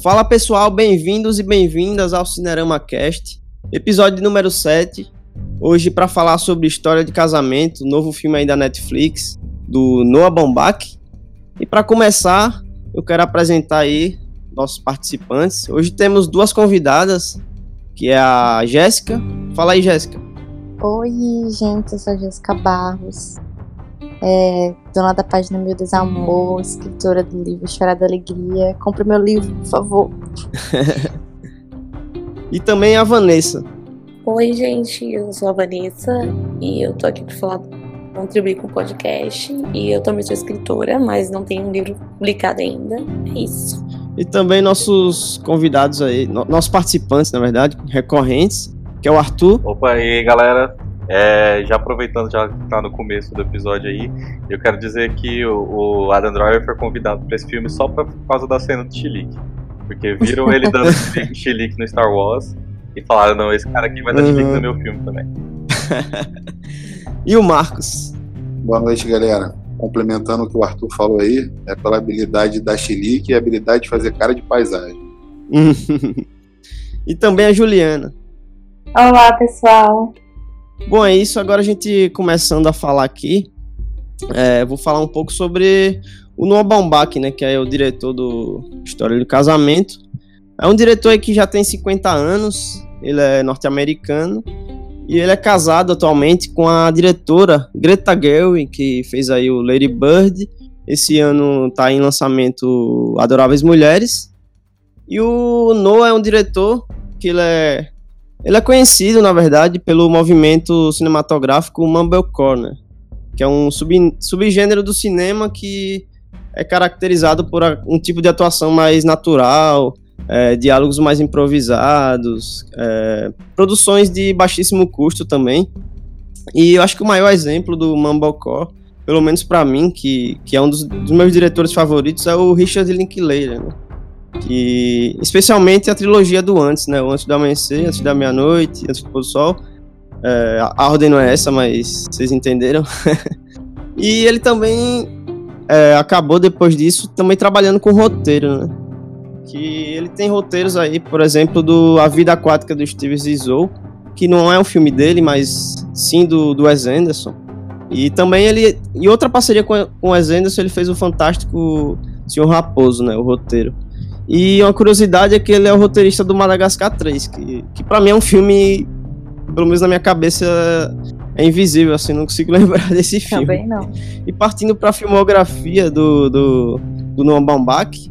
Fala pessoal, bem-vindos e bem-vindas ao Cinerama Cast, episódio número 7. Hoje para falar sobre História de Casamento, novo filme aí da Netflix, do Noah Baumbach. E para começar, eu quero apresentar aí nossos participantes. Hoje temos duas convidadas, que é a Jéssica. Fala aí, Jéssica. Oi, gente, eu sou a Jéssica Barros é, dona da página Meu Desamor, escritora do livro Chorar da Alegria. Compre meu livro, por favor. e também a Vanessa. Oi, gente, eu sou a Vanessa e eu tô aqui para falar, contribuir com o podcast. E eu também sou escritora, mas não tenho um livro publicado ainda. É isso. E também nossos convidados aí, nossos participantes, na verdade, recorrentes, que é o Arthur. Opa, e aí, galera, é, já aproveitando, já que tá no começo do episódio aí, eu quero dizer que o, o Adam Driver foi convidado para esse filme só pra, por causa da cena do chilique. Porque viram ele dando chilique no Star Wars e falaram, não, esse cara aqui vai dar chilique no uhum. meu filme também. e o Marcos? Boa noite, galera. Complementando o que o Arthur falou aí, é pela habilidade da chilique e a habilidade de fazer cara de paisagem. e também a Juliana. Olá, pessoal. Bom, é isso. Agora a gente começando a falar aqui. É, vou falar um pouco sobre o Noah Baumbach, né, que é o diretor do História do Casamento. É um diretor que já tem 50 anos, ele é norte-americano e ele é casado atualmente com a diretora Greta Gerwig, que fez aí o Lady Bird. Esse ano está em lançamento Adoráveis Mulheres. E o Noah é um diretor que ele é ele é conhecido, na verdade, pelo movimento cinematográfico Mumblecore, né? que é um sub, subgênero do cinema que é caracterizado por um tipo de atuação mais natural, é, diálogos mais improvisados, é, produções de baixíssimo custo também. E eu acho que o maior exemplo do Mumblecore, pelo menos para mim, que, que é um dos, dos, meus diretores favoritos, é o Richard Linklater, né? Que especialmente a trilogia do antes, né? O antes do amanhecer, antes da meia-noite, antes do pôr do sol. É, a ordem não é essa, mas vocês entenderam. e ele também é, acabou depois disso também trabalhando com roteiro, né? Que ele tem roteiros aí, por exemplo, do A Vida Aquática do Steve Zissou, que não é um filme dele, mas sim do, do Wes Anderson. E também ele, em outra parceria com, com o Wes Anderson, ele fez o fantástico Senhor Raposo, né? O roteiro. E uma curiosidade é que ele é o roteirista do Madagascar 3, que, que para mim é um filme, pelo menos na minha cabeça, é invisível, assim, não consigo lembrar desse filme. Também não. E partindo para a filmografia do, do, do Noam Baumbach,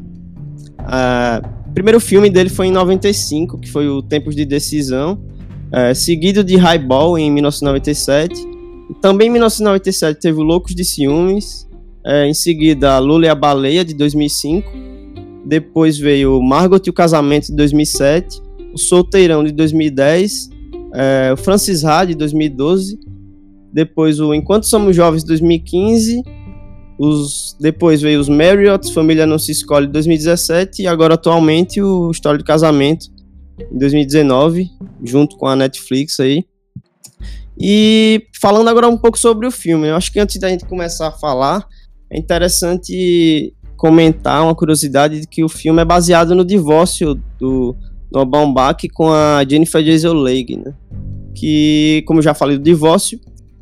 uh, o primeiro filme dele foi em 95, que foi o Tempos de Decisão, uh, seguido de Highball em 1997. Também em 1997 teve o Loucos de Ciúmes, uh, em seguida Lula e a Baleia, de 2005, depois veio Margot e o Casamento de 2007, o Solteirão de 2010, é, o Francis Ha de 2012, depois o Enquanto Somos Jovens de 2015, os, depois veio os Marriott, Família Não Se Escolhe de 2017 e agora atualmente o História de Casamento em 2019, junto com a Netflix aí. E falando agora um pouco sobre o filme, eu acho que antes da gente começar a falar, é interessante comentar uma curiosidade de que o filme é baseado no divórcio do Noah Baumbach com a Jennifer Jason Leigh, né? Que, como já falei do divórcio,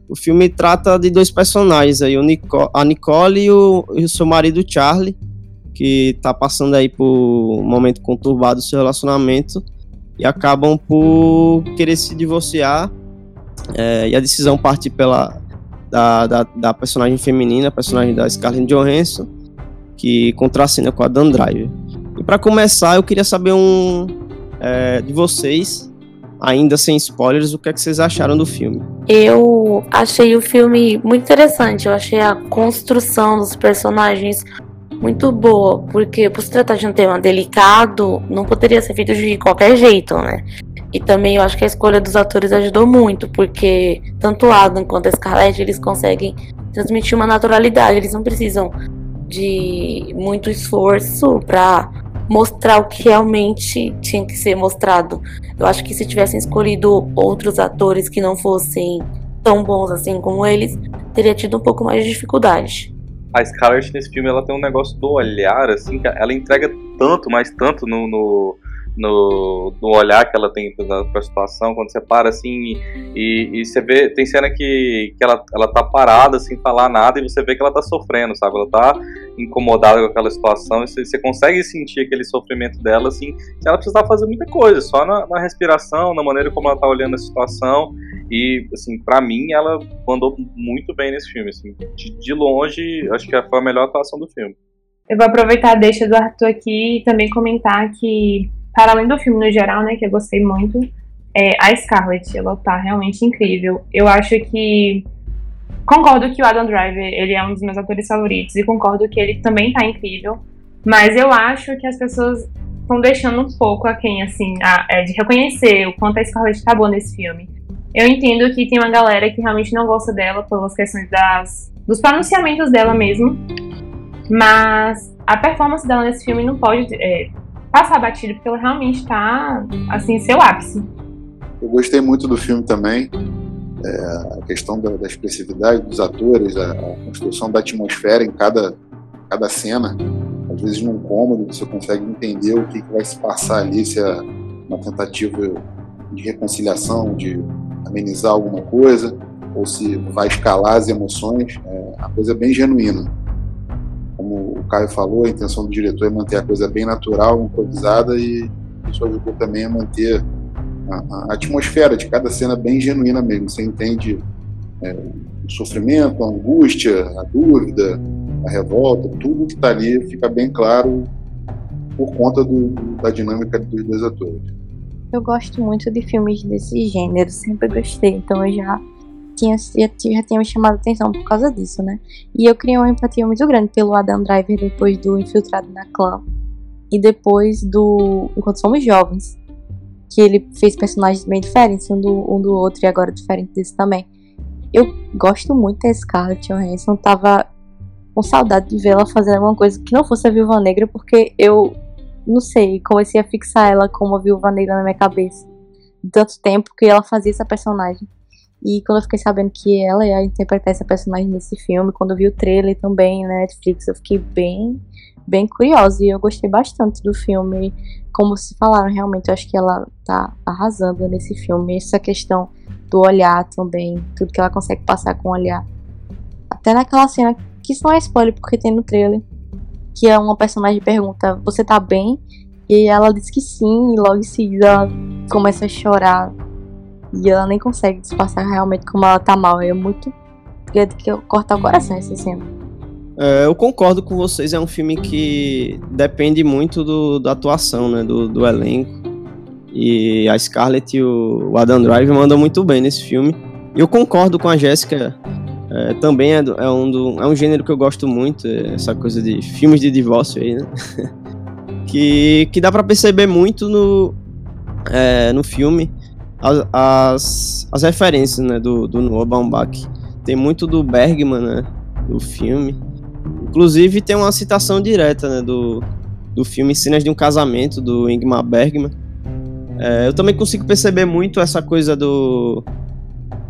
o filme trata de dois personagens aí, Nico, a Nicole e o, e o, seu marido Charlie, que tá passando aí por um momento conturbado do seu relacionamento e acabam por querer se divorciar é, e a decisão parte pela da, da, da personagem feminina, a personagem da Scarlett Johansson, que contracena com a Dan Driver. E para começar, eu queria saber um é, de vocês, ainda sem spoilers, o que, é que vocês acharam do filme? Eu achei o filme muito interessante. Eu achei a construção dos personagens muito boa, porque por se tratar de um tema delicado, não poderia ser feito de qualquer jeito, né? E também eu acho que a escolha dos atores ajudou muito, porque tanto o Adam quanto a Scarlett, eles conseguem transmitir uma naturalidade, eles não precisam de muito esforço para mostrar o que realmente tinha que ser mostrado. Eu acho que se tivessem escolhido outros atores que não fossem tão bons assim como eles, teria tido um pouco mais de dificuldade. A Scarlett nesse filme ela tem um negócio do olhar, assim, ela entrega tanto, mas tanto no, no no, no olhar que ela tem para a situação, quando você para assim e, e, você vê, tem cena que, que ela, ela tá parada sem falar nada e você vê que ela tá sofrendo, sabe? Ela tá incomodada com aquela situação e você, você consegue sentir aquele sofrimento dela assim, sem ela precisar fazer muita coisa, só na, na respiração, na maneira como ela tá olhando a situação e assim, para mim ela mandou muito bem nesse filme, assim, de, de longe, acho que foi a melhor atuação do filme. Eu vou aproveitar a deixa do Arthur aqui e também comentar que para além do filme no geral, né, que eu gostei muito, é, a Scarlett, ela tá realmente incrível. Eu acho que concordo que o Adam Driver, ele é um dos meus atores favoritos e concordo que ele também tá incrível, mas eu acho que as pessoas estão deixando um pouco a quem, assim, a, é, de reconhecer o quanto a Scarlett tá boa nesse filme. Eu entendo que tem uma galera que realmente não gosta dela pelas questões das, dos pronunciamentos dela mesmo, mas a performance dela nesse filme não pode é, passar batido, porque ela realmente tá, assim, seu ápice. Eu gostei muito do filme também. É, a questão da, da, expressividade dos atores, a, a, construção da atmosfera em cada, cada cena. Às vezes, num cômodo, você consegue entender o que, que vai se passar ali, se é uma tentativa de reconciliação, de amenizar alguma coisa, ou se vai escalar as emoções. É uma coisa bem genuína o Caio falou, a intenção do diretor é manter a coisa bem natural, improvisada e isso ajudou também a manter a, a atmosfera de cada cena bem genuína mesmo. Você entende é, o sofrimento, a angústia, a dúvida, a revolta, tudo que está ali fica bem claro por conta do, da dinâmica dos dois atores. Eu gosto muito de filmes desse gênero, sempre gostei, então eu já tinha, já, já tinha me chamado atenção por causa disso, né? E eu criei uma empatia muito grande pelo Adam Driver depois do Infiltrado na Clã e depois do Enquanto Somos Jovens, que ele fez personagens bem diferentes um do, um do outro e agora diferente desse também. Eu gosto muito da Scarlett Johansson, tava com saudade de vê-la fazendo alguma coisa que não fosse a Viúva Negra, porque eu, não sei, comecei a fixar ela como a Viúva Negra na minha cabeça. Tanto tempo que ela fazia essa personagem. E quando eu fiquei sabendo que ela ia interpretar essa personagem nesse filme, quando eu vi o trailer também na Netflix, eu fiquei bem, bem curiosa. E eu gostei bastante do filme. Como se falaram, realmente, eu acho que ela tá arrasando nesse filme. Essa questão do olhar também, tudo que ela consegue passar com o olhar. Até naquela cena, que isso não é spoiler porque tem no trailer, que é uma personagem pergunta: Você tá bem? E ela diz que sim, e logo em seguida ela começa a chorar e ela nem consegue disfarçar realmente como ela tá mal. É muito. que cortar o coração essa cena. É, eu concordo com vocês, é um filme que depende muito do, da atuação, né, do, do elenco. E a Scarlett e o, o Adam Drive mandam muito bem nesse filme. E eu concordo com a Jéssica, é, também é, é, um do, é um gênero que eu gosto muito, é essa coisa de filmes de divórcio aí, né? que, que dá para perceber muito no, é, no filme as, as, as referências né, do, do Noah Baumbach. Tem muito do Bergman, né, do filme. Inclusive tem uma citação direta né, do, do filme Cenas de um Casamento, do Ingmar Bergman. É, eu também consigo perceber muito essa coisa do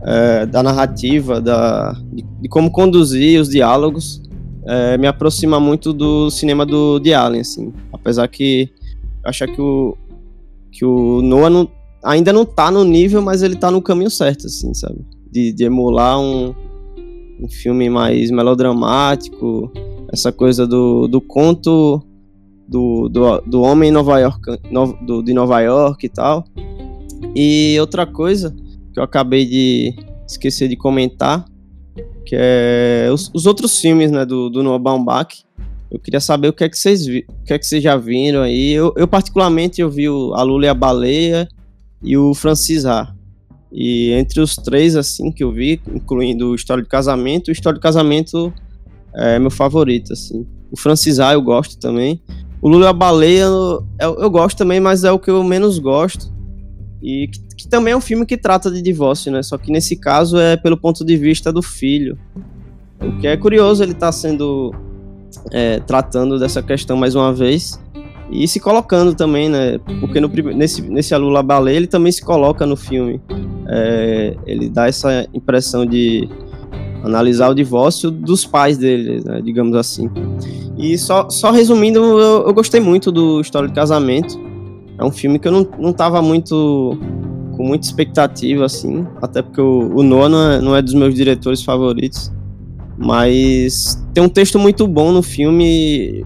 é, da narrativa, da, de, de, como conduzir os diálogos. É, me aproxima muito do cinema do de Allen, assim. Apesar que acho que o, que o Noah não, ainda não tá no nível, mas ele tá no caminho certo, assim, sabe? De, de emular um, um filme mais melodramático, essa coisa do, do conto do, do, do homem Nova York, no, do, de Nova York e tal. E outra coisa que eu acabei de esquecer de comentar, que é os, os outros filmes né, do, do Noah Baumbach. Eu queria saber o que é que vocês, o que é que vocês já viram aí. Eu, eu particularmente eu vi o, A Lula e a Baleia e o Francis. E entre os três, assim, que eu vi, incluindo o História de Casamento, o História de Casamento é meu favorito, assim. O Francis eu gosto também. O Lula e a Baleia eu, eu, gosto também, mas é o que eu menos gosto. E que, que, também é um filme que trata de divórcio, né? Só que nesse caso é pelo ponto de vista do filho. O que é curioso ele tá sendo é, tratando dessa questão mais uma vez e se colocando também, né? Porque no, nesse, nesse Alula Baleia ele também se coloca no filme. É, ele dá essa impressão de analisar o divórcio dos pais dele, né, digamos assim. E só, só resumindo, eu, eu, gostei muito do História de Casamento. É um filme que eu não, não tava muito com muita expectativa, assim, até porque o, o Noah não é, não é dos meus diretores favoritos. Mas tem um texto muito bom no filme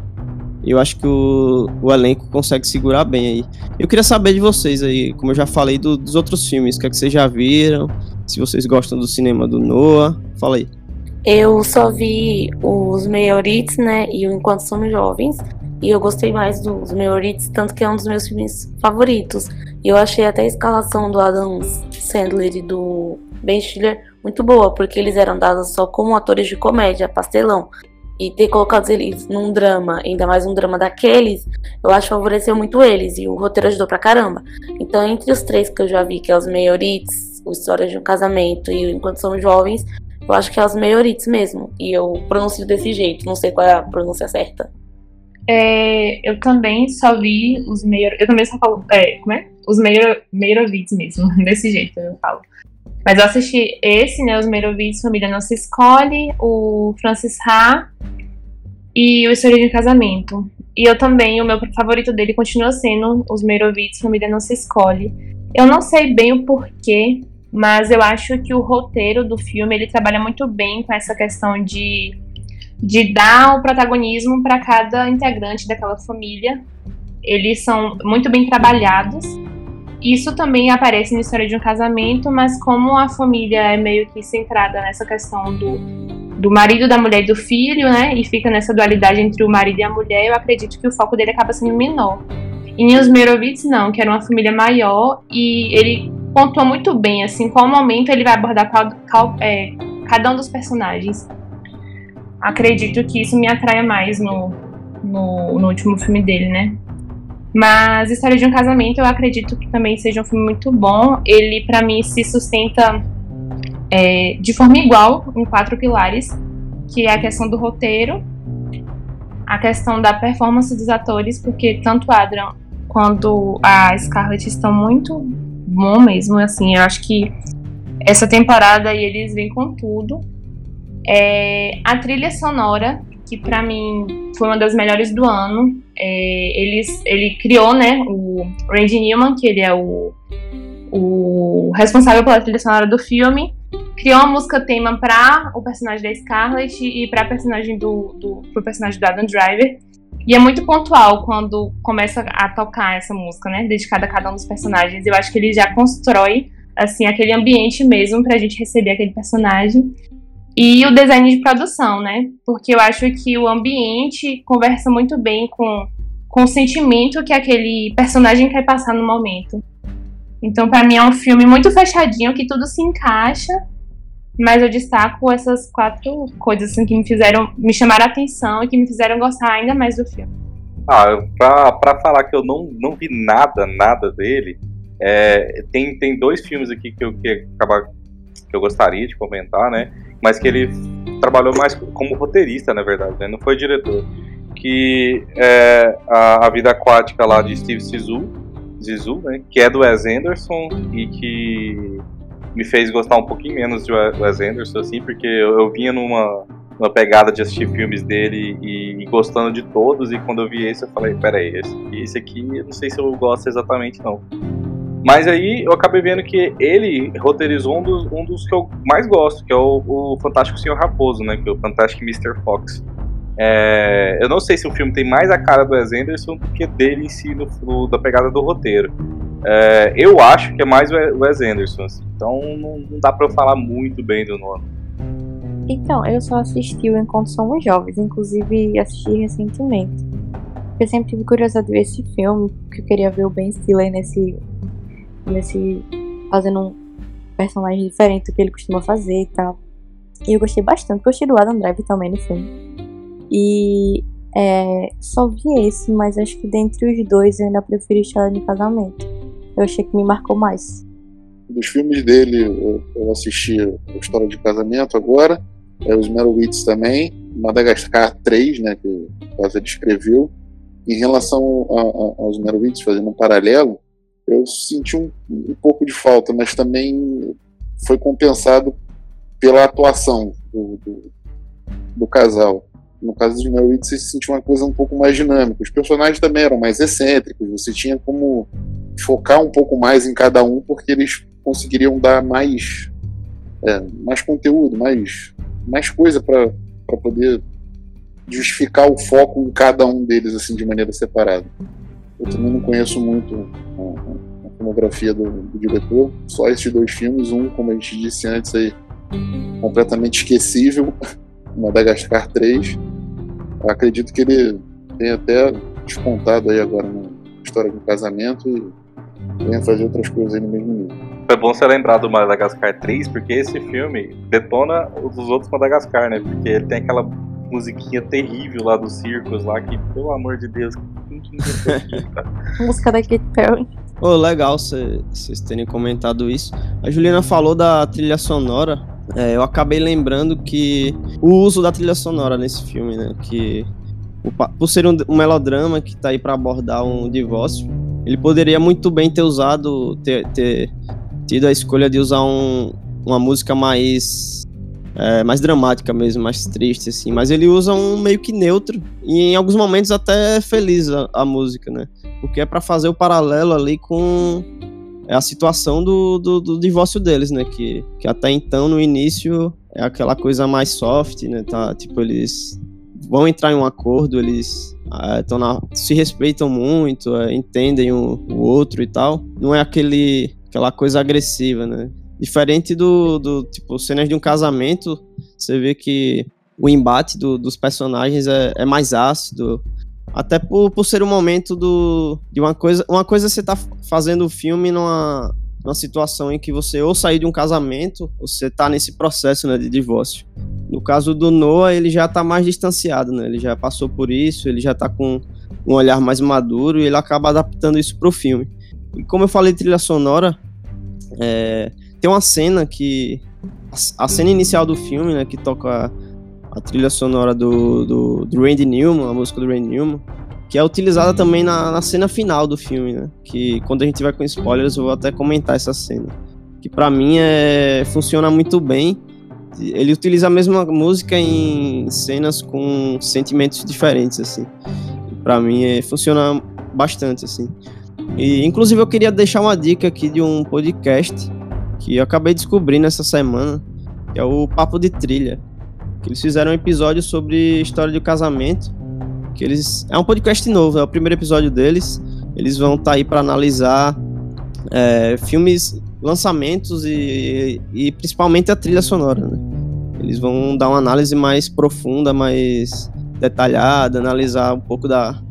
eu acho que o, o elenco consegue segurar bem aí. Eu queria saber de vocês aí, como eu já falei do, dos outros filmes, o que, é que vocês já viram, se vocês gostam do cinema do Noah. Fala aí. Eu só vi os Maiorites, né, e o Enquanto Somos Jovens, e eu gostei mais dos Maiorites, tanto que é um dos meus filmes favoritos. E eu achei até a escalação do Adam Sandler e do Ben Stiller muito boa, porque eles eram dados só como atores de comédia, pastelão. E ter colocado eles num drama, ainda mais um drama daqueles, eu acho que favoreceu muito eles. E o roteiro ajudou pra caramba. Então, entre os três que eu já vi, que é os Maiorites, o História de um Casamento e o Enquanto Somos Jovens, eu acho que é os Maiorites mesmo. E eu pronuncio desse jeito, não sei qual é a pronúncia certa. É, eu também só vi os Meir... Eu também só falo. É, como é? Os Meir... Meirovites mesmo, desse jeito eu falo. Mas eu assisti esse, né? Os Meirovites, Família Não Se Escolhe, o Francis Ha e o História de Casamento. E eu também, o meu favorito dele continua sendo Os Meirovites, Família Não Se Escolhe. Eu não sei bem o porquê, mas eu acho que o roteiro do filme ele trabalha muito bem com essa questão de, de dar o protagonismo para cada integrante daquela família. Eles são muito bem trabalhados isso também aparece na história de um casamento, mas como a família é meio que centrada nessa questão do, do marido, da mulher e do filho, né? E fica nessa dualidade entre o marido e a mulher, eu acredito que o foco dele acaba sendo menor. E os Merovitz, não, que era uma família maior, e ele pontuou muito bem, assim, qual momento ele vai abordar qual, qual, é, cada um dos personagens. Acredito que isso me atraia mais no, no, no último filme dele, né? Mas História de um Casamento eu acredito que também seja um filme muito bom. Ele, para mim, se sustenta é, de forma igual em quatro pilares, que é a questão do roteiro, a questão da performance dos atores, porque tanto Adrian quanto a Scarlett estão muito bom mesmo, assim, eu acho que essa temporada aí eles vêm com tudo. É, a trilha sonora, que para mim foi uma das melhores do ano. É, ele, ele criou, né, o Randy Newman, que ele é o, o responsável pela trilha sonora do filme, criou uma música tema para o personagem da Scarlett e para personagem do, do pro personagem do Adam Driver. E é muito pontual quando começa a tocar essa música, né, dedicada a cada um dos personagens. Eu acho que ele já constrói assim aquele ambiente mesmo para a gente receber aquele personagem. E o design de produção, né? Porque eu acho que o ambiente conversa muito bem com, com o sentimento que aquele personagem quer passar no momento. Então, para mim, é um filme muito fechadinho, que tudo se encaixa, mas eu destaco essas quatro coisas assim, que me fizeram, me chamaram a atenção e que me fizeram gostar ainda mais do filme. Ah, pra, pra falar que eu não, não vi nada, nada dele, é, tem, tem dois filmes aqui que eu, que, que eu gostaria de comentar, né? Mas que ele trabalhou mais como roteirista, na verdade, né? não foi diretor. Que é a, a Vida Aquática lá de Steve Zissou, Zissou né? que é do Wes Anderson e que me fez gostar um pouquinho menos de Wes Anderson, assim, porque eu, eu vinha numa, numa pegada de assistir filmes dele e, e, gostando de todos, e quando eu vi esse eu falei, peraí, esse, esse aqui eu não sei se eu gosto exatamente não. Mas aí eu acabei vendo que ele roteirizou um dos, um dos que eu mais gosto, que é o, o Fantástico Senhor Raposo, né? Que é o Fantástico Mr. Fox. É, eu não sei se o filme tem mais a cara do Wes Anderson do que dele em si, no, no da pegada do roteiro. É, eu acho que é mais o Wes Anderson, assim, então não, não, dá pra eu falar muito bem do nome. Então, eu só assisti o Enquanto Somos Jovens, inclusive assisti recentemente. Eu sempre tive curiosidade de ver esse filme, porque eu queria ver o Ben Stiller nesse nesse fazendo um personagem diferente do que ele costuma fazer e tal. E eu gostei bastante, gostei do Adam Driver também no filme. E é, só vi esse, mas acho que dentre os dois eu ainda prefiro História de Casamento. Eu achei que me marcou mais. Dos filmes dele, eu, assisti a História de Casamento agora, é, os Merowitz também, Madagascar 3, né, que quase descreveu. Em relação a, a, aos Merowitz, fazendo um paralelo, eu senti um, um pouco de falta, mas também foi compensado pela atuação do, do, do casal. No caso de Norwich, você sentia uma coisa um pouco mais dinâmica. Os personagens também eram mais excêntricos, você tinha como focar um pouco mais em cada um, porque eles conseguiriam dar mais, é, mais conteúdo, mais, mais coisa para poder justificar o foco em cada um deles assim de maneira separada. Eu também não conheço muito a, a filmografia do, do, diretor, só esses dois filmes, um, como a gente disse antes, aí, completamente esquecível, Madagascar 3. Eu acredito que ele tem até despontado aí agora na história do casamento e venha fazer outras coisas aí no mesmo nível. Foi bom você lembrar do Madagascar 3, porque esse filme detona os outros Madagascar, né? Porque ele tem aquela musiquinha terrível lá dos circos lá, que, pelo amor de Deus, que Música da Katy Perry. Oh, legal vocês terem comentado isso. A Juliana falou da trilha sonora. É, eu acabei lembrando que o uso da trilha sonora nesse filme, né? Que por ser um, um melodrama que tá aí para abordar um divórcio, ele poderia muito bem ter usado, ter, ter tido a escolha de usar um, uma música mais é, mais dramática mesmo, mais triste, assim. Mas ele usa um meio que neutro e em alguns momentos até feliz a, a música, né? Porque é para fazer o paralelo ali com é a situação do, do, do, divórcio deles, né? Que, que até então, no início, é aquela coisa mais soft, né? Tá, tipo, eles vão entrar em um acordo, eles é, na, se respeitam muito, é, entendem o, o outro e tal. Não é aquele, aquela coisa agressiva, né? Diferente do, do tipo, cenas de um casamento, você vê que o embate do, dos personagens é, é, mais ácido. Até por, por ser um momento do, de uma coisa. Uma coisa você tá fazendo o filme numa, numa situação em que você ou sair de um casamento, ou você tá nesse processo né, de divórcio. No caso do Noah, ele já tá mais distanciado, né? Ele já passou por isso, ele já tá com um olhar mais maduro e ele acaba adaptando isso pro filme. E como eu falei trilha sonora, é, tem uma cena que. A, cena inicial do filme, né? Que toca a, a trilha sonora do, do, do, Randy Newman, a música do Randy Newman. Que é utilizada também na, na cena final do filme, né? Que quando a gente vai com spoilers, eu vou até comentar essa cena. Que para mim é, funciona muito bem. Ele utiliza a mesma música em cenas com sentimentos diferentes, assim. Para mim é, funciona bastante, assim. E, inclusive, eu queria deixar uma dica aqui de um podcast que eu acabei descobrindo essa semana, que é o Papo de Trilha. Que eles fizeram um episódio sobre história de casamento. Que eles. É um podcast novo, é o primeiro episódio deles. Eles vão estar tá aí para analisar é, filmes, lançamentos e, e principalmente a trilha sonora. Né? Eles vão dar uma análise mais profunda, mais detalhada, analisar um pouco da,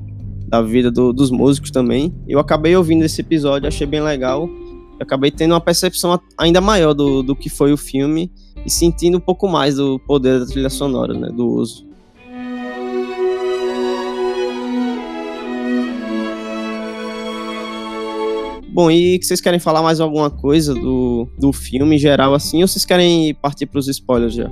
da vida do, dos músicos também. Eu acabei ouvindo esse episódio, achei bem legal eu acabei tendo uma percepção ainda maior do, do que foi o filme e sentindo um pouco mais do poder da trilha sonora, né, do uso. Bom, e vocês querem falar mais alguma coisa do, do filme em geral assim, ou vocês querem partir para os spoilers já?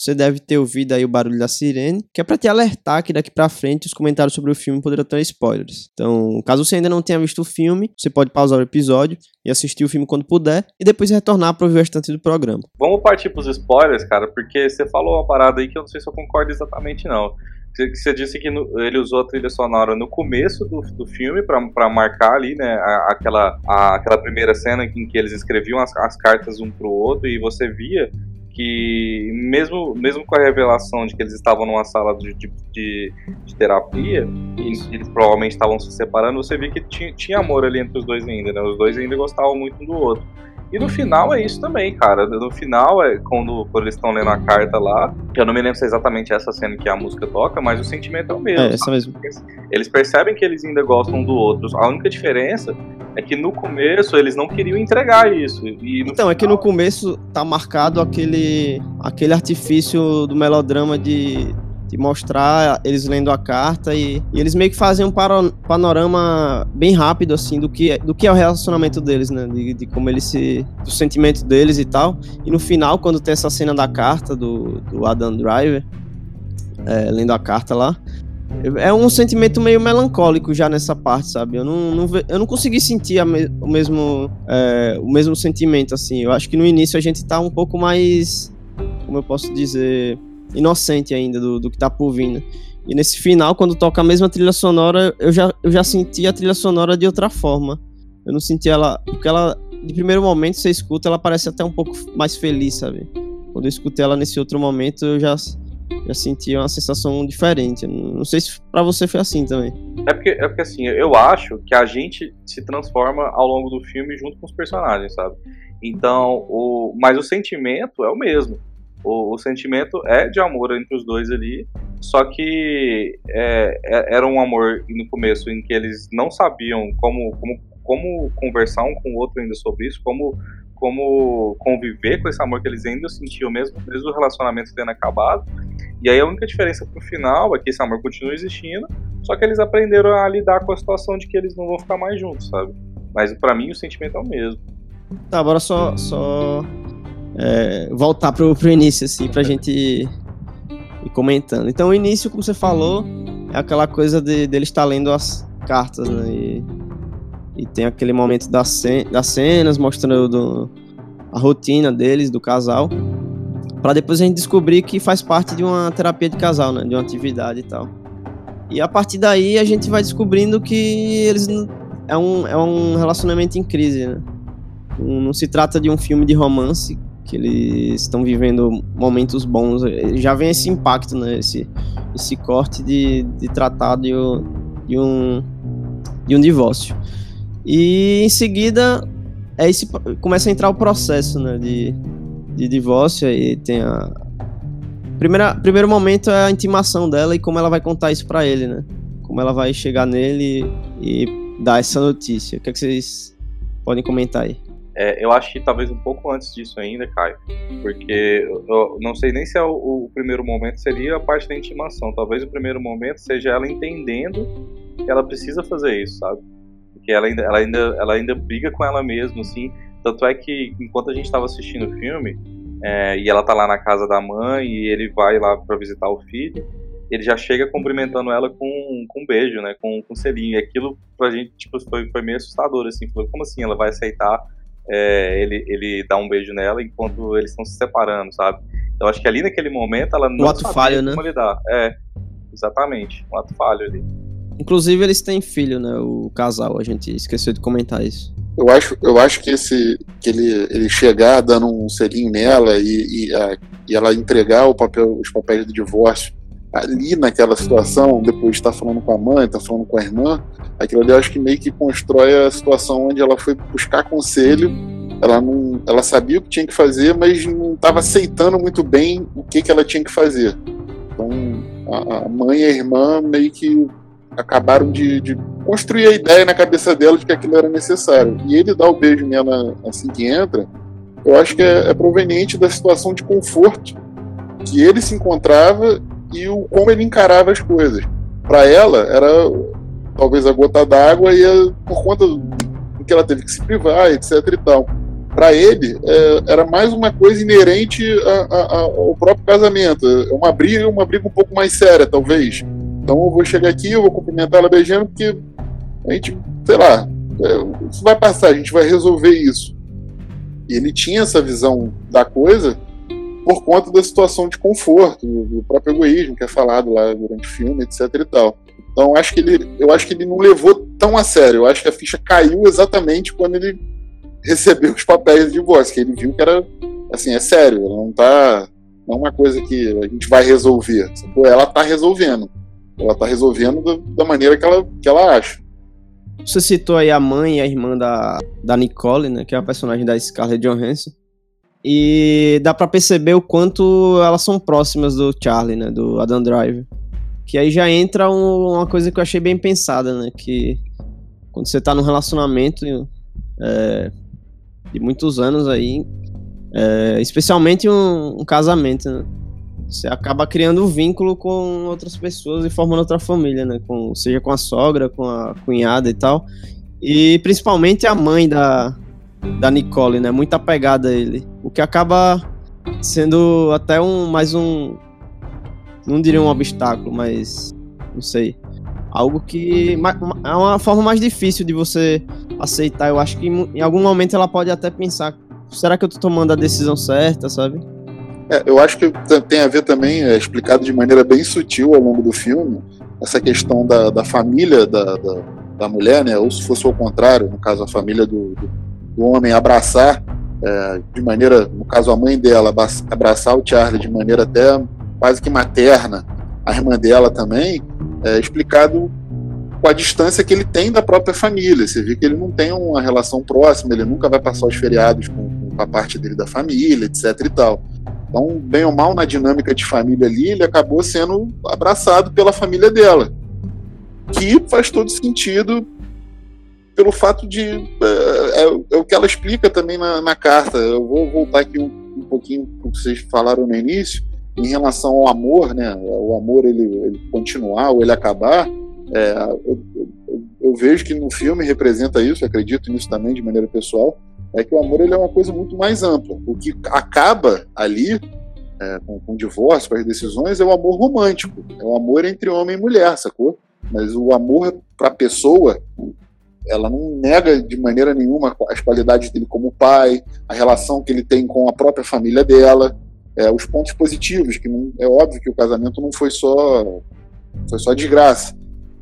Você deve ter ouvido aí o barulho da sirene, que é para te alertar que daqui para frente os comentários sobre o filme poderão ter spoilers. Então, caso você ainda não tenha visto o filme, você pode pausar o episódio e assistir o filme quando puder e depois retornar para ouvir o restante do programa. Vamos partir pros spoilers, cara, porque você falou uma parada aí que eu não sei se eu concordo exatamente não. Você disse que ele usou a trilha sonora no começo do, do filme para marcar ali, né, aquela, a, aquela primeira cena em que eles escreviam as, as cartas um pro outro e você via que mesmo, mesmo com a revelação de que eles estavam numa sala de, de, de, terapia e eles provavelmente estavam se separando, você vê que tinha, tinha amor ali entre os dois ainda, né? Os dois ainda gostavam muito um do outro. E no final é isso também, cara. No final é quando, quando eles estão lendo a carta lá. Eu não me lembro se é exatamente essa cena que a música toca, mas o sentimento é o mesmo. É, essa mesmo. Eles percebem que eles ainda gostam do outro. A única diferença é que no começo eles não queriam entregar isso. então, final... é que no começo tá marcado aquele, aquele artifício do melodrama de de mostrar eles lendo a carta e, e eles meio que fazem um panorama bem rápido, assim, do que, do que é o relacionamento deles, né? De, de como eles se. do sentimento deles e tal. E no final, quando tem essa cena da carta do, do Adam Driver, é, lendo a carta lá, é um sentimento meio melancólico já nessa parte, sabe? Eu não, não eu não consegui sentir me, o, mesmo, é, o mesmo sentimento, assim. Eu acho que no início a gente tá um pouco mais, como eu posso dizer, inocente ainda do, do que tá por vir. Né? E nesse final, quando toca a mesma trilha sonora, eu já, eu já senti a trilha sonora de outra forma. Eu não senti ela. Porque ela, de primeiro momento, você escuta, ela parece até um pouco mais feliz, sabe? Quando eu escutei ela nesse outro momento, eu já já senti uma sensação diferente. Não sei se para você foi assim também. É porque, é porque assim, eu acho que a gente se transforma ao longo do filme junto com os personagens, sabe? Então, o, mas o sentimento é o mesmo. O, o sentimento é de amor entre os dois ali, só que é, é, era um amor no começo em que eles não sabiam como, como, como conversar um com o outro ainda sobre isso, como como conviver com esse amor que eles ainda sentiam mesmo, desde o relacionamento tendo acabado. E aí a única diferença pro final é que esse amor continua existindo, só que eles aprenderam a lidar com a situação de que eles não vão ficar mais juntos, sabe? Mas para mim o sentimento é o mesmo. Tá, bora só, só é, voltar pro, pro início, assim, pra gente ir, ir, comentando. Então o início, como você falou, é aquela coisa de, dele estar lendo as cartas, né? E, e tem aquele momento das, das cenas mostrando a rotina deles, do casal para depois a gente descobrir que faz parte de uma terapia de casal, né? De uma atividade e tal. E a partir daí a gente vai descobrindo que eles é um, é um relacionamento em crise, né? Não se trata de um filme de romance que eles estão vivendo momentos bons. Já vem esse impacto, né? Esse, esse corte de, de tratar de, de, um, de um divórcio. E em seguida é esse, começa a entrar o processo, né? De, de divórcio e tem a primeira primeiro momento é a intimação dela e como ela vai contar isso para ele, né? Como ela vai chegar nele e, dar essa notícia. O que, é que vocês podem comentar aí? É, eu acho que talvez um pouco antes disso ainda, Caio, porque eu não sei nem se é o, o, primeiro momento seria a parte da intimação. Talvez o primeiro momento seja ela entendendo que ela precisa fazer isso, sabe? Porque ela ainda, ela ainda, ela ainda briga com ela mesma, assim, tanto é que, enquanto a gente estava assistindo o filme, é, e ela tá lá na casa da mãe, e ele vai lá para visitar o filho, ele já chega cumprimentando ela com, com um beijo, né, com, com um selinho. E aquilo pra gente, tipo, foi, foi meio assustador, assim, falou, como assim ela vai aceitar é, ele, ele dar um beijo nela enquanto eles estão se separando, sabe? Então acho que ali naquele momento ela não um ato falho, né? como lidar. É, exatamente, um ato falho ali. Inclusive eles têm filho, né, o casal, a gente esqueceu de comentar isso. Eu acho, eu acho que esse que ele, ele chegar dando um selinho nela e, e, a, e ela entregar o papel, os papéis de divórcio ali naquela situação, depois de estar falando com a mãe, estar falando com a irmã, aquilo ali eu acho que meio que constrói a situação onde ela foi buscar conselho, ela não, ela sabia o que tinha que fazer, mas não estava aceitando muito bem o que, que ela tinha que fazer. Então a, a mãe e a irmã meio que acabaram de, de, construir a ideia na cabeça dela de que aquilo era necessário. E ele dá o beijo nela assim que entra, eu acho que é, é proveniente da situação de conforto que ele se encontrava e o como ele encarava as coisas. Para ela, era talvez a gota d'água e por conta do que ela teve que se privar, etc e tal. Para ele, é, era mais uma coisa inerente a, a, ao próprio casamento. É uma briga, uma briga um pouco mais séria, talvez então eu vou chegar aqui, eu vou cumprimentar ela beijando, porque a gente, sei lá, é, isso vai passar, a gente vai resolver isso. E ele tinha essa visão da coisa por conta da situação de conforto, do próprio egoísmo que é falado lá durante o filme, etc e tal. Então acho que ele, eu acho que ele não levou tão a sério. Eu acho que a ficha caiu exatamente quando ele recebeu os papéis de divórcio, que ele viu que era assim, é sério, ela não tá não é uma coisa que a gente vai resolver. Ela tá resolvendo. Ela tá resolvendo da, da, maneira que ela, que ela acha. Você citou aí a mãe e a irmã da, da Nicole, né? Que é a personagem da Scarlett Johansson. E dá para perceber o quanto elas são próximas do Charlie, né? Do Adam Driver. Que aí já entra um, uma coisa que eu achei bem pensada, né? Que quando você tá num relacionamento é, de muitos anos aí, é, especialmente um, um casamento, né? Você acaba criando um vínculo com outras pessoas e formando outra família, né? Com, seja com a sogra, com a cunhada e tal. E principalmente a mãe da, da Nicole, né? Muito apegada a ele. O que acaba sendo até um mais um. Não diria um obstáculo, mas Não sei. Algo que é uma forma mais difícil de você aceitar. Eu acho que em algum momento ela pode até pensar: será que eu tô tomando a decisão certa, sabe? É, eu acho que tem a ver também, é explicado de maneira bem sutil ao longo do filme, essa questão da, da família da, da, da, mulher, né? Ou se fosse o contrário, no caso, a família do, do, do homem abraçar é, de maneira, no caso, a mãe dela abraçar o Charlie de maneira até quase que materna, a irmã dela também, é explicado com a distância que ele tem da própria família. Você vê que ele não tem uma relação próxima, ele nunca vai passar os feriados com, com a parte dele da família, etc e tal. Então, bem ou mal, na dinâmica de família ali, ele acabou sendo abraçado pela família dela. Que faz todo sentido pelo fato de. É, é, é o que ela explica também na, na carta. Eu vou voltar aqui um, um pouquinho o que vocês falaram no início, em relação ao amor, né? O amor ele, ele continuar ou ele acabar. É, eu, eu, eu, vejo que no filme representa isso, acredito nisso também de maneira pessoal é que o amor ele é uma coisa muito mais ampla. O que acaba ali, é, com, com o divórcio, com as decisões, é o amor romântico. É o amor entre homem e mulher, sacou? Mas o amor para a pessoa, ela não nega de maneira nenhuma as qualidades dele como pai, a relação que ele tem com a própria família dela, é, os pontos positivos, que não, é óbvio que o casamento não foi só foi só desgraça.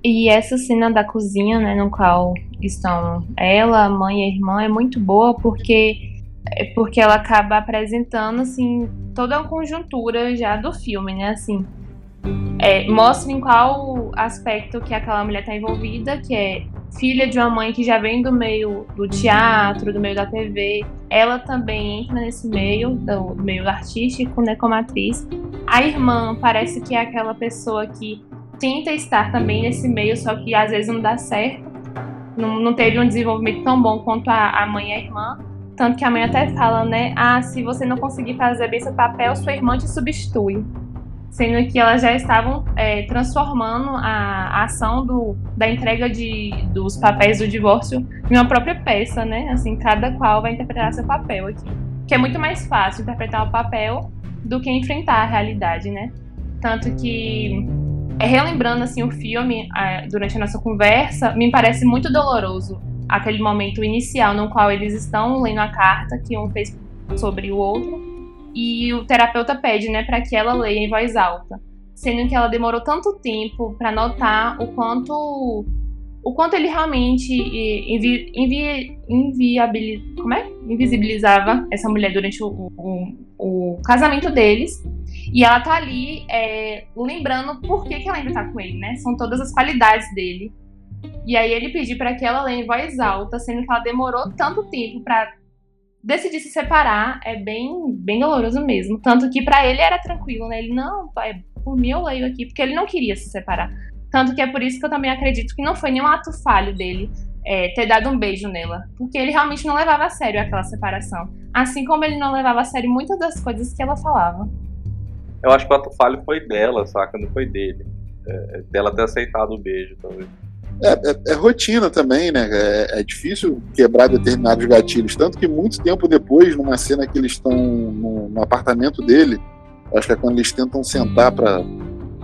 E essa cena da cozinha, né, no qual estão ela, a mãe e a irmã, é muito boa porque é porque ela acaba apresentando assim toda a conjuntura já do filme, né, assim. É, mostra em qual aspecto que aquela mulher está envolvida, que é filha de uma mãe que já vem do meio do teatro, do meio da TV. Ela também entra nesse meio, do meio artístico, né, como atriz. A irmã parece que é aquela pessoa que tenta estar também nesse meio, só que às vezes não dá certo. Não, não teve um desenvolvimento tão bom quanto a, a mãe e a irmã. Tanto que a mãe até fala, né? Ah, se você não conseguir fazer bem seu papel, sua irmã te substitui. Sendo que elas já estavam é, transformando a, a, ação do, da entrega de, dos papéis do divórcio em uma própria peça, né? Assim, cada qual vai interpretar seu papel aqui. Que é muito mais fácil interpretar o papel do que enfrentar a realidade, né? Tanto que é, relembrando assim o filme durante a nossa conversa, me parece muito doloroso aquele momento inicial no qual eles estão lendo a carta que um fez sobre o outro e o terapeuta pede, né, para que ela leia em voz alta, sendo que ela demorou tanto tempo para notar o quanto o quanto ele realmente invi, invi, como é? invisibilizava essa mulher durante o, o, o casamento deles e ela tá ali é, lembrando por que, que ela ainda tá com ele, né? São todas as qualidades dele. E aí ele pediu para que ela leia em voz alta, sendo que ela demorou tanto tempo para decidir se separar. É bem, bem doloroso mesmo. Tanto que para ele era tranquilo, né? Ele, não, pai, por mim eu leio aqui, porque ele não queria se separar. Tanto que é por isso que eu também acredito que não foi nenhum ato falho dele é, ter dado um beijo nela. Porque ele realmente não levava a sério aquela separação. Assim como ele não levava a sério muitas das coisas que ela falava. Eu acho que o ato falho foi dela, saca? Não foi dele. É, dela ter aceitado o beijo, talvez. É, é, é, rotina também, né? É, é, difícil quebrar determinados gatilhos. Tanto que muito tempo depois, numa cena que eles estão no, no apartamento dele, acho que é quando eles tentam sentar para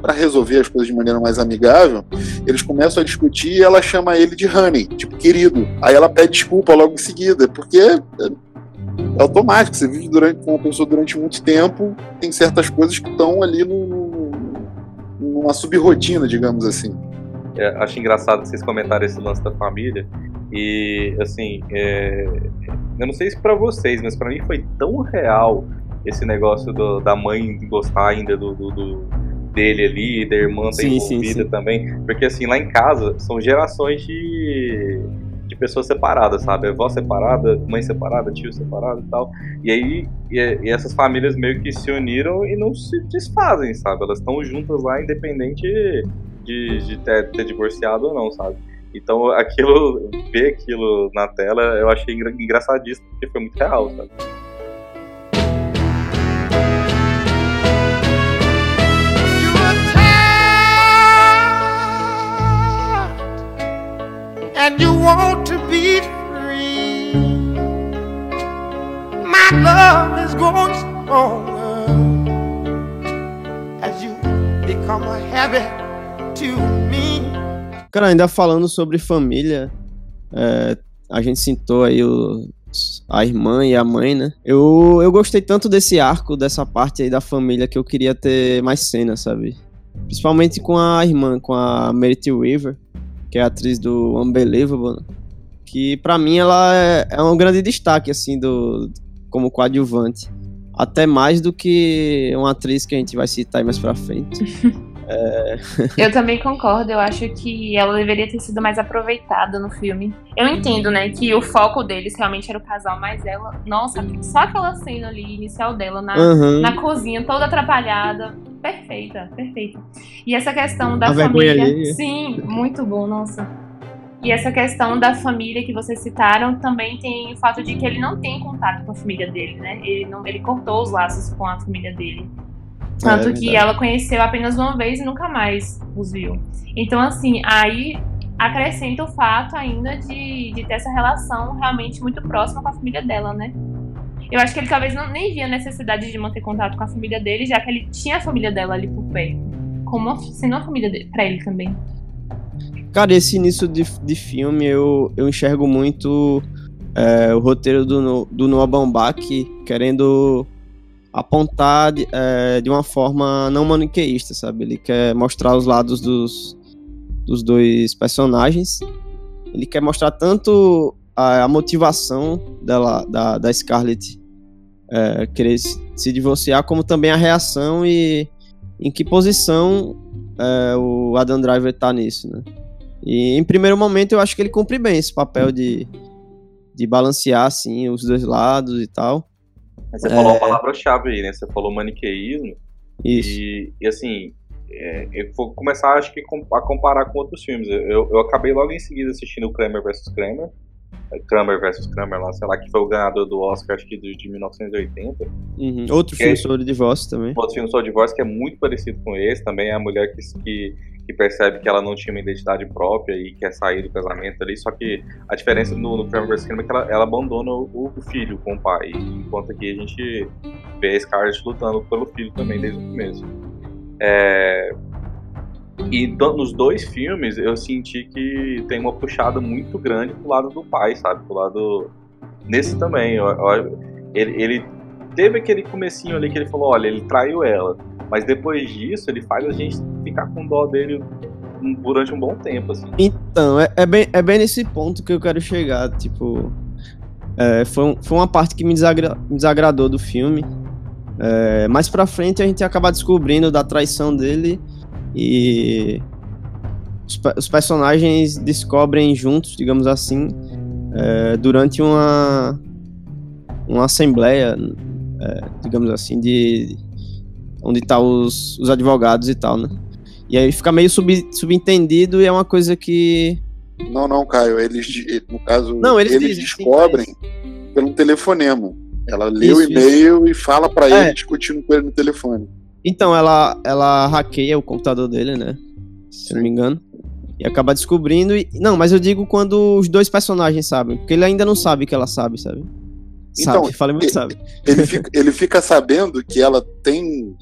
para resolver as coisas de maneira mais amigável, eles começam a discutir e ela chama ele de honey, tipo querido. Aí ela pede desculpa logo em seguida, porque é, automático. Você vive durante, com uma pessoa durante muito tempo, tem certas coisas que estão ali no, numa subrotina, digamos assim. É, acho engraçado vocês comentaram esse lance da família. E, assim, é, eu não sei se para vocês, mas para mim foi tão real esse negócio do, da mãe gostar ainda do, do, do dele ali, da irmã tá envolvida também. Porque, assim, lá em casa são gerações de de pessoas separadas, sabe? Avó separada, mãe separada, tio separado e tal. E aí, e, e essas famílias meio que se uniram e não se desfazem, sabe? Elas estão juntas lá, independente de, de ter, ter divorciado ou não, sabe? Então, aquilo, ver aquilo na tela, eu achei engraçadíssimo, porque foi muito real, sabe? and you want to be free. My love is growing stronger as you become a habit. Cara, ainda falando sobre família, é, a gente citou aí o, a irmã e a mãe, né? Eu, eu gostei tanto desse arco, dessa parte aí da família, que eu queria ter mais cenas, sabe? Principalmente com a irmã, com a Merit Weaver, que é a atriz do Unbelievable, né? que para mim ela é, é um grande destaque, assim, do como coadjuvante. Até mais do que uma atriz que a gente vai citar aí mais pra frente. É... Eu também concordo, eu acho que ela deveria ter sido mais aproveitada no filme. Eu entendo, né, que o foco deles realmente era o casal, mas ela, nossa, só aquela cena ali inicial dela na, uhum. na cozinha, toda atrapalhada, perfeita, perfeita. E essa questão da A família. Sim, muito bom, nossa. E essa questão da família que vocês citaram também tem o fato de que ele não tem contato com a família dele, né? Ele, não, ele cortou os laços com a família dele. Tanto é, que ela conheceu apenas uma vez e nunca mais os viu. Então, assim, aí acrescenta o fato ainda de, de ter essa relação realmente muito próxima com a família dela, né? Eu acho que ele talvez não, nem via necessidade de manter contato com a família dele, já que ele tinha a família dela ali por perto. Como sendo uma família dele, pra ele também. Cara, esse início de, de filme eu, eu enxergo muito é, o roteiro do, do Noah Baumbach querendo apontar de, é, de uma forma não maniqueísta, sabe? Ele quer mostrar os lados dos, dos dois personagens. Ele quer mostrar tanto a, a motivação dela, da, da Scarlett é, querer se, se, divorciar, como também a reação e em que posição é, o Adam Driver tá nisso, né? E em primeiro momento eu acho que ele cumpre bem esse papel de, de balancear assim os dois lados e tal. Você falou uma é. palavra-chave aí, né? Você falou maniqueísmo. Isso. E, e assim, é, eu vou começar, acho que, a comparar com outros filmes. Eu, eu acabei logo em seguida assistindo Kramer vs. Kramer. É, Kramer vs. Kramer, lá, sei lá, que foi o ganhador do Oscar, acho que de, de 1980. Uhum. Outro filme é, sobre divórcio também. Outro filme sobre divórcio que é muito parecido com esse. Também é a mulher que, que que percebe que ela não tinha uma identidade própria e quer sair do casamento ali. Só que a diferença no, no vs. Kramer é que ela, ela abandona o, o, filho com o pai. Enquanto aqui a gente vê a Scarlett lutando pelo filho também desde o começo. É... E nos dois filmes eu senti que tem uma puxada muito grande pro lado do pai, sabe? Pro lado. Nesse também. Eu, eu, ele, ele teve aquele comecinho ali que ele falou: olha, ele traiu ela. Mas depois disso, ele faz a gente ficar com dó dele durante um bom tempo, assim. Então, é, é, bem, é bem nesse ponto que eu quero chegar, tipo... É, foi, foi uma parte que me, desagra, me desagradou do filme. É, mais pra frente a gente acaba descobrindo da traição dele e os, os personagens descobrem juntos, digamos assim, é, durante uma, uma assembleia, é, digamos assim, de, onde tá os, os advogados e tal, né? E aí fica meio sub, subentendido e é uma coisa que. Não, não, Caio. Eles, no caso, não, eles, eles dizem, descobrem sim, pelo telefonema. Ela lê isso, o e-mail e fala para é. ele discutindo com ele no telefone. Então, ela, ela hackeia o computador dele, né? Se sim. não me engano. E acaba descobrindo. E... Não, mas eu digo quando os dois personagens sabem. Porque ele ainda não sabe que ela sabe, sabe? Então, sabe, muito ele, sabe. Ele fica, ele fica sabendo que ela tem,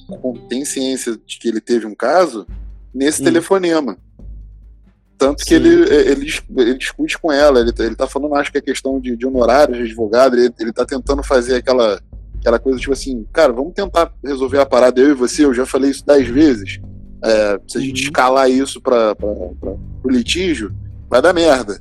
tem ciência de que ele teve um caso nesse hum. telefonema. Tanto Sim. que ele, ele, ele discute com ela, ele, ele tá falando, acho que é questão de, de honorários de advogado, ele, ele tá tentando fazer aquela, aquela coisa tipo assim, cara, vamos tentar resolver a parada eu e você, eu já falei isso dez vezes. É, se a gente uhum. escalar isso para o litígio, vai dar merda.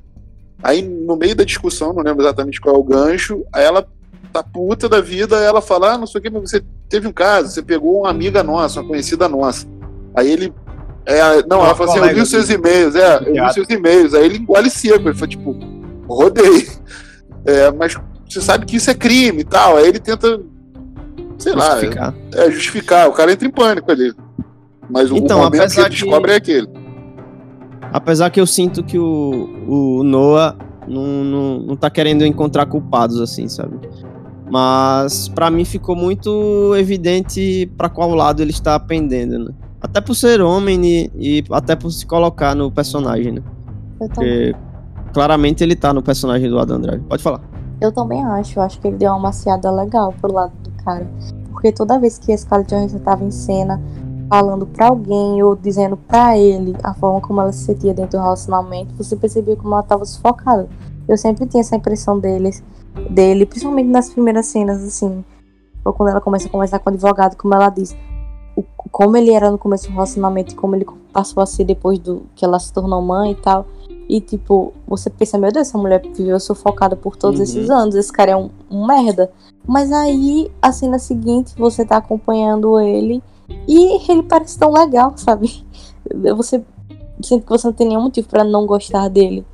Aí, no meio da discussão, não lembro exatamente qual é o gancho, aí ela tá puta da vida, ela fala, ah, não sei o que, mas você teve um caso, você pegou uma amiga nossa, uma conhecida nossa. Aí ele. É, não, ela fala assim, eu vi os seus e-mails, é, eu vi os seus e-mails. Aí ele engole seco, ele fala, tipo, rodei. É, mas você sabe que isso é crime e tal. Aí ele tenta, sei justificar. lá, é, justificar. O cara entra em pânico ali. Mas então, o momento que ele que... descobre é aquele. Apesar que eu sinto que o, o Noah não, não, não tá querendo encontrar culpados, assim, sabe? Mas para mim ficou muito evidente para qual lado ele está pendendo, né? Até por ser homem e, e até por se colocar no personagem, né? Porque claramente ele tá no personagem do Adam Driver. Pode falar. Eu também acho, eu acho que ele deu uma maciada legal pro lado do cara. Porque toda vez que a Scarlett Johansson tava em cena, falando pra alguém ou dizendo pra ele a forma como ela se sentia dentro do relacionamento, você percebia como ela tava sufocada. Eu sempre tinha essa impressão deles, dele, principalmente nas primeiras cenas, assim, ou quando ela começa a conversar com o advogado, como ela diz, o, como ele era no começo do relacionamento e como ele passou a ser depois do que ela se tornou mãe e tal. E, tipo, você pensa, meu Deus, essa mulher viveu sufocada por todos Uhum. esses anos, esse cara é um, um merda. Mas aí, a cena seguinte, você tá acompanhando ele e ele parece tão legal, sabe? Você sente que você não tem nenhum motivo pra não gostar dele.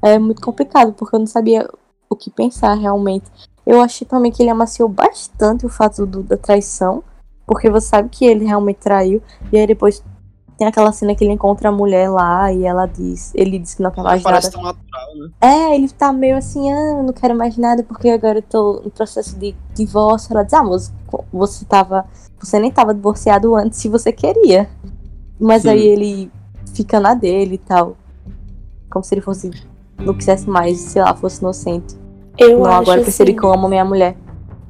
É muito complicado, porque eu não sabia o que pensar realmente. Eu achei também que ele amaciou bastante o fato do- da traição, porque você sabe que ele realmente traiu, e aí depois tem aquela cena que ele encontra a mulher lá e ela diz, ele diz que não quer mais nada. Parece tão natural, né? É, ele tá meio assim, ah, não quero mais nada porque agora eu tô em processo de divórcio. Ela diz, ah, mas você tava. Você nem tava divorciado antes se você queria. Mas Sim. aí ele fica na dele e tal. Como se ele fosse. Não quisesse mais, sei lá, fosse inocente. Eu não, acho agora eu percebi assim, que eu amo minha mulher.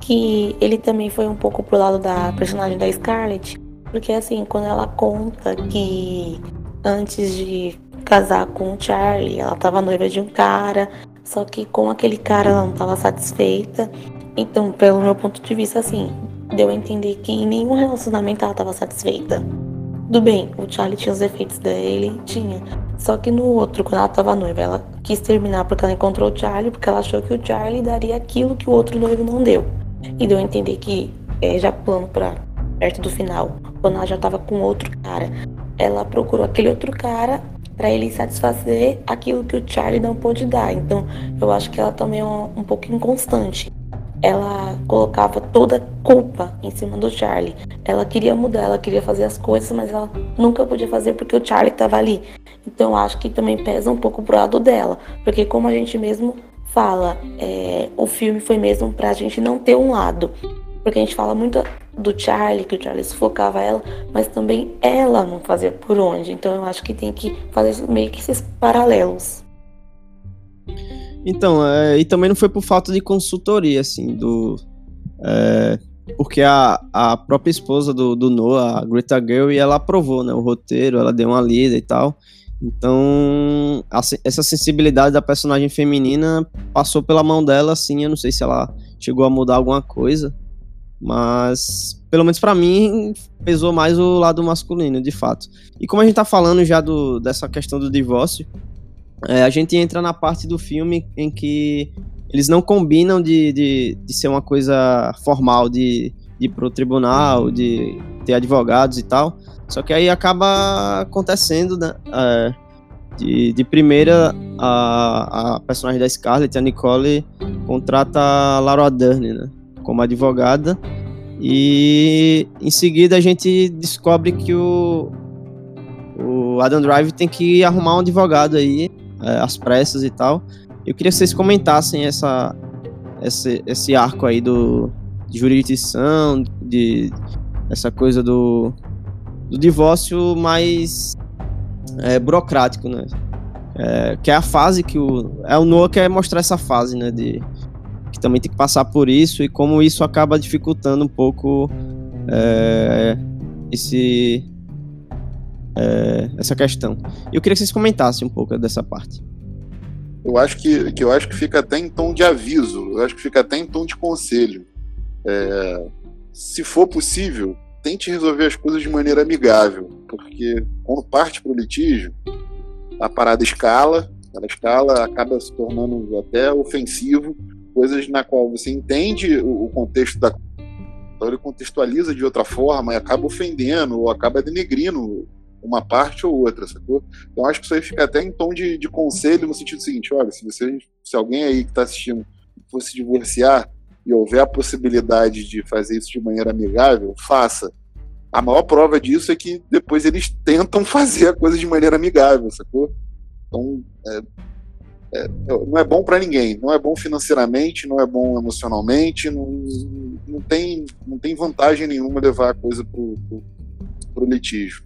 Que ele também foi um pouco pro lado da personagem da Scarlett. Porque assim, quando ela conta que antes de casar com o Charlie, ela tava noiva de um cara, só que com aquele cara ela não tava satisfeita. Então, pelo meu ponto de vista, assim, deu a entender que em nenhum relacionamento ela tava satisfeita. Tudo bem, o Charlie tinha os defeitos dele, tinha. Só que no outro, quando ela tava noiva, ela quis terminar porque ela encontrou o Charlie, porque ela achou que o Charlie daria aquilo que o outro noivo não deu. E deu a entender que, é, já pulando pra perto do final, quando ela já tava com outro cara, ela procurou aquele outro cara pra ele satisfazer aquilo que o Charlie não pôde dar. Então, eu acho que ela também é um, um pouco inconstante. Ela colocava toda a culpa em cima do Charlie. Ela queria mudar, ela queria fazer as coisas, mas ela nunca podia fazer porque o Charlie tava ali. Então, acho que também pesa um pouco pro lado dela. Porque, como a gente mesmo fala, é, o filme foi mesmo pra gente não ter um lado. Porque a gente fala muito do Charlie, que o Charlie sufocava ela, mas também ela não fazia por onde. Então eu acho que tem que fazer meio que esses paralelos. Então, é, e também não foi por falta de consultoria, assim, do. é, porque a, a própria esposa do, do Noah, a Greta Gerwig, ela aprovou, né, o roteiro, ela deu uma lida e tal. Então, a essa sensibilidade da personagem feminina passou pela mão dela, assim, eu não sei se ela chegou a mudar alguma coisa, mas pelo menos pra mim pesou mais o lado masculino, de fato. E como a gente tá falando já do, dessa questão do divórcio, é, a gente entra na parte do filme em que eles não combinam de, de, de ser uma coisa formal, de, de ir pro tribunal, de ter advogados e tal. Só que aí acaba acontecendo, né? é, de, de primeira, a, a personagem da Scarlett, a Nicole, contrata a Laura Dern, né? Como advogada. E em seguida a gente descobre que o, o Adam Drive tem que arrumar um advogado aí, é, às pressas e tal. Eu queria que vocês comentassem essa, esse, esse arco aí do, de jurisdição, de essa coisa do, do divórcio mais é, burocrático, né? É, que é a fase que o. É o Noah que quer mostrar essa fase, né? De, que também tem que passar por isso e como isso acaba dificultando um pouco é, esse, é, essa questão. Eu queria que vocês comentassem um pouco dessa parte. Eu acho que, que eu acho que fica até em tom de aviso, eu acho que fica até em tom de conselho. É, se for possível, tente resolver as coisas de maneira amigável, porque quando parte para o litígio, a parada escala, ela escala, acaba se tornando até ofensivo, coisas na qual você entende o, contexto da então ele contextualiza de outra forma e acaba ofendendo ou acaba denegrindo uma parte ou outra, sacou? Então acho que isso aí fica até em tom de, de conselho no sentido seguinte, olha, se você, se alguém aí que está assistindo fosse divorciar e houver a possibilidade de fazer isso de maneira amigável, faça. A maior prova disso é que depois eles tentam fazer a coisa de maneira amigável, sacou? Então, é, é, não é bom para ninguém. Não é bom financeiramente, não é bom emocionalmente, não, não, tem, não tem vantagem nenhuma levar a coisa pro, pro, pro litígio.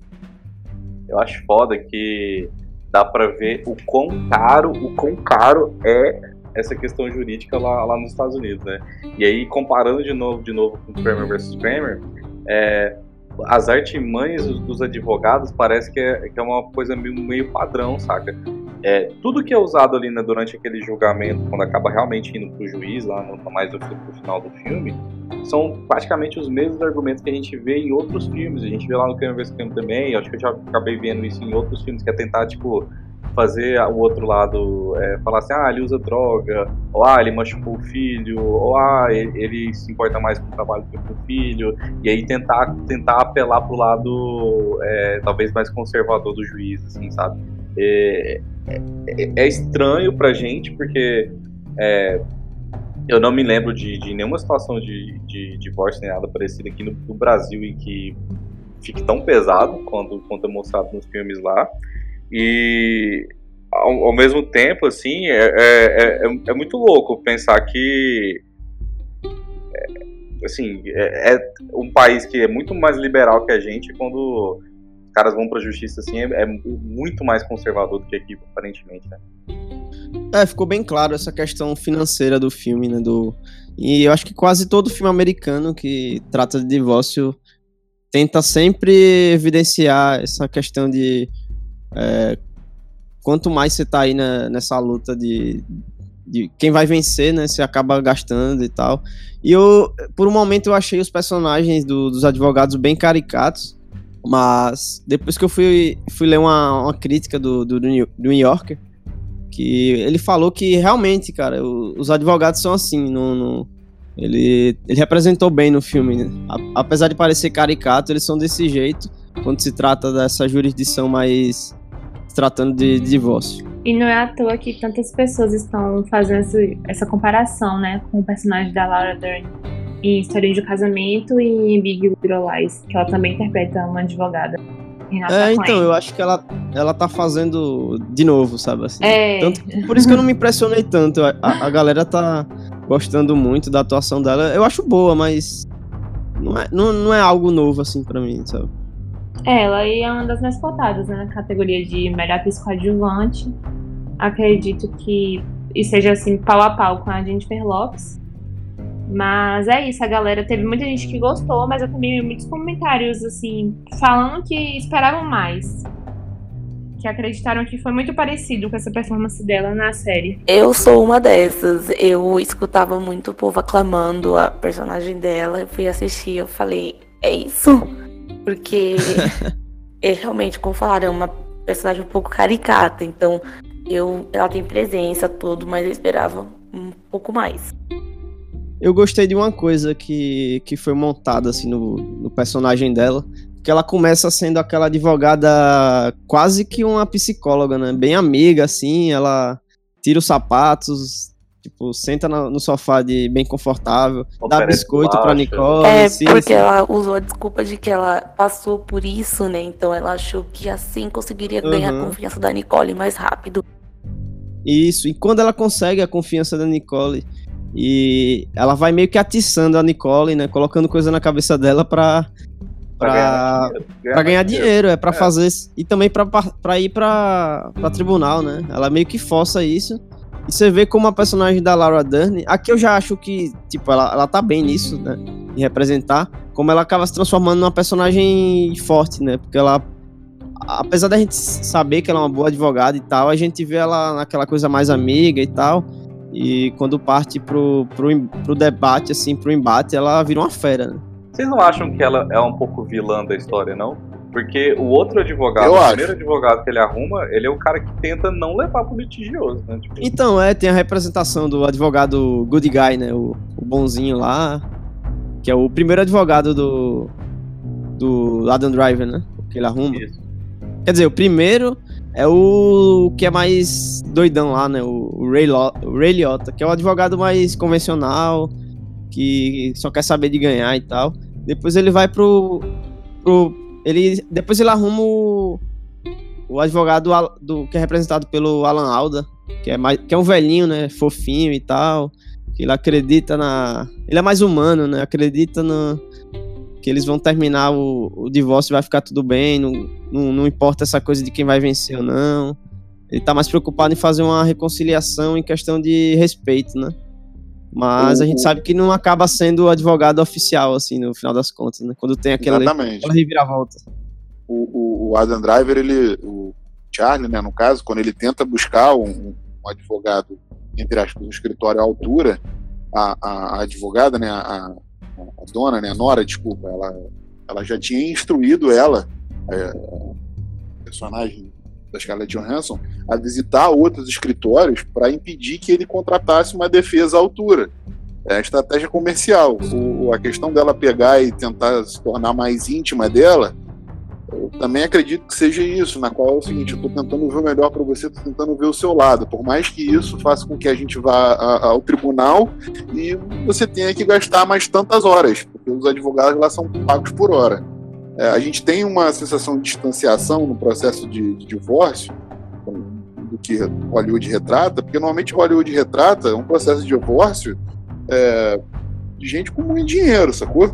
Eu acho foda que dá pra ver o quão caro, o quão caro é essa questão jurídica lá, lá nos Estados Unidos, né? E aí, comparando de novo, de novo com Kramer versus Kramer, é, as artimanhas dos advogados parece que é, que é uma coisa meio, meio padrão, saca? É, tudo que é usado ali né, durante aquele julgamento, quando acaba realmente indo pro juiz, lá no, mais do, final do filme, são praticamente os mesmos argumentos que a gente vê em outros filmes. A gente vê lá no Crime vs Crime também, acho que eu já acabei vendo isso em outros filmes, que é tentar, tipo, fazer o outro lado é, falar assim, ah, ele usa droga, ou ah, ele machucou o filho, ou ah, ele, ele se importa mais com o trabalho do que com o filho, e aí tentar, tentar apelar pro lado é, talvez mais conservador do juiz, assim, sabe? É, é, é estranho pra gente, porque é, eu não me lembro de, de nenhuma situação de, de, de divórcio nem nada parecido aqui no, no Brasil em que fique tão pesado quanto, quanto é mostrado nos filmes lá. E ao, ao mesmo tempo, assim, é, é, é, é, muito louco pensar que é, assim, é, é, um país que é muito mais liberal que a gente quando os caras vão pra justiça, assim, é, é muito mais conservador do que aqui, aparentemente, né? É, ficou bem claro essa questão financeira do filme, né? Do... E eu acho que quase todo filme americano que trata de divórcio tenta sempre evidenciar essa questão de é, quanto mais você tá aí na, nessa luta de, de quem vai vencer, né? Você acaba gastando e tal. E eu, por um momento, eu achei os personagens do, dos advogados bem caricatos. Mas depois que eu fui, fui ler uma, uma crítica do, do, do New Yorker, que ele falou que realmente, cara, os advogados são assim, no, no ele, ele representou bem no filme, né? Apesar de parecer caricato, eles são desse jeito quando se trata dessa jurisdição mais se tratando de, de divórcio. E não é à toa que tantas pessoas estão fazendo essa, essa comparação, né, com o personagem da Laura Dern em História de Casamento e em Big Little Lies, que ela também interpreta uma advogada. Renata é, então, eu acho que ela, ela tá fazendo de novo, sabe assim. É. Tanto, por isso que eu não me impressionei tanto. A, a galera tá gostando muito da atuação dela. Eu acho boa, mas não é, não, não é algo novo assim para mim, sabe? É, ela é uma das mais cotadas né, na categoria de melhor coadjuvante. Acredito que esteja assim pau a pau com a Jennifer Lopes. Mas é isso, a galera teve muita gente que gostou, mas eu também vi muitos comentários assim falando que esperavam mais. Que acreditaram que foi muito parecido com essa performance dela na série. Eu sou uma dessas. Eu escutava muito o povo aclamando a personagem dela. Eu fui assistir, eu falei, é isso? Porque é realmente, como falaram, é uma personagem um pouco caricata. Então, eu, ela tem presença, tudo, mas eu esperava um pouco mais. Eu gostei de uma coisa que, que foi montada assim no, no personagem dela, que ela começa sendo aquela advogada quase que uma psicóloga, né? Bem amiga, assim, ela tira os sapatos, Tipo, senta no, sofá de bem confortável, dá biscoito baixo. pra Nicole. É, sim, porque sim. ela usou a desculpa de que ela passou por isso, né? Então ela achou que assim conseguiria uhum. ganhar a confiança da Nicole mais rápido. Isso, e quando ela consegue a confiança da Nicole, e ela vai meio que atiçando a Nicole, né? Colocando coisa na cabeça dela pra. Pra, pra ganhar, dinheiro, pra ganhar dinheiro, é pra é. fazer. E também pra, pra ir pra, pra tribunal, né? Ela meio que força isso. Você vê como a personagem da Laura Dern, aqui eu já acho que, tipo, ela, ela tá bem nisso, né? Em representar, como ela acaba se transformando numa personagem forte, né? Porque ela, apesar da gente saber que ela é uma boa advogada e tal, a gente vê ela naquela coisa mais amiga e tal. E quando parte pro, pro, pro debate, assim, pro embate, ela vira uma fera, né? Vocês não acham que ela é um pouco vilã da história, não? Porque o outro advogado, eu o acho. primeiro advogado que ele arruma, ele é o cara que tenta não levar pro litigioso, né? Tipo... Então, é, tem a representação do advogado good guy, né? O, o bonzinho lá, que é o primeiro advogado do, do Adam Driver, né? Que ele arruma. Isso. Quer dizer, o primeiro é o que é mais doidão lá, né? O Ray, Lo, o Ray Liotta, que é o advogado mais convencional, que só quer saber de ganhar e tal. Depois ele vai pro, pro ele depois ele arruma o, o advogado do, que é representado pelo Alan Alda, que é mais que é um velhinho, né, fofinho e tal, que ele acredita na, ele é mais humano, né, acredita no que eles vão terminar o, o divórcio vai ficar tudo bem, não, não, não importa essa coisa de quem vai vencer ou não. Ele tá mais preocupado em fazer uma reconciliação em questão de respeito, né? Mas O- a gente sabe que não acaba sendo o advogado oficial, assim, no final das contas, né? Quando tem aquela, reviravolta. o, o, o Adam Driver, ele, o Charlie, né, no caso, quando ele tenta buscar um, um advogado, entre aspas, um escritório à altura, a, a, a advogada, né, a, a dona, né, a Nora, desculpa, ela, ela já tinha instruído ela, é, a personagem da Scarlett Johansson, a visitar outros escritórios para impedir que ele contratasse uma defesa à altura. É a estratégia comercial. O, a questão dela pegar e tentar se tornar mais íntima dela, eu também acredito que seja isso, na qual é o seguinte, eu estou tentando ver o melhor para você, estou tentando ver o seu lado, por mais que isso faça com que a gente vá a- ao tribunal e você tenha que gastar mais tantas horas, porque os advogados lá são pagos por hora. É, a gente tem uma sensação de distanciação no processo de, de divórcio do que Hollywood retrata, porque normalmente Hollywood retrata um processo de divórcio é, de gente com muito dinheiro, sacou?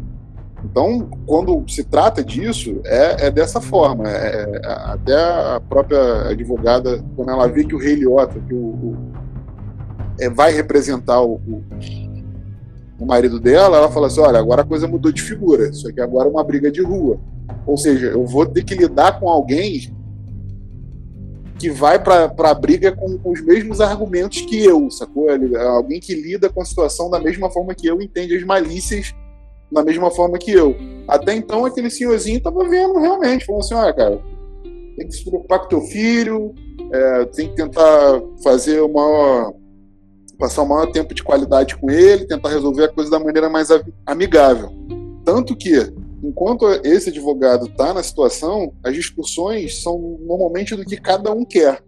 Então, quando se trata disso, é, é dessa forma. É- é- até a própria advogada, quando ela vê que o Rei Liotta, que o, o- é, vai representar o, o- o marido dela, ela fala assim: olha, agora a coisa mudou de figura. Isso aqui agora é uma briga de rua. Ou seja, eu vou ter que lidar com alguém que vai para a briga com, com os mesmos argumentos que eu, sacou? Ele- Alguém que lida com a situação da mesma forma que eu, entende as malícias da mesma forma que eu. Até então, aquele senhorzinho tava vendo realmente, falando assim: olha, cara, tem que se preocupar com teu filho, é, tem que tentar fazer o maior. Passar o maior tempo de qualidade com ele, tentar resolver a coisa da maneira mais amigável. Tanto que, enquanto esse advogado está na situação, as discussões são normalmente do que cada um quer.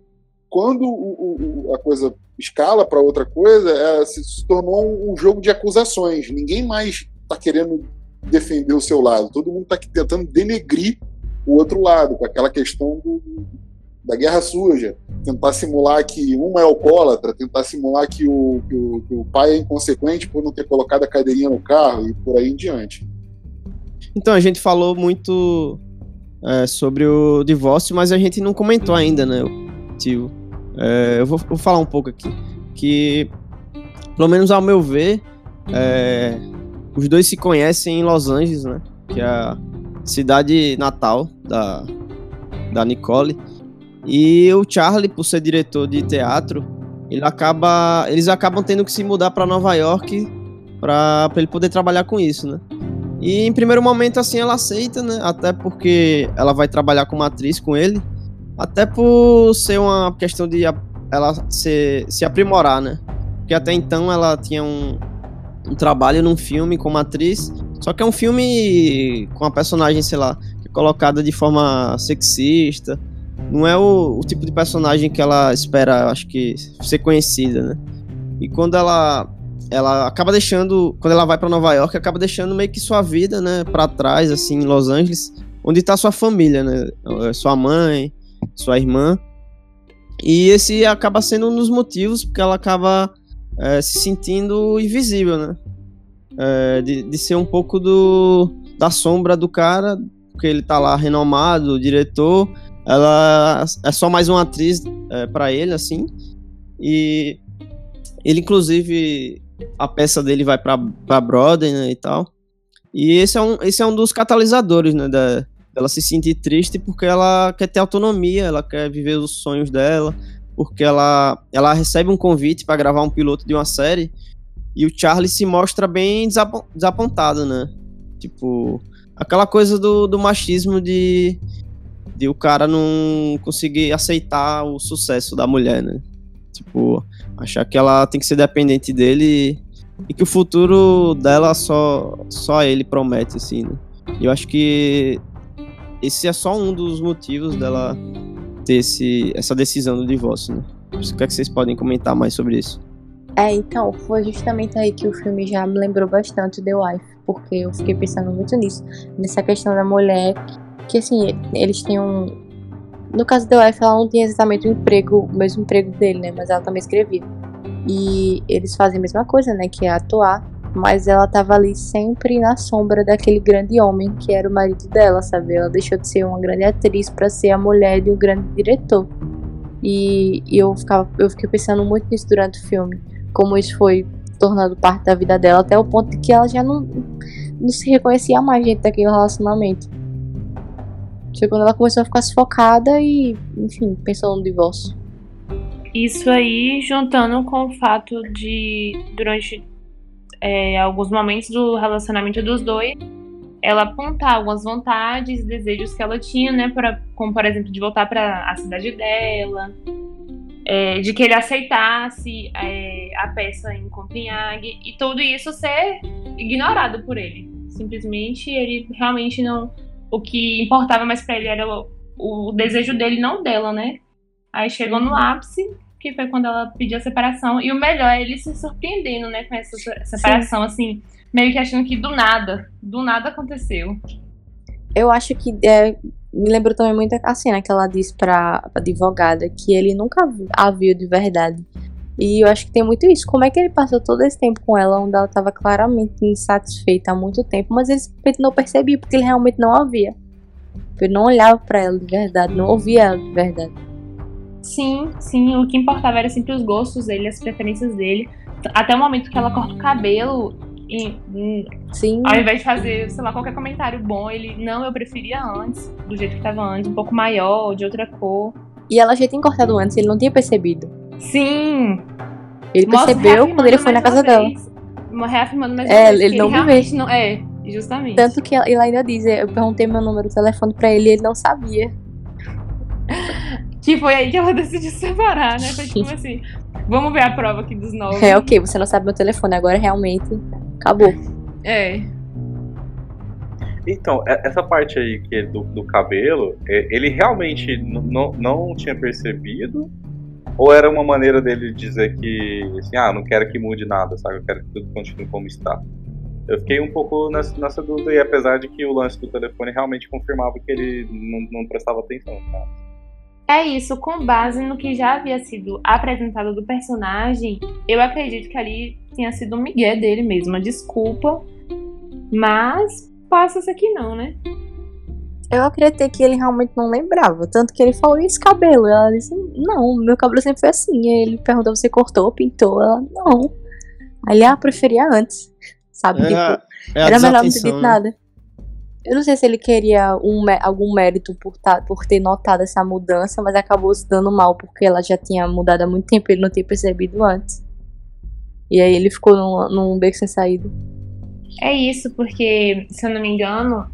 Quando o- o- a coisa escala para outra coisa, é, se, se tornou um jogo de acusações. Ninguém mais está querendo defender o seu lado. Todo mundo está tentando denegrir o outro lado, com aquela questão do, da guerra suja. Tentar simular que um é alcoólatra, tentar simular que o, que o, que o pai é inconsequente por não ter colocado a cadeirinha no carro e por aí em diante. Então, a gente falou muito é, sobre o divórcio, mas a gente não comentou ainda, né, tio. É, eu vou, vou falar um pouco aqui. Que, pelo menos ao meu ver, é, os dois se conhecem em Los Angeles, né? Que é a cidade natal da, da Nicole. E o Charlie, por ser diretor de teatro, ele acaba, eles acabam tendo que se mudar para Nova York para ele poder trabalhar com isso, né? E em primeiro momento, assim, ela aceita, né? Até porque ela vai trabalhar como atriz com ele. Até por ser uma questão de ela se, se aprimorar, né? Porque até então ela tinha um, um trabalho num filme como atriz. Só que é um filme com a personagem, sei lá, é colocada de forma sexista. Não é o, o tipo de personagem que ela espera, acho que, ser conhecida, né? E quando ela ela acaba deixando, quando ela vai pra Nova York, acaba deixando meio que sua vida, né, para trás, assim, em Los Angeles, onde tá sua família, né, eh, sua mãe, sua irmã. E esse acaba sendo um dos motivos porque ela acaba eh, se sentindo invisível, né, Eh, de, de ser um pouco do da sombra do cara, porque ele tá lá renomado, diretor, ela é só mais uma atriz eh, para ele, assim, e ele inclusive a peça dele vai pra Broadway, né, e tal. E esse é um, esse é um dos catalisadores, né, da, dela se sentir triste porque ela quer ter autonomia, ela quer viver os sonhos dela, porque ela, ela recebe um convite para gravar um piloto de uma série e o Charlie se mostra bem desapon- desapontado, né? Tipo, aquela coisa do, do machismo de, de o cara não conseguir aceitar o sucesso da mulher, né? Tipo, achar que ela tem que ser dependente dele e que o futuro dela só só ele promete assim, né? Eu acho que esse é só um dos motivos dela ter esse, essa decisão do divórcio, né? O que é que vocês podem comentar mais sobre isso? É, então, foi justamente aí que o filme já me lembrou bastante The Wife, porque eu fiquei pensando muito nisso, nessa questão da mulher, que assim, eles um. No caso da Wife, ela não tinha exatamente o emprego, o mesmo emprego dele, né? Mas ela também escrevia. E eles fazem a mesma coisa, né? Que é atuar, mas ela tava ali sempre na sombra daquele grande homem que era o marido dela, sabe? Ela deixou de ser uma grande atriz para ser a mulher de um grande diretor. E, e eu, ficava, eu fiquei pensando muito nisso durante o filme como isso foi tornando parte da vida dela até o ponto de que ela já não, não se reconhecia mais dentro daquele relacionamento. Quando ela começou a ficar sufocada e, enfim, pensou no divórcio. Isso aí, juntando com o fato de, durante é, alguns momentos do relacionamento dos dois, ela apontar algumas vontades, desejos que ela tinha, né, pra, como por exemplo de voltar para a cidade dela, é, de que ele aceitasse é, a peça em Copenhague e tudo isso ser ignorado por ele. Simplesmente ele realmente não, o que importava mais para ele era o, o, desejo dele, não dela, né? Aí chegou no ápice, que foi quando ela pediu a separação e o melhor é ele se surpreendendo, né, com essa separação, Sim. assim meio que achando que do nada, do nada aconteceu. Eu acho que é, me lembrou também muito a cena que ela disse pra advogada que ele nunca a viu de verdade. E eu acho que tem muito isso. Como é que ele passou todo esse tempo com ela, onde ela estava claramente insatisfeita há muito tempo, mas ele simplesmente não percebia, porque ele realmente não a via. Ele não olhava para ela de verdade, não ouvia ela de verdade. Sim, sim. O que importava era sempre os gostos dele, as preferências dele. Até o momento que ela corta o cabelo, e, Sim. Ao invés de fazer, sei lá, qualquer comentário bom, ele, não, eu preferia antes, do jeito que tava antes, um pouco maior, de outra cor. E ela já tinha cortado antes, ele não tinha percebido. Sim! Ele percebeu quando ele foi na casa dela. Reafirmando mais é, vez, ele não realmente não É, justamente. Tanto que ele ainda diz, eu perguntei meu número de telefone pra ele e ele não sabia. que foi aí que ela decidiu separar, né? Foi tipo assim, vamos ver a prova aqui dos nove. É, ok, você não sabe meu telefone, agora realmente Acabou. É. Então, essa parte aí que é do, do cabelo, é, ele realmente não, não tinha percebido? Ou era uma maneira dele dizer que, assim, ah, não quero que mude nada, sabe? Eu quero que tudo continue como está. Eu fiquei um pouco nessa, nessa dúvida, e apesar de que o lance do telefone realmente confirmava que ele não, não prestava atenção, cara. É isso, com base no que já havia sido apresentado do personagem, eu acredito que ali tinha sido um migué dele mesmo, uma desculpa. Mas passa-se aqui não, né? Eu acreditei que ele realmente não lembrava. Tanto que ele falou, esse cabelo? Ela disse, não, meu cabelo sempre foi assim. Aí ele perguntou, você cortou, pintou? Ela, não. Aí ele, ah, preferia antes. Sabe? É, tipo, é era melhor não ter dito né? nada. Eu não sei se ele queria um, algum mérito por, tá, por ter notado essa mudança, mas acabou se dando mal porque ela já tinha mudado há muito tempo e ele não tinha percebido antes. E aí ele ficou num, num beco sem saída. É isso, porque, se eu não me engano,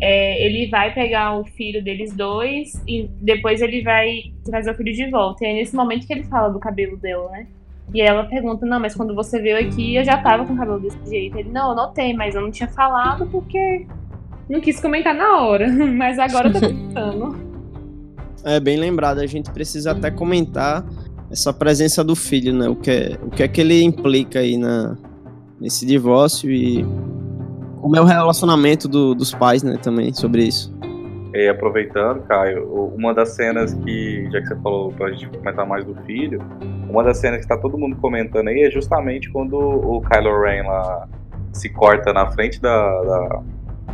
é, ele vai pegar o filho deles dois e depois ele vai trazer o filho de volta. E é nesse momento que ele fala do cabelo dela, né? E ela pergunta: Não, mas quando você veio aqui eu já tava com o cabelo desse jeito. Ele: Não, eu notei, mas eu não tinha falado porque não quis comentar na hora, mas agora eu tô pensando. É bem lembrado, a gente precisa até comentar essa presença do filho, né? O que é, o que, é que ele implica aí na, nesse divórcio e como é o relacionamento do, dos pais, né? Também sobre isso. E aproveitando, Caio, uma das cenas que, já que você falou pra gente comentar mais do filho, uma das cenas que tá todo mundo comentando aí é justamente quando o Kylo Ren lá se corta na frente da, da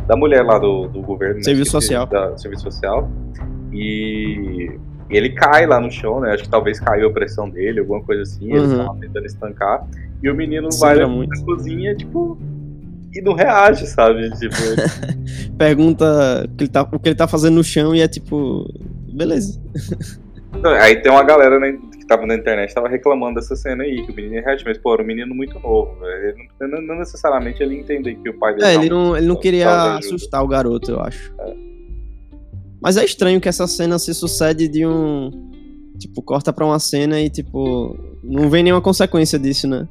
da mulher lá do, do governo. Né, serviço né, social. Da, serviço social. E ele cai lá no chão, né? Acho que talvez caiu a pressão dele, alguma coisa assim. Eles uhum. estavam tentando estancar. E o menino Sim, vai na cozinha, tipo. E não reage, sabe? Tipo. Pergunta o que, ele tá, o que ele tá fazendo no chão e é tipo. Beleza. Aí tem uma galera né, que tava na internet tava reclamando dessa cena aí, que o menino reage, mas pô, era um menino muito novo, não, não, necessariamente ele entender que o pai dele. É, ele não, ele não queria assustar o garoto, eu acho. É. Mas é estranho que essa cena se sucede de um. Tipo, corta pra uma cena e, tipo, não vem nenhuma consequência disso, né?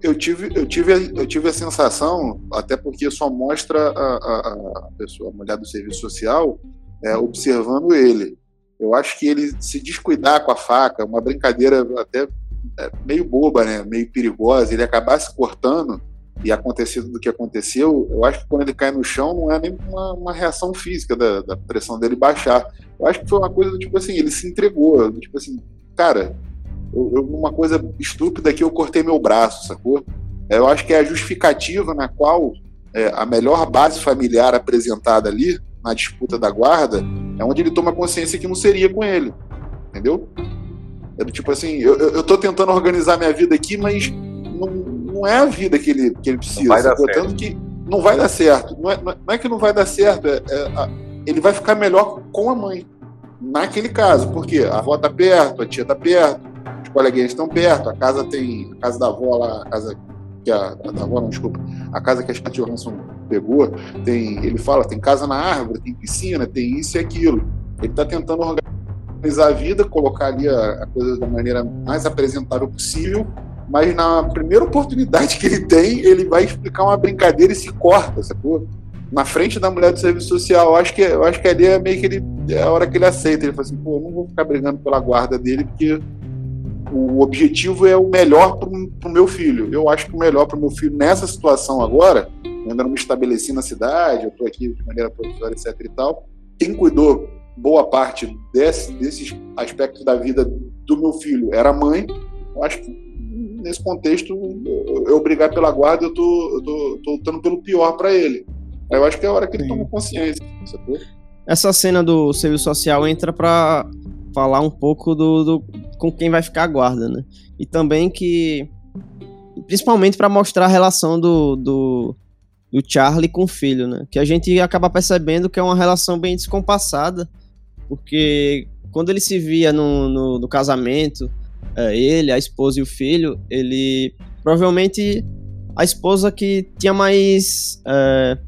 Eu tive, eu tive, eu tive a sensação, até porque só mostra a, a, a pessoa, a mulher do serviço social, é, observando ele. Eu acho que ele se descuidar com a faca, uma brincadeira até é, meio boba, né? meio perigosa, ele acabar se cortando e acontecido do que aconteceu, eu acho que quando ele cai no chão não é nem uma, uma reação física da, da, pressão dele baixar. Eu acho que foi uma coisa do tipo assim, ele se entregou, tipo assim, cara, eu, eu, uma coisa estúpida que eu cortei meu braço, sacou? Eu acho que é a justificativa na qual é, a melhor base familiar apresentada ali na disputa da guarda, é onde ele toma consciência que não seria com ele. Entendeu? É do tipo assim, eu, eu tô tentando organizar minha vida aqui, mas não, não é a vida que ele, que ele precisa. vai. Tanto que não vai dar certo. Não é, não é que não vai dar certo, é- é ele vai ficar melhor com a mãe. Naquele caso, porque a avó tá perto, a tia tá perto, os coleguinhas estão perto, a casa tem. A casa da avó lá, a casa que a, a da avó, não, desculpa, a casa que a Scarlett Johansson pegou, tem, ele fala, tem casa na árvore, tem piscina, tem isso e aquilo. Ele tá tentando organizar a vida, colocar ali a, a coisa da maneira mais apresentável possível, mas na primeira oportunidade que ele tem, ele vai explicar uma brincadeira e se corta, sacou? Na frente da mulher do serviço social. Eu acho que, eu acho que ali é meio que ele. É a hora que ele aceita. Ele fala assim, pô, eu não vou ficar brigando pela guarda dele, porque o objetivo é o melhor pro, pro meu filho. Eu acho que o melhor pro meu filho nessa situação agora, eu ainda não me estabeleci na cidade, eu tô aqui de maneira provisória, etc e tal. Quem cuidou boa parte desse, desses aspectos da vida do meu filho era a mãe. Eu acho que nesse contexto, eu, brigar pela guarda, eu tô, eu tô, tô lutando pelo pior para ele. Eu acho que é a hora que ele Sim. toma consciência, sacou? Essa cena do serviço social entra pra falar um pouco do, do- com quem vai ficar a guarda, né? E também que. Principalmente pra mostrar a relação do, do, do Charlie com o filho, né? Que a gente acaba percebendo que é uma relação bem descompassada, porque quando ele se via no, no, no casamento, é, ele, a esposa e o filho, ele provavelmente a esposa que tinha mais é,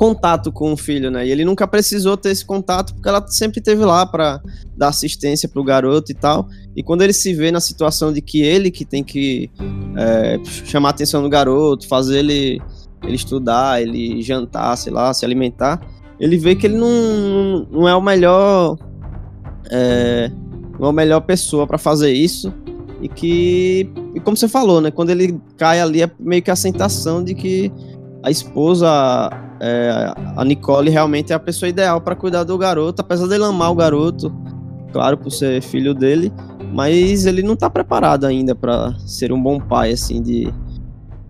contato com o filho, né? E ele nunca precisou ter esse contato porque ela sempre teve lá pra dar assistência pro garoto e tal. E quando ele se vê na situação de que ele que tem que é, chamar a atenção do garoto, fazer ele, ele estudar, ele jantar, sei lá, se alimentar, ele vê que ele não, não é o melhor é, não é a melhor pessoa pra fazer isso e que e como você falou, né? Quando ele cai ali é meio que a sensação de que a esposa é, a Nicole realmente é a pessoa ideal para cuidar do garoto, apesar dele amar o garoto, claro, por ser filho dele, mas ele não tá preparado ainda para ser um bom pai, assim, de,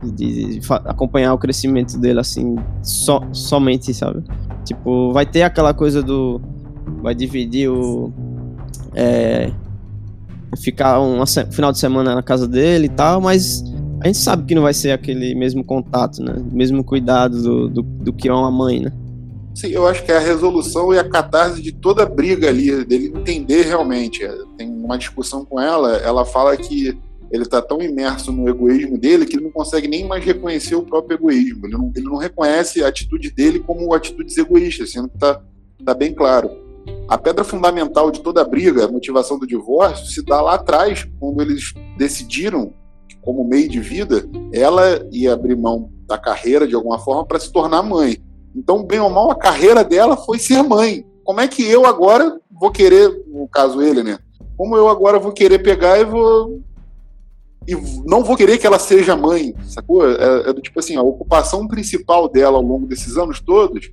de, de acompanhar o crescimento dele, assim, so, somente, sabe? Tipo, vai ter aquela coisa do. Vai dividir o. É, ficar um final de semana na casa dele e tal, mas a gente sabe que não vai ser aquele mesmo contato, né? Mesmo cuidado do, do, do que é uma mãe, né? Sim, eu acho que é a resolução e a catarse de toda a briga ali, dele entender realmente. Tem uma discussão com ela, ela fala que ele está tão imerso no egoísmo dele que ele não consegue nem mais reconhecer o próprio egoísmo. Ele não, ele não reconhece a atitude dele como atitudes egoístas, sendo que está tá bem claro. A pedra fundamental de toda a briga, a motivação do divórcio, se dá lá atrás, quando eles decidiram, como meio de vida, ela ia abrir mão da carreira de alguma forma para se tornar mãe. Então, bem ou mal, a carreira dela foi ser mãe. Como é que eu agora vou querer, no caso ele, né? Como eu agora vou querer pegar e vou. E não vou querer que ela seja mãe, sacou? É, é do tipo assim, a ocupação principal dela ao longo desses anos todos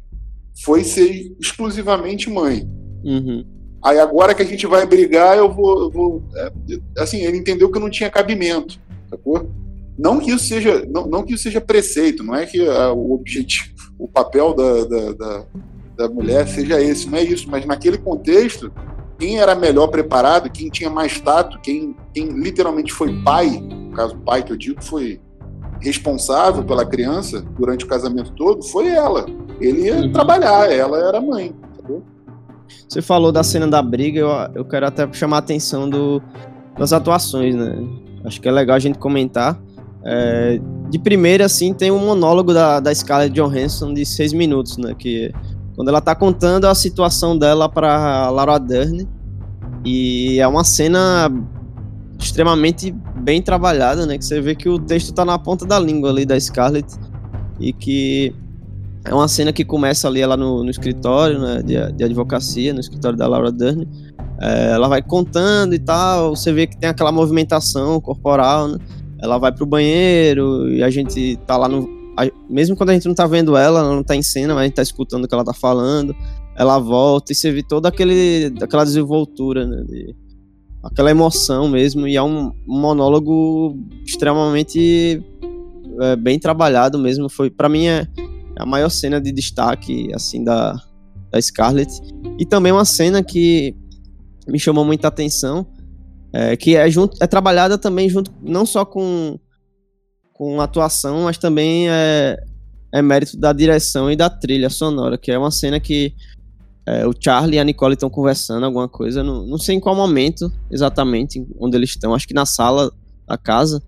foi ser exclusivamente mãe. Uhum. Aí agora que a gente vai brigar, eu vou. Eu vou é, assim, ele entendeu que não tinha cabimento, sacou? Não que isso seja, não, não que isso seja preceito, não é que ah, o objetivo, o papel da, da, da, da mulher seja esse, não é isso, mas naquele contexto, quem era melhor preparado, quem tinha mais tato, quem, quem literalmente foi pai, no caso, pai que eu digo, foi responsável pela criança durante o casamento todo, foi ela. Ele ia Uhum. trabalhar, ela era mãe, sacou? Você falou da cena da briga, eu, eu quero até chamar a atenção do, das atuações, né? Acho que é legal a gente comentar. É, de primeira, assim, tem um monólogo da, da Scarlett Johansson de seis minutos, né? Que quando ela tá contando a situação dela pra Laura Dern. E é uma cena extremamente bem trabalhada, né? Que você vê que o texto tá na ponta da língua ali da Scarlett. E que é uma cena que começa ali ela no, no escritório né, de, de advocacia, no escritório da Laura Dern. É, ela vai contando e tal, você vê que tem aquela movimentação corporal, né? Ela vai pro banheiro e a gente tá lá no. a- mesmo quando a gente não tá vendo ela, ela não tá em cena, mas a gente tá escutando o que ela tá falando. Ela volta e você vê toda aquele, aquela desenvoltura, né? de- aquela emoção mesmo. E é um monólogo extremamente é, bem trabalhado mesmo. Foi, para mim, é a maior cena de destaque assim da, da Scarlett. E também uma cena que me chamou muita atenção, é, que é, junto, é trabalhada também junto, não só com, com atuação, mas também é, é mérito da direção e da trilha sonora, que é uma cena que é, o Charlie e a Nicole estão conversando alguma coisa, não, não sei em qual momento exatamente onde eles estão, acho que na sala da casa,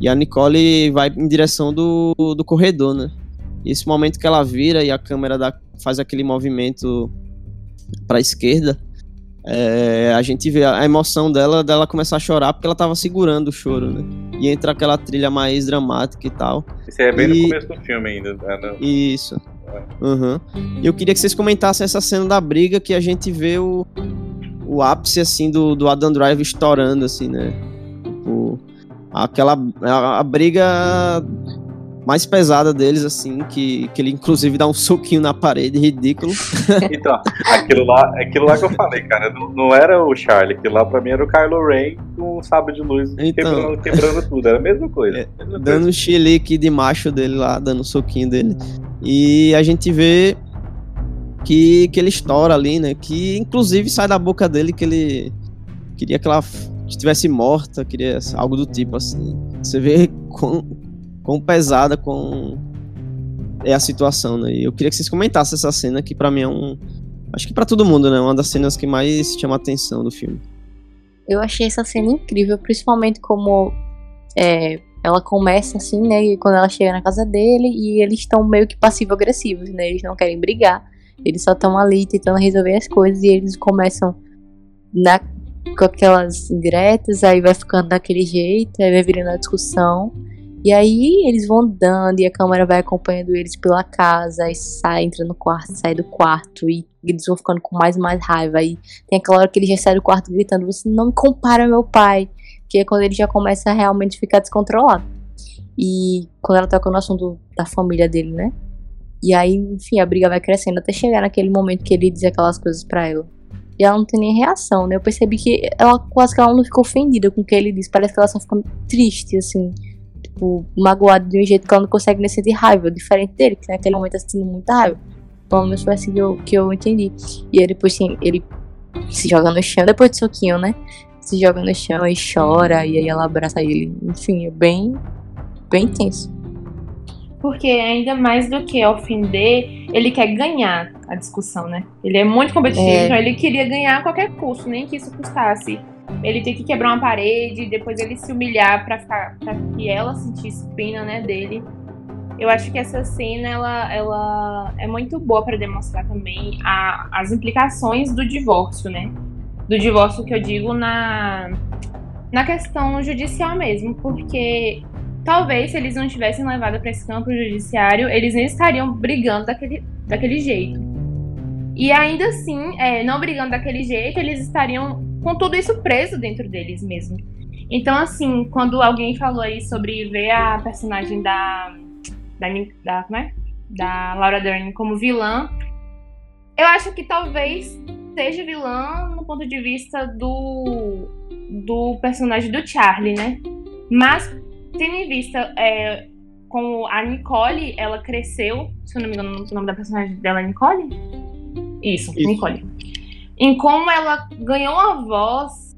e a Nicole vai em direção do, do corredor, né? E esse momento que ela vira e a câmera dá, faz aquele movimento para a esquerda, é, a gente vê a emoção dela, dela começar a chorar porque ela tava segurando o choro, né? E entra aquela trilha mais dramática e tal. Isso é bem e... no começo do filme ainda. Né? Isso. Uhum. Eu queria que vocês comentassem essa cena da briga que a gente vê o, o ápice, assim, do, do Adam Drive estourando, assim, né? Tipo, aquela... A, a briga mais pesada deles, assim, que, que ele inclusive dá um soquinho na parede, ridículo. então, aquilo lá, aquilo lá que eu falei, cara, não, não era o Charlie, aquilo lá pra mim era o Kylo Ren com um sábio de luz então, quebrando, quebrando, tudo, era a mesma coisa. É, mesma dando um chilique de macho dele lá, dando um soquinho dele. E a gente vê que, que ele estoura ali, né? Que inclusive sai da boca dele que ele queria que ela estivesse morta, queria algo do tipo assim. Você vê com, quão pesada com é a situação, né? E eu queria que vocês comentassem essa cena que para mim é um acho que para todo mundo, né, uma das cenas que mais chama a atenção do filme. Eu achei essa cena incrível, principalmente como é, ela começa assim, né, quando ela chega na casa dele e eles estão meio que passivo-agressivos, né? Eles não querem brigar, eles só estão ali tentando resolver as coisas e eles começam na, com aquelas indiretas, aí vai ficando daquele jeito, aí vai virando a discussão. E aí eles vão andando e a câmera vai acompanhando eles pela casa e sai, entra no quarto, sai do quarto e eles vão ficando com mais e mais raiva. Aí tem aquela hora que ele já sai do quarto gritando: Você não me compara meu pai. Que é quando ele já começa a realmente ficar descontrolado. E quando ela toca no assunto da família dele, né? E aí, enfim, a briga vai crescendo até chegar naquele momento que ele diz aquelas coisas para ela. E ela não tem nem reação, né? Eu percebi que ela quase que ela não ficou ofendida com o que ele disse. Parece que ela só fica triste, assim tipo, magoado de um jeito que ela não consegue nem sentir raiva, diferente dele, que naquele momento tá sentindo muita raiva. Pelo menos foi assim que eu, que eu entendi. E aí depois sim, ele se joga no chão, depois do soquinho, né? Se joga no chão e chora, e aí ela abraça ele. Enfim, é bem, bem tenso. Porque ainda mais do que ofender, ele quer ganhar a discussão, né? Ele é muito competitivo, é. então ele queria ganhar a qualquer custo, nem que isso custasse ele ter que quebrar uma parede, depois ele se humilhar para que ela sentisse pena, né, dele. Eu acho que essa cena ela, ela é muito boa para demonstrar também a, as implicações do divórcio, né? Do divórcio que eu digo na na questão judicial mesmo, porque talvez se eles não tivessem levado para esse campo judiciário, eles nem estariam brigando daquele, daquele jeito. E ainda assim, é, não brigando daquele jeito, eles estariam com tudo isso preso dentro deles mesmo. Então, assim, quando alguém falou aí sobre ver a personagem da. da, da como é? Da Laura Dern como vilã, eu acho que talvez seja vilã no ponto de vista do, do personagem do Charlie, né? Mas, tendo em vista é, como a Nicole, ela cresceu, se eu não me engano, o nome da personagem dela é Nicole? Isso, Isso. Nicole em como ela ganhou a voz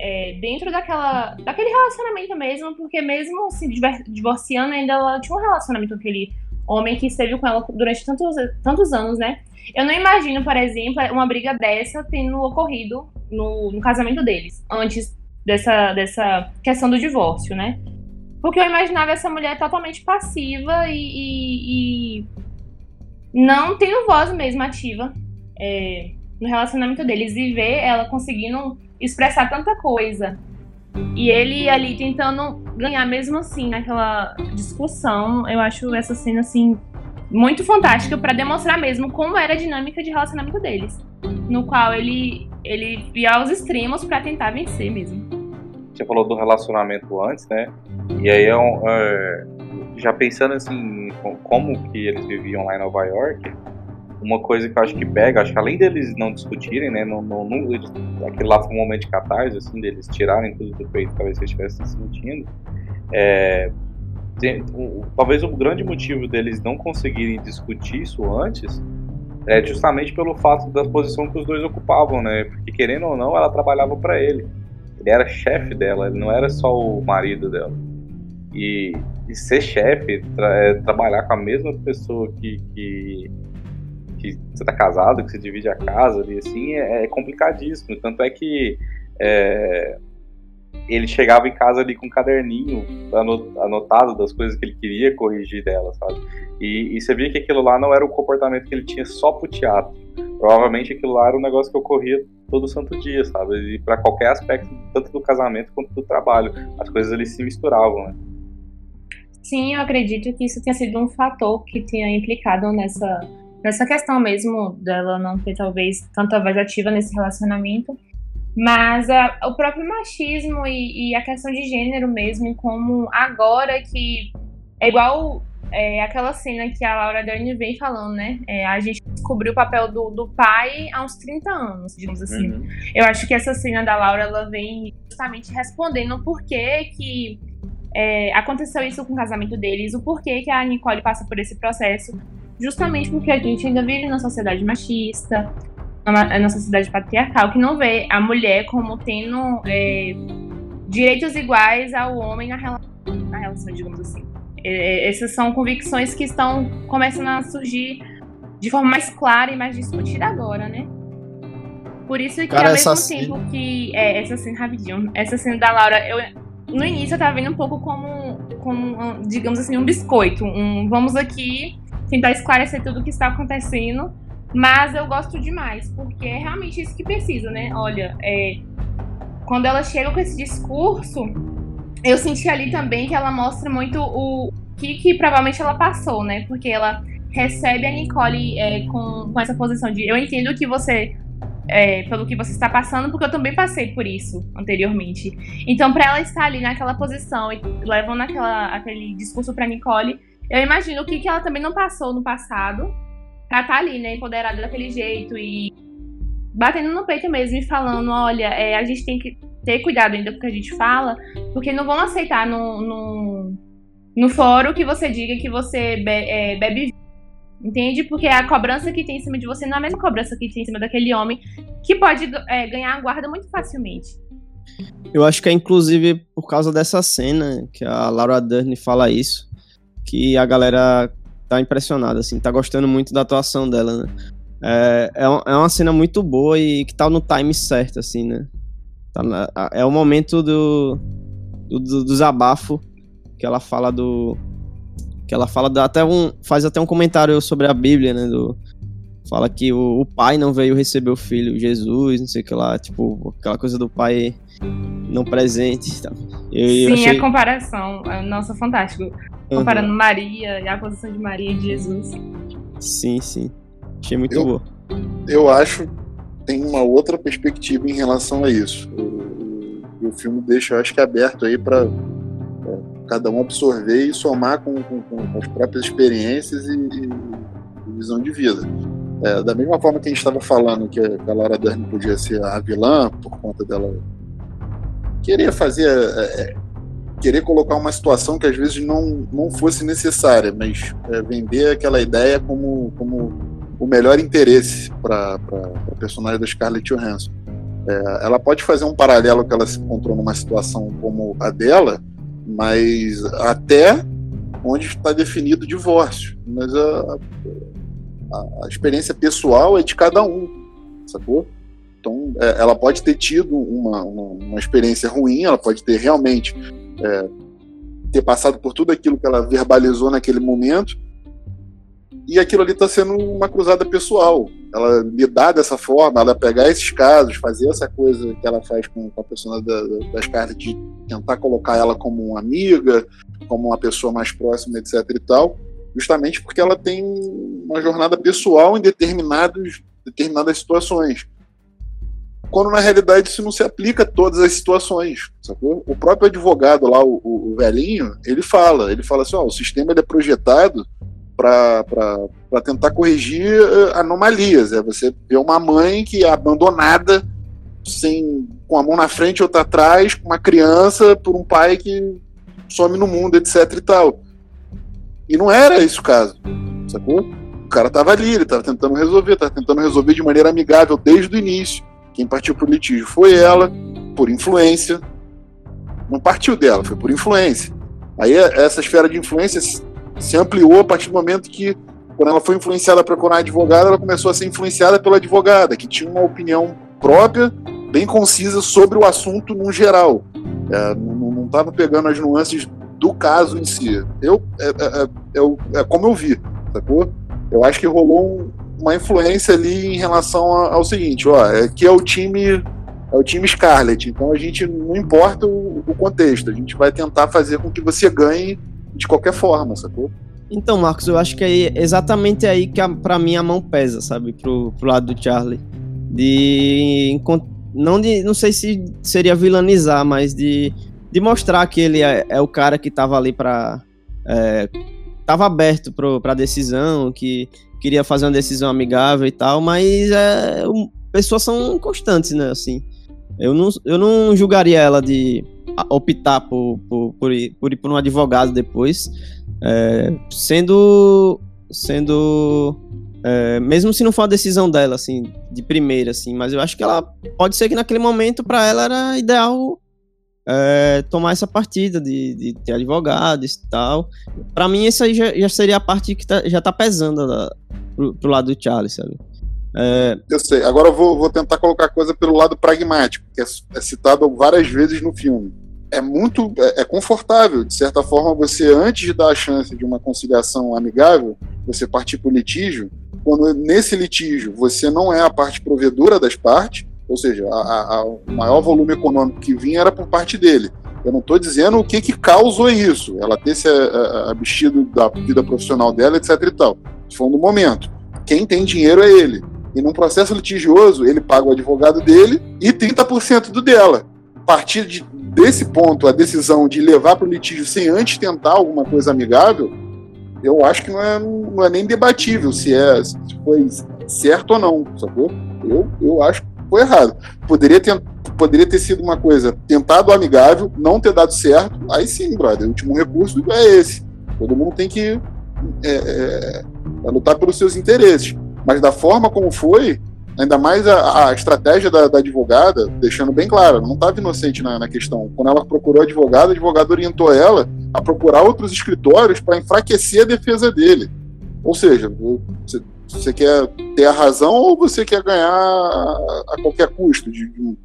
é, dentro daquela, daquele relacionamento mesmo, porque mesmo se assim, divorciando, ainda ela tinha um relacionamento com aquele homem que esteve com ela durante tantos, tantos anos, né? Eu não imagino, por exemplo, uma briga dessa tendo ocorrido no, no casamento deles, antes dessa, dessa questão do divórcio, né? Porque eu imaginava essa mulher totalmente passiva e, e, e não tendo voz mesmo ativa. É, no relacionamento deles e ver ela conseguindo expressar tanta coisa. E ele ali tentando ganhar mesmo assim naquela discussão. Eu acho essa cena assim muito fantástica para demonstrar mesmo como era a dinâmica de relacionamento deles, no qual ele ele ia aos extremos para tentar vencer mesmo. Você falou do relacionamento antes, né? E aí é, um, é já pensando assim como que eles viviam lá em Nova York, uma coisa que eu acho que pega, acho que além deles não discutirem, né, não, não, não eles, aquele lá foi um momento de catarse, assim, deles tirarem tudo do peito, talvez eles estivessem sentindo, é, tem, talvez o um grande motivo deles não conseguirem discutir isso antes é justamente pelo fato da posição que os dois ocupavam, né, porque querendo ou não, ela trabalhava para ele, ele era chefe dela, ele não era só o marido dela, e e ser chefe, tra é, trabalhar com a mesma pessoa que, que, que você tá casado, que você divide a casa ali, assim, é, é complicadíssimo. Tanto é que é, ele chegava em casa ali com um caderninho anotado das coisas que ele queria corrigir dela, sabe? E, e você via que aquilo lá não era o comportamento que ele tinha só pro teatro. Provavelmente aquilo lá era um negócio que ocorria todo santo dia, sabe? E para qualquer aspecto, tanto do casamento quanto do trabalho. As coisas ali se misturavam, né? Sim, eu acredito que isso tenha sido um fator que tenha implicado nessa, nessa questão mesmo dela não ter talvez tanta voz ativa nesse relacionamento. Mas a, o próprio machismo e, e, a questão de gênero mesmo, como agora que é igual é, aquela cena que a Laura Dern vem falando, né? É, a gente descobriu o papel do, do pai há uns 30 anos, digamos assim. Uhum. Eu acho que essa cena da Laura, ela vem justamente respondendo o porquê que é, aconteceu isso com o casamento deles, o porquê que a Nicole passa por esse processo. Justamente porque a gente ainda vive numa sociedade machista, numa sociedade patriarcal, que não vê a mulher como tendo é, direitos iguais ao homem na relação, na relação digamos assim. É, essas são convicções que estão começando a surgir de forma mais clara e mais discutida agora, né? Por isso que Cara, ao mesmo tempo cena... que. É, essa cena, rapidinho. Essa cena da Laura, eu, no início eu tava vendo um pouco como, como digamos assim, um biscoito. Um, vamos aqui tentar esclarecer tudo o que está acontecendo. Mas eu gosto demais, porque é realmente isso que precisa, né? Olha, é, quando ela chega com esse discurso, eu senti ali também que ela mostra muito o que, que provavelmente ela passou, né? Porque ela recebe a Nicole é, com, com essa posição de eu entendo que você é, pelo que você está passando, porque eu também passei por isso anteriormente. Então, para ela estar ali naquela posição e levando aquela, aquele discurso para Nicole, eu imagino o que, que ela também não passou no passado pra estar tá ali, né, empoderada daquele jeito e batendo no peito mesmo e falando: olha, é, a gente tem que ter cuidado ainda com o que a gente fala, porque não vão aceitar no, no, no fórum que você diga que você be, é, bebe Entende? Porque a cobrança que tem em cima de você não é a mesma cobrança que tem em cima daquele homem, que pode é, ganhar a guarda muito facilmente. Eu acho que é inclusive por causa dessa cena que a Laura Dern fala isso, que a galera tá impressionada, assim, tá gostando muito da atuação dela, né? É, é, é uma cena muito boa e que tá no time certo, assim, né? Tá na, é o momento do, do, do desabafo que ela fala do, que ela fala até um faz até um comentário sobre a Bíblia, né, do fala que o, o, pai não veio receber o filho, Jesus, não sei o que lá, tipo, aquela coisa do pai não presente. Tá? Eu, Sim, eu achei... a comparação, é, nossa, fantástico. Comparando uhum. Maria e a posição de Maria e de Jesus. Sim, sim. Achei muito eu, boa. Eu acho tem uma outra perspectiva em relação a isso. O, o filme deixa, eu acho que aberto aí para cada um absorver e somar com, com, com as próprias experiências e, e, visão de vida. É, da mesma forma que a gente estava falando que a Laura Dern podia ser a vilã por conta dela querer fazer é, é, querer colocar uma situação que às vezes não, não fosse necessária, mas é, vender aquela ideia como, como o melhor interesse para a personagem da Scarlett Johansson. É, ela pode fazer um paralelo que ela se encontrou numa situação como a dela, mas até onde está definido o divórcio. Mas a, a, a, experiência pessoal é de cada um, sacou? Então, é, ela pode ter tido uma, uma, uma, experiência ruim, ela pode ter realmente é, ter passado por tudo aquilo que ela verbalizou naquele momento, e aquilo ali está sendo uma cruzada pessoal. Ela lidar dessa forma, ela pegar esses casos, fazer essa coisa que ela faz com, a pessoa da, das cartas, de tentar colocar ela como uma amiga, como uma pessoa mais próxima, etc. e tal, justamente porque ela tem uma jornada pessoal em determinados, determinadas situações. Quando na realidade isso não se aplica a todas as situações, sacou? O próprio advogado lá, o, o, velhinho, ele fala, ele fala assim, ó, o sistema é projetado para tentar corrigir eh, anomalias. É você vê uma mãe que é abandonada, sem, com a mão na frente e outra atrás, com uma criança, por um pai que some no mundo, etc e tal. E não era esse o caso, sacou? O cara estava ali, ele estava tentando resolver, estava tentando resolver de maneira amigável desde o início. Quem partiu para o litígio foi ela, por influência. Não partiu dela, foi por influência. Aí essa esfera de influência se ampliou a partir do momento que, quando ela foi influenciada para procurar advogada, ela começou a ser influenciada pela advogada, que tinha uma opinião própria, bem concisa sobre o assunto no geral. É, não estava pegando as nuances do caso em si. Eu, é, é, é, é como eu vi, sacou? Eu acho que rolou um, uma influência ali em relação ao seguinte, ó, é que é o time é o time Scarlet, então a gente não importa o, o contexto, a gente vai tentar fazer com que você ganhe de qualquer forma, sacou? Então, Marcos, eu acho que é exatamente aí que a, pra mim a mão pesa, sabe? Pro, pro lado do Charlie. De. Não, de, não sei se seria vilanizar, mas de, de mostrar que ele é, é o cara que tava ali pra. É, tava aberto pro, pra decisão, que queria fazer uma decisão amigável e tal, mas é, pessoas são constantes, né? Assim. Eu não, eu não julgaria ela de optar por, por, por, ir, por ir por um advogado depois, é, sendo sendo é, mesmo se não for a decisão dela assim de primeira assim, mas eu acho que ela pode ser que naquele momento para ela era ideal é, tomar essa partida de, de ter advogados e tal. Para mim essa aí já, já, seria a parte que tá, já tá pesando da, pro, pro lado do Charlie, sabe? É... Eu sei. Agora eu vou, vou tentar colocar a coisa pelo lado pragmático, que é, é citado várias vezes no filme. É muito é, é, confortável, de certa forma, você, antes de dar a chance de uma conciliação amigável, você partir para o litígio, quando nesse litígio você não é a parte provedora das partes, ou seja, a, a, o maior volume econômico que vinha era por parte dele. Eu não estou dizendo o que, que causou isso, ela ter se abstido da vida profissional dela, etc e tal. Foi no momento. Quem tem dinheiro é ele. E num processo litigioso, ele paga o advogado dele e 30% do dela. A partir de, desse ponto, a decisão de levar para o litígio sem antes tentar alguma coisa amigável, eu acho que não é, não é nem debatível se, é, se foi certo ou não, sacou? Eu, eu acho foi errado. Poderia ter, poderia ter sido uma coisa tentado amigável, não ter dado certo, aí sim, brother, o último recurso é esse. Todo mundo tem que é, é, é lutar pelos seus interesses. Mas da forma como foi, ainda mais a, a estratégia da, da, advogada, deixando bem claro, não estava inocente na, na, questão. Quando ela procurou advogado, o advogado orientou ela a procurar outros escritórios para enfraquecer a defesa dele. Ou seja, você, você, quer ter a razão ou você quer ganhar a, qualquer custo, de, de,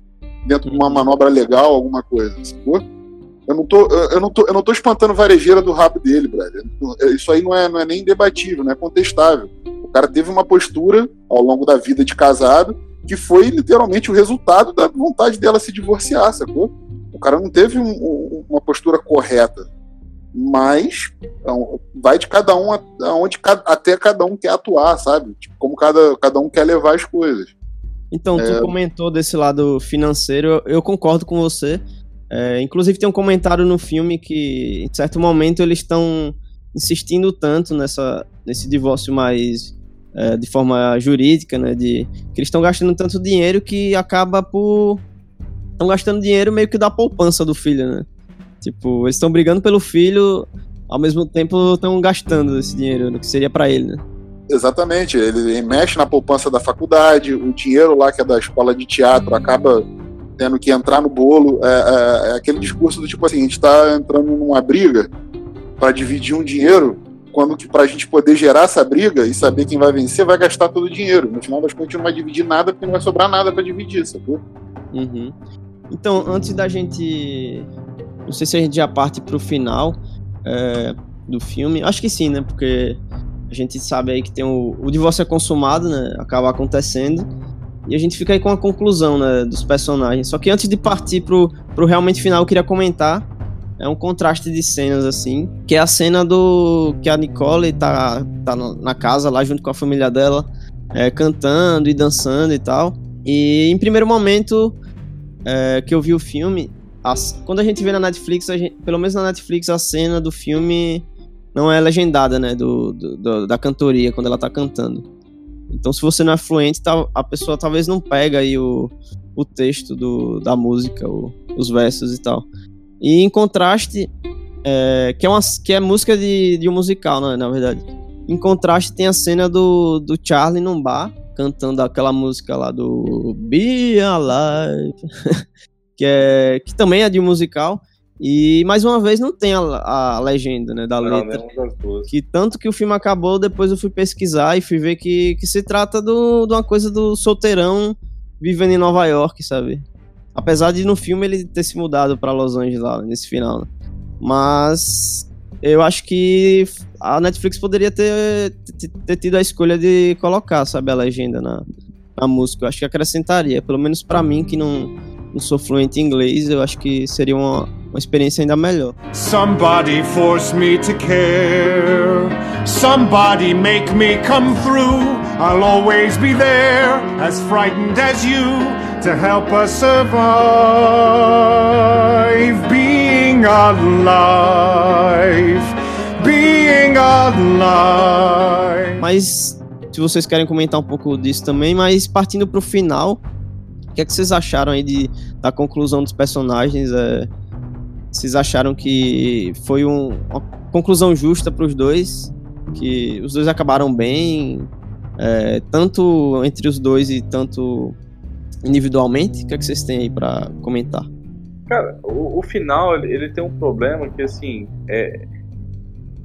dentro de uma manobra legal, alguma coisa. Sacou? Eu não tô, eu não tô, eu não tô espantando varejeira do rabo dele, brother. Isso aí não é, não é nem debatível, não é contestável. O cara teve uma postura ao longo da vida de casado que foi literalmente o resultado da vontade dela se divorciar, sacou? O cara não teve um, um, uma postura correta. Mas então, vai de cada um aonde até cada um quer atuar, sabe? Tipo, como cada, cada um quer levar as coisas. Então, tu é... comentou desse lado financeiro, eu concordo com você. É, inclusive tem um comentário no filme que, em certo momento, eles estão insistindo tanto nessa, nesse divórcio mais é, de forma jurídica, né? De, que eles estão gastando tanto dinheiro que acaba por. Estão gastando dinheiro meio que da poupança do filho, né? Tipo, eles estão brigando pelo filho, ao mesmo tempo estão gastando esse dinheiro, que seria para ele, né? Exatamente, ele mexe na poupança da faculdade, o dinheiro lá que é da escola de teatro acaba tendo que entrar no bolo. É, é, é aquele discurso do tipo assim: a gente está entrando numa briga para dividir um dinheiro, quando que para a gente poder gerar essa briga e saber quem vai vencer, vai gastar todo o dinheiro. No final das contas, a gente não vai dividir nada porque não vai sobrar nada para dividir, sacou? Uhum. Então, antes da gente. Não sei se a gente já parte pro final é, do filme. Acho que sim, né? Porque a gente sabe aí que tem o, o divórcio é consumado, né? Acaba acontecendo. E a gente fica aí com a conclusão, né, dos personagens. Só que antes de partir pro, pro realmente final, eu queria comentar. É um contraste de cenas, assim. Que é a cena do. Que a Nicole tá, tá na casa lá junto com a família dela, é, cantando e dançando e tal. E em primeiro momento é, que eu vi o filme, quando a gente vê na Netflix, gente, pelo menos na Netflix, a cena do filme não é legendada, né? Do, do, do, da cantoria, quando ela tá cantando. Então, se você não é fluente, a pessoa talvez não pega aí o, o texto do, da música, o, os versos e tal. E em contraste, é, que, é uma, que é música de, de um musical, né, na verdade. Em contraste, tem a cena do, do Charlie num bar, cantando aquela música lá do Be Alive, que, é, que também é de musical. E mais uma vez não tem a, a legenda, né, da Não, letra. Que tanto que o filme acabou, depois eu fui pesquisar e fui ver que, que se trata do, de uma coisa do solteirão vivendo em Nova York, sabe? Apesar de no filme ele ter se mudado pra Los Angeles lá, nesse final, né? Mas eu acho que a Netflix poderia ter, ter, tido a escolha de colocar, sabe, a legenda na, na música. Eu acho que acrescentaria, pelo menos pra mim que não, não sou fluente em inglês, eu acho que seria uma, uma experiência ainda melhor. Somebody force me to care. Somebody make me come through. I'll always be there, as frightened as you, to help us survive. Being alive. Being alive. Mas se vocês querem comentar um pouco disso também, mas partindo pro final, que é que vocês acharam aí de, da conclusão dos personagens? É, vocês acharam que foi um- uma conclusão justa pros dois? Que os dois acabaram bem, é, tanto entre os dois e tanto individualmente? O que é que vocês têm aí pra comentar? Cara, o, o final, ele, ele tem um problema que, assim, é,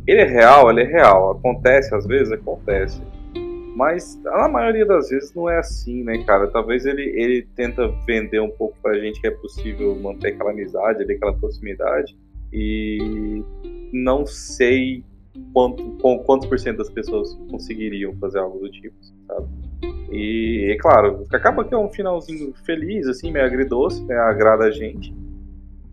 ele é real, ele é real. Acontece, às vezes, acontece. Mas, na maioria das vezes, não é assim, né, cara? Talvez ele, ele tenta vender um pouco pra gente que é possível manter aquela amizade, ali, aquela proximidade. E não sei quanto, com quantos por cento das pessoas conseguiriam fazer algo do tipo, sabe? E, é claro, acaba que é um finalzinho feliz, assim, meio agridoce, né? Agrada a gente.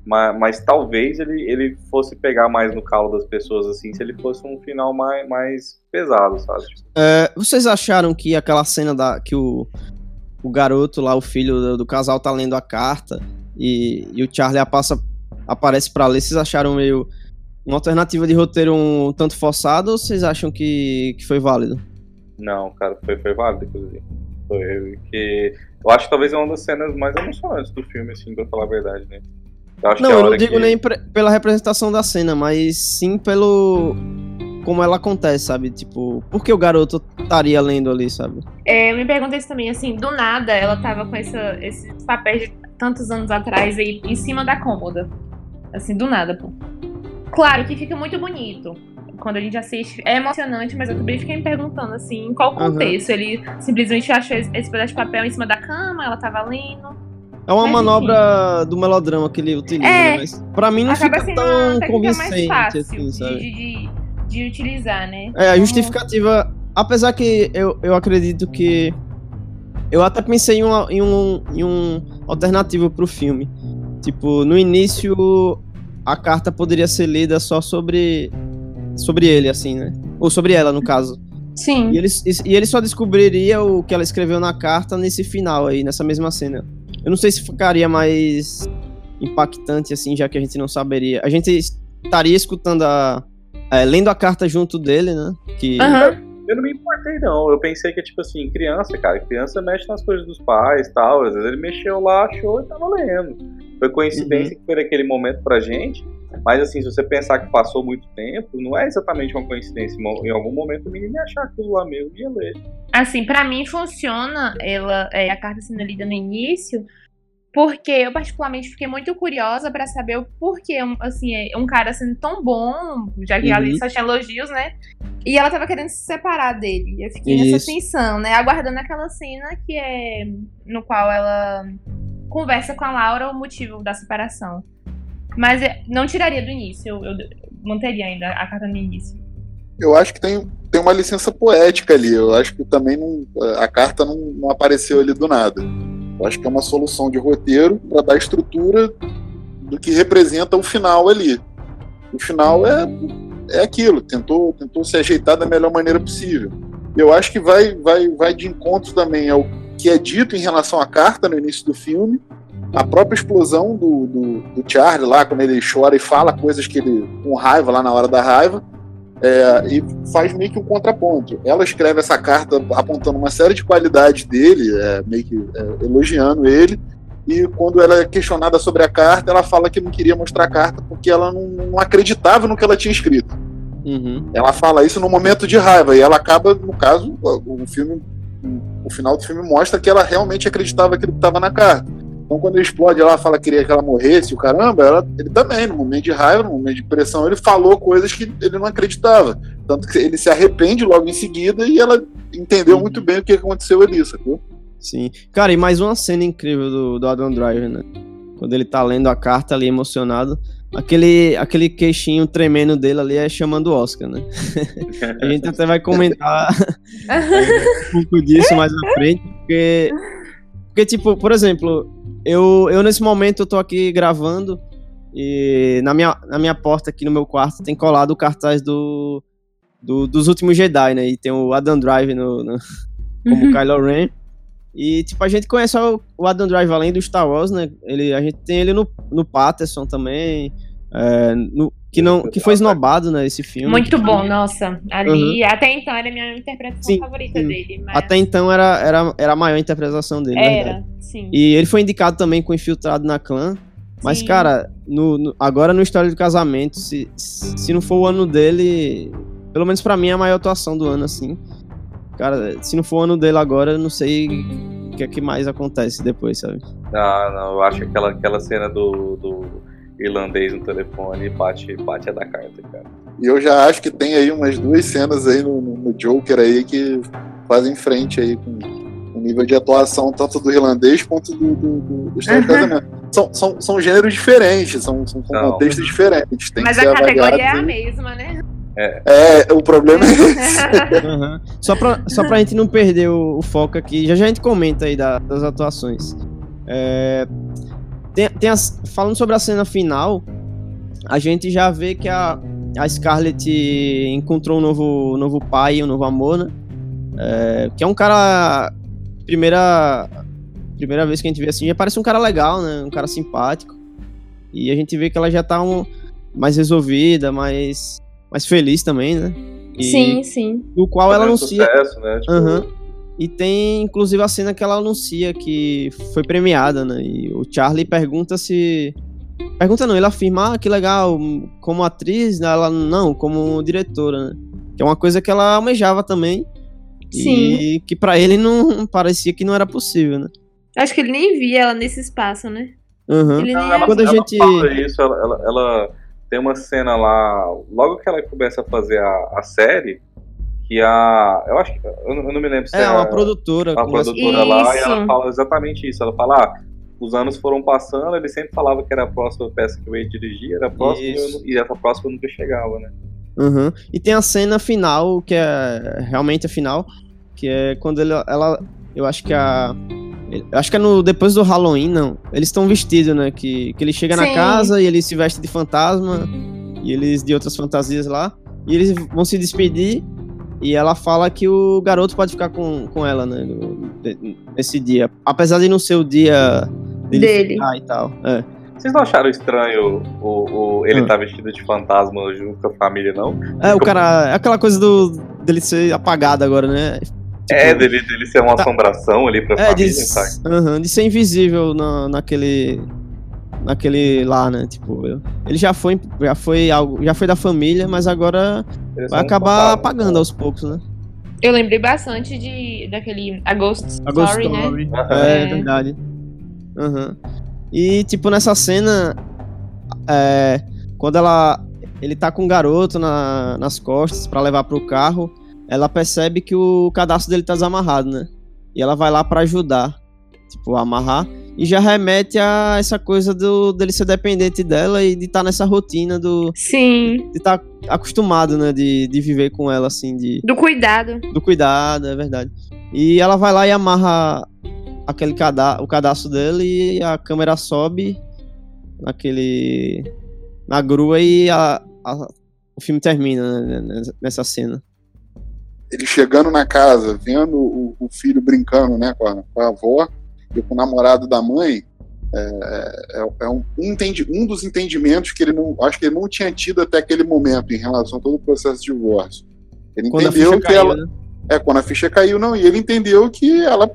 Mas, mas talvez ele, ele fosse pegar mais no calo das pessoas, assim, se ele fosse um final mais, mais pesado, sabe? É, vocês acharam que aquela cena da que o, o garoto lá, o filho do, do casal, tá lendo a carta e, e o Charlie passa, aparece pra ler, vocês acharam meio uma alternativa de roteiro um tanto forçado ou vocês acham que, que foi válido? Não, cara, foi, foi válido, inclusive. Foi que. Eu acho que talvez é uma das cenas mais emocionantes do filme, assim, pra falar a verdade, né? Eu acho Não, que a eu não digo que... nem pela representação da cena, mas sim pelo. Como ela acontece, sabe? Tipo, por que o garoto estaria lendo ali, sabe? É, eu me perguntei isso também, assim, do nada ela tava com essa, esses papéis de tantos anos atrás aí em cima da cômoda. Assim, do nada, pô. Claro que fica muito bonito. Quando a gente assiste, é emocionante, mas eu também fiquei me perguntando, assim, em qual contexto. Ele simplesmente achou esse pedaço de papel em cima da cama, ela tava lendo. É uma Mas, manobra do melodrama que ele utiliza, É, né? Mas pra mim não fica tão convincente, fácil assim, de, sabe? de, de, de utilizar, né? É, a Como- justificativa. Apesar que eu, eu acredito que. Eu até pensei em, uma, em um, em um alternativo pro filme. Tipo, no início a carta poderia ser lida só sobre. Sobre ele, assim, né? Ou sobre ela, no caso. Sim. E ele, e ele só descobriria o que ela escreveu na carta nesse final aí, nessa mesma cena. Eu não sei se ficaria mais impactante, assim, já que a gente não saberia. A gente estaria escutando a. é, lendo a carta junto dele, né? Que. Aham. Eu não me importei, não. Eu pensei que, tipo assim, criança, cara, criança mexe nas coisas dos pais e tal. Às vezes ele mexeu lá, achou e tava lendo. Foi coincidência que foi naquele momento pra gente. Mas, assim, se você pensar que passou muito tempo, não é exatamente uma coincidência. Em algum momento o menino ia achar aquilo lá mesmo e ia ler. Assim, pra mim funciona ela, é, a carta sendo lida no início, porque eu particularmente fiquei muito curiosa pra saber o porquê, um- assim, é, um cara sendo tão bom, já que ali Uhum. só tinha elogios, né? E ela tava querendo se separar dele. Eu fiquei nessa Isso. tensão, né? Aguardando aquela cena que é no qual ela conversa com a Laura o motivo da separação. Mas é, não tiraria do início, eu, eu manteria ainda a carta no início. Eu acho que tem, tem uma licença poética ali. Eu acho que também não, a carta não, não apareceu ali do nada. Eu acho que é uma solução de roteiro para dar estrutura do que representa o final ali. O final é, é aquilo, tentou, tentou se ajeitar da melhor maneira possível. Eu acho que vai, vai, vai de encontro também ao que é dito em relação à carta no início do filme, a própria explosão do, do, do Charlie lá, quando ele chora e fala coisas que ele. com raiva lá na hora da raiva. É, e faz meio que um contraponto. Ela escreve essa carta apontando uma série de qualidades dele, é, meio que é, elogiando ele. E quando ela é questionada sobre a carta, ela fala que não queria mostrar a carta porque ela não, não acreditava no que ela tinha escrito. Uhum. Ela fala isso no momento de raiva e ela acaba, no caso, o filme, o final do filme mostra que ela realmente acreditava que estava na carta. Então, quando ele explode lá, fala que queria que ela morresse, o caramba, ela, ele também, no momento de raiva, no momento de pressão, ele falou coisas que ele não acreditava. Tanto que ele se arrepende logo em seguida e ela entendeu Uhum. muito bem o que aconteceu ali, sacou? Sim. Cara, e mais uma cena incrível do, do Adam Driver, né? Quando ele tá lendo a carta ali emocionado. Aquele, aquele queixinho tremendo dele ali é chamando o Oscar, né? A gente até vai comentar um pouco disso mais à frente, porque, porque tipo, por exemplo, eu, eu nesse momento eu tô aqui gravando e na minha, na minha porta aqui no meu quarto tem colado o cartaz do, do- dos últimos Jedi, né? E tem o Adam Drive no, no- como Kylo Ren. E, tipo, a gente conhece o, o Adam Drive além do Star Wars, né? Ele, a gente tem ele no, no Patterson também, é, no- que, não, que foi esnobado, né, esse filme. Muito bom, nossa. Ali, até então, era a minha interpretação Sim, favorita sim. dele. Mas Até então era, era, era a maior interpretação dele, verdade. era, sim. E ele foi indicado também com Infiltrado na Clã. Mas, Sim. cara, no, no- agora no História do Casamento, se, se não for o ano dele, pelo menos pra mim é a maior atuação do ano, assim. Cara, se não for o ano dele agora, eu não sei o que é que mais acontece depois, sabe? Ah, não, eu acho que aquela, aquela cena do, do irlandês no telefone bate, bate a da carta, cara. E eu já acho que tem aí umas duas cenas aí no, no- Joker aí que fazem frente aí com o nível de atuação tanto do irlandês quanto do, do, do, Uhum. São, são, são gêneros diferentes, são, são, Não. contextos diferentes. Tem Mas que ser a categoria é a mesma, né? É, o problema é esse. Aham. Só, pra, só pra gente não perder o, o foco aqui, já já a gente comenta aí da- das atuações. É, tem, tem as- falando sobre a cena final, a gente já vê que a, a Scarlett encontrou um novo, novo pai, um novo amor, né? É, que é um cara. Primeira, primeira vez que a gente vê assim, já parece um cara legal, né? Um cara simpático. E a gente vê que ela já tá um, mais resolvida, mais, mais feliz também, né? E- Sim, sim. do qual ela anuncia. Sucesso, né? Tipo, Aham. E tem inclusive a cena que ela anuncia que foi premiada, né? E o Charlie pergunta se. Pergunta não, ele afirma, ah, que legal, como atriz, né? ela não, como diretora, né? Que é uma coisa que ela almejava também. E que pra ele não parecia que não era possível, né? Acho que ele nem via ela nesse espaço, né? Aham. Ele nem Ela, Quando a ela gente- fala isso, ela, ela- ela tem uma cena lá, logo que ela começa a fazer a, a série, que a. Eu acho que. Eu, não- eu não me lembro se É, é uma produtora. a começa- produtora lá, e Isso. ela fala exatamente isso. Ela fala, ah, os anos foram passando, ele sempre falava que era a próxima peça que eu ia dirigir, era a próxima, e, eu Isso. e essa próxima nunca chegava, né? Aham. E tem a cena final, que é realmente a final, que é quando ele, ela. Eu acho que a. Eu acho que é no, depois do Halloween, não. Eles estão vestidos, né? Que, que ele chega na Sim. casa e ele se veste de fantasma. E eles de outras fantasias lá. E eles vão se despedir. E ela fala que o garoto pode ficar com, com ela, né? nesse dia. Apesar de não ser o dia dele, Dele. ficar e tal. É. Vocês não acharam estranho o, o- ele Ah. tá vestido de fantasma junto com a família, não? É, o cara. É aquela coisa do, dele ser apagado agora, né? Tipo, é, dele, dele ser uma tá- assombração ali pra É, família, de, sabe? aham, de ser invisível na, naquele. Naquele lá, né? Tipo, ele já foi, já foi algo, já foi da família, mas agora vai um acabar apagando aos poucos, né? Eu lembrei bastante de daquele A Ghost A Ghost Story, né? Story. Aham. É, É. verdade. Aham. E, tipo, nessa cena, é, quando ela. Ele tá com o garoto na- nas costas pra levar pro carro, ela percebe que o cadastro dele tá desamarrado, né? E ela vai lá pra ajudar, tipo, amarrar. E já remete a essa coisa do, dele ser dependente dela e de estar nessa rotina do. Sim. de estar acostumado, né? De, de viver com ela, assim, de, Do cuidado. do cuidado, é verdade. E ela vai lá e amarra aquele cada, o cadastro dele e a câmera sobe naquele na grua e a, a- o filme termina né, nessa- nessa cena. Ele chegando na casa, vendo o, o filho brincando né, com, a, com a avó e com o namorado da mãe, é, é- é um, um entendi- um dos entendimentos que ele não. Acho que ele não tinha tido até aquele momento em relação a todo o processo de divórcio. Ele Quando entendeu que caiu, ela. né? É, quando a ficha caiu, não. E ele entendeu que ela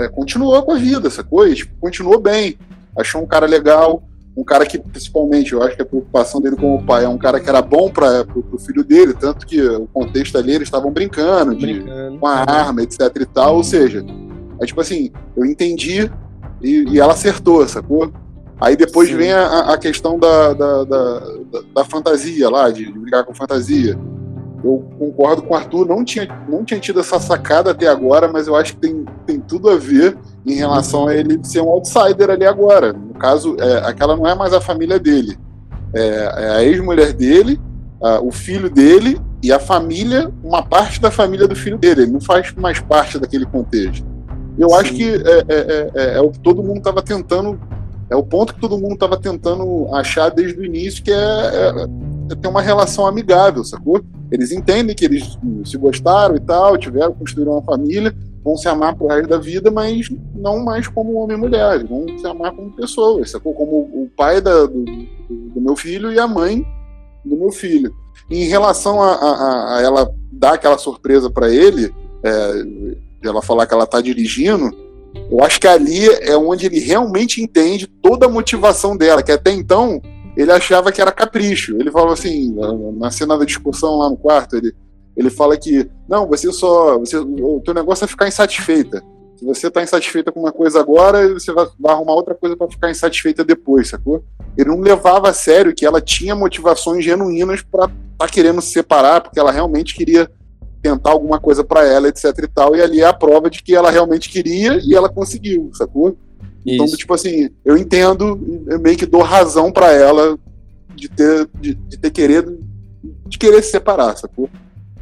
é, continuou com a vida, sacou? E, tipo, continuou bem. Achou um cara legal, um cara que, principalmente, eu acho que a preocupação dele como pai é um cara que era bom para o filho dele, tanto que o contexto ali eles estavam brincando, de, Brincando. com a arma, etc e tal. Ou seja, é tipo assim, eu entendi E, e ela acertou, sacou? Aí depois Sim. vem a, a questão da, da, da, da, fantasia lá, de, de brigar com fantasia. Eu concordo com o Arthur, não tinha, não tinha tido essa sacada até agora, mas eu acho que tem, tem tudo a ver em relação a ele ser um outsider ali agora. No caso, é, aquela não é mais a família dele. É, é a ex-mulher dele, a, o filho dele e a família, uma parte da família do filho dele. Ele não faz mais parte daquele contexto. Eu Sim. acho que é, é, é, é o que todo mundo estava tentando é o ponto que todo mundo estava tentando achar desde o início, que é, é, é, ter uma relação amigável, sacou? Eles entendem que eles se gostaram e tal, tiveram, construíram uma família, vão se amar pro resto da vida, mas não mais como homem e mulher, vão se amar como pessoas, sacou? Como o pai da, do, do, meu filho e a mãe do meu filho. E em relação a, a, a ela dar aquela surpresa para ele, é, ela falar que ela tá dirigindo, eu acho que ali é onde ele realmente entende toda a motivação dela, que até então ele achava que era capricho. Ele falou assim, na cena da discussão lá no quarto, ele, ele fala que, não, você só. Você, o teu negócio é ficar insatisfeita. Se você está insatisfeita com uma coisa agora, você vai, vai arrumar outra coisa para ficar insatisfeita depois, sacou? Ele não levava a sério que ela tinha motivações genuínas para tá querendo se separar, porque ela realmente queria tentar alguma coisa para ela, etc e tal, e ali é a prova de que ela realmente queria e ela conseguiu, sacou? Então, Isso. Então, tipo assim, eu entendo, eu meio que dou razão para ela de ter, de, de, ter querido, de querer se separar, sacou?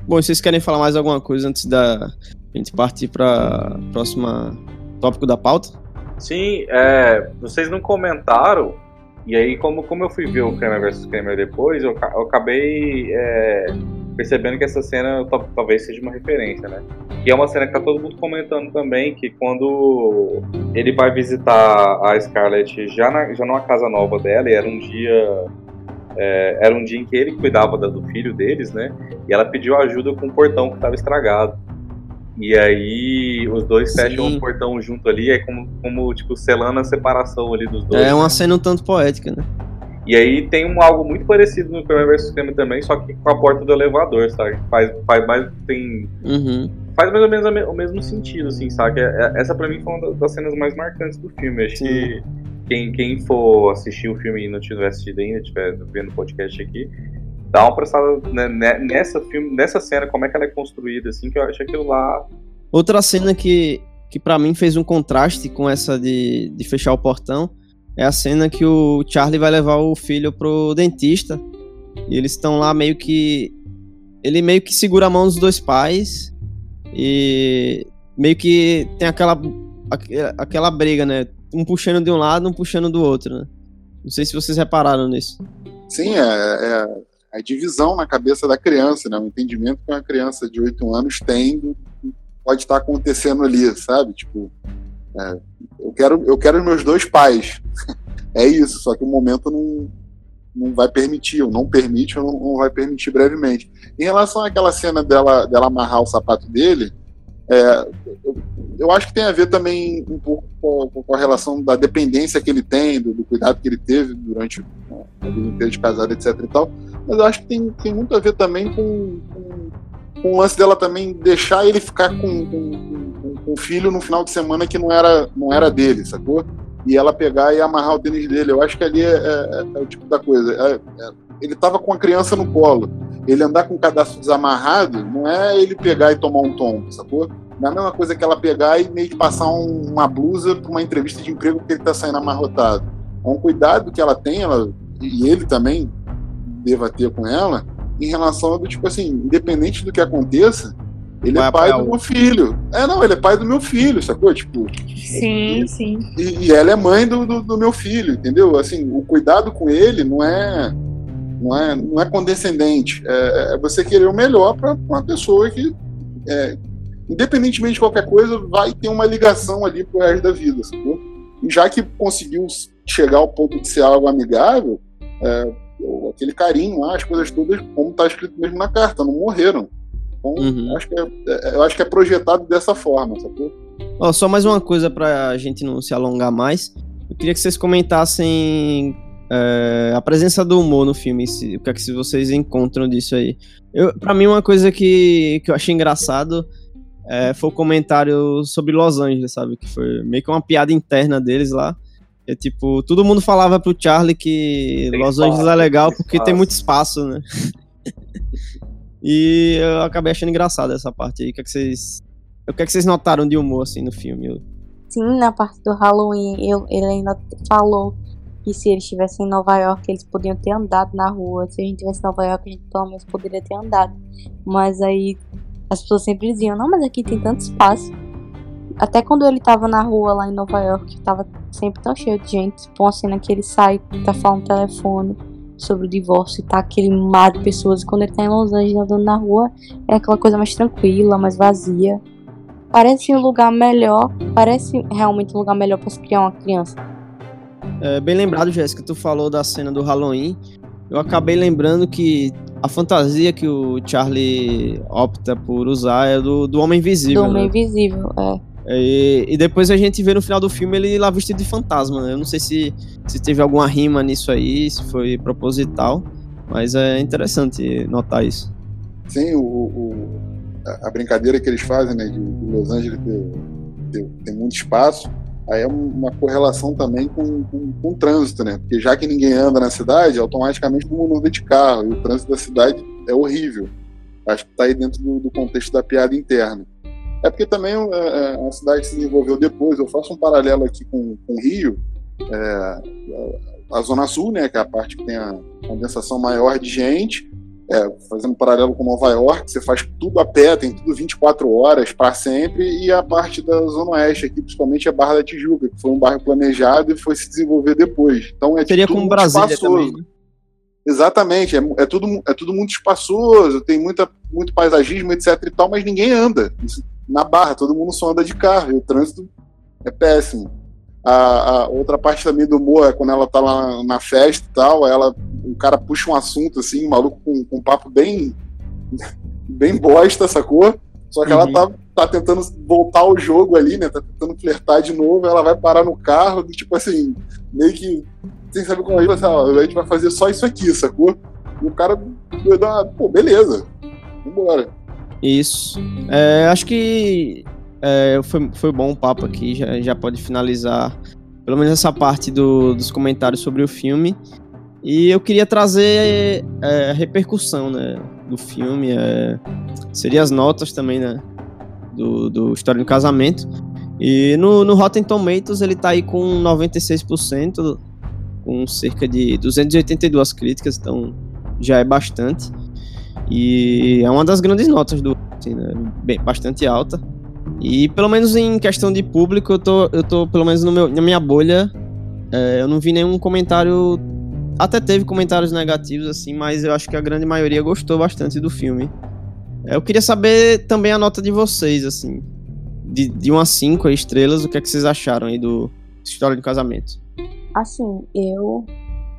Bom, vocês querem falar mais alguma coisa antes da gente partir para próxima tópico da pauta? Sim, é, vocês não comentaram, e aí como, como eu fui ver o Kramer vs Kramer depois, eu, eu acabei é, percebendo que essa cena talvez seja uma referência, né? Que é uma cena que tá todo mundo comentando também, que quando ele vai visitar a Scarlett já, na, já numa casa nova dela, e era um dia. É, era um dia em que ele cuidava do filho deles, né? E ela pediu ajuda com o portão que estava estragado. E aí os dois Sim. fecham o portão junto ali, é como, como tipo, selando a separação ali dos dois. É uma cena um tanto poética, né? E aí tem um, algo muito parecido no Superman vs Superman também, só que com a porta do elevador, sabe? Faz, faz mais. Tem. Uhum. Faz mais ou menos o mesmo sentido, assim, sabe? É, é, essa pra mim foi uma das cenas mais marcantes do filme. Acho Sim. que quem, quem for assistir o filme e não tiver assistido ainda, estiver vendo o podcast aqui, dá uma prestada né, né, nessa, filme, nessa cena, como é que ela é construída, assim, que eu acho aquilo lá. Outra cena que, que para mim fez um contraste com essa de, de fechar o portão é a cena que o Charlie vai levar o filho pro dentista. E eles estão lá meio que. Ele meio que segura a mão dos dois pais. E meio que tem aquela. aquela briga, né? Um puxando de um lado, um puxando do outro, né? Não sei se vocês repararam nisso. Sim, é, é a divisão na cabeça da criança, né? O entendimento que uma criança de 8 anos tem pode estar acontecendo ali, sabe? Tipo, é, eu quero, eu quero meus dois pais. é isso, só que o momento não, não vai permitir, ou não permite, ou não, não vai permitir brevemente. Em relação àquela cena dela, dela amarrar o sapato dele, é, eu, eu, acho que tem a ver também um pouco com, com a relação da dependência que ele tem, do, do, cuidado que ele teve durante a vida inteira de casado, etc e tal. Mas eu acho que tem, tem muito a ver também com, com, com o lance dela também deixar ele ficar com, com um filho no final de semana que não era, não era dele, sacou? E ela pegar e amarrar o tênis dele. Eu acho que ali é, é, é o tipo da coisa. É, é, ele tava com a criança no colo. Ele andar com o cadastro desamarrado não é ele pegar e tomar um tombo, sacou? Não é a mesma coisa que ela pegar e meio que passar um, uma blusa para uma entrevista de emprego porque ele tá saindo amarrotado. É um cuidado que ela tem, ela, e ele também deva ter com ela, em relação a do tipo assim, independente do que aconteça, ele Vai é pai do meu filho. É, não, ele é pai do meu filho, sacou? Tipo. Sim, e, sim. E, e, ela é mãe do, do, do, meu filho, entendeu? Assim, o cuidado com ele não é. Não é, não é condescendente. É, é você querer o melhor para uma pessoa que, é, independentemente de qualquer coisa, vai ter uma ligação ali pro resto da vida, sacou? E já que conseguiu chegar ao ponto de ser algo amigável, é, aquele carinho lá, as coisas todas, como está escrito mesmo na carta, não morreram. Então, uhum. acho que é, é, eu acho que é projetado dessa forma, sacou? Ó, só mais uma coisa pra gente não se alongar mais. Eu queria que vocês comentassem é, a presença do humor no filme, se, o que é que vocês encontram disso aí. Eu, pra mim, uma coisa que, que eu achei engraçado é, foi o comentário sobre Los Angeles, sabe? Que foi meio que uma piada interna deles lá. É tipo, todo mundo falava pro Charlie que Tem Los espaço, Angeles é legal tem porque tem espaço. muito espaço, né? e eu acabei achando engraçado essa parte aí. O que, é que vocês. O que, é que vocês notaram de humor assim no filme? Sim, na parte do Halloween, eu- ele ainda falou que se eles estivessem em Nova York, eles podiam ter andado na rua. Se a gente tivesse em Nova York, a gente pelo menos poderia ter andado. Mas aí as pessoas sempre diziam, não, mas aqui tem tanto espaço. Até quando ele tava na rua lá em Nova York, tava sempre tão cheio de gente. Tipo, uma cena que ele sai, tá falando no telefone sobre o divórcio e tá aquele mar de pessoas. E quando ele tá em Los Angeles andando na rua, é aquela coisa mais tranquila, mais vazia. Parece um lugar melhor, parece realmente um lugar melhor pra se criar uma criança. É, bem lembrado, Jéssica, tu falou da cena do Halloween. Eu acabei lembrando que a fantasia que o Charlie opta por usar é do, do Homem Do Invisível. Homem né? Invisível, é. E, e depois a gente vê no final do filme ele lá vestido de fantasma, né? Eu não sei se, se teve alguma rima nisso aí, se foi proposital, mas é interessante notar isso. Sim, o, o- a, brincadeira que eles fazem, né, de, Los Angeles ter, ter- ter muito espaço, aí é um- uma correlação também com, com, com o trânsito, né? Porque já que ninguém anda na cidade, automaticamente todo mundo anda de carro, e o trânsito da cidade é horrível. Acho que está aí dentro do, do contexto da piada interna. É porque também é, é, a cidade se desenvolveu depois. Eu faço um paralelo aqui com, com o Rio, é, a Zona Sul, né, que é a parte que tem a condensação maior de gente, é, fazendo um paralelo com Nova York, você faz tudo a pé, tem tudo 24 horas para sempre, e a parte da Zona Oeste aqui, principalmente a Barra da Tijuca, que foi um bairro planejado e foi se desenvolver depois. Então é Seria tudo como Brasília espaçoso. também, né? Exatamente, é, é tudo, é tudo muito espaçoso, tem muita, muito paisagismo, etc e tal, mas ninguém anda. Isso- na Barra, todo mundo só anda de carro, e o trânsito é péssimo. A, a outra parte também do humor é quando ela tá lá na festa e tal, ela, o cara puxa um assunto assim, um maluco com, com um papo bem, bem bosta, sacou? Só que ela Uhum. tá, tá tentando voltar ao jogo ali, né? Tá tentando flertar de novo, ela vai parar no carro, tipo assim, meio que sem saber como é, assim, ó, a gente vai fazer só isso aqui, sacou? E o cara vai dar, pô, beleza, vambora. Isso. É, acho que é, foi, foi bom o papo aqui, já, já pode finalizar pelo menos essa parte do- dos comentários sobre o filme. E eu queria trazer é, a repercussão né, do filme, é, seria as notas também né, do, do História do Casamento. E no, no Rotten Tomatoes ele tá aí com 96%, com cerca de 282 críticas, então já é bastante. E é uma das grandes notas do assim, né? Bem, bastante alta. E pelo menos em questão de público, eu tô, eu tô pelo menos no meu, na minha bolha, é, eu não vi nenhum comentário. Até teve comentários negativos, assim, mas eu acho que a grande maioria gostou bastante do filme. É, eu queria saber também a nota de vocês, assim. De, de 1 a 5 estrelas, o que é que vocês acharam aí do História do Casamento? Assim, eu.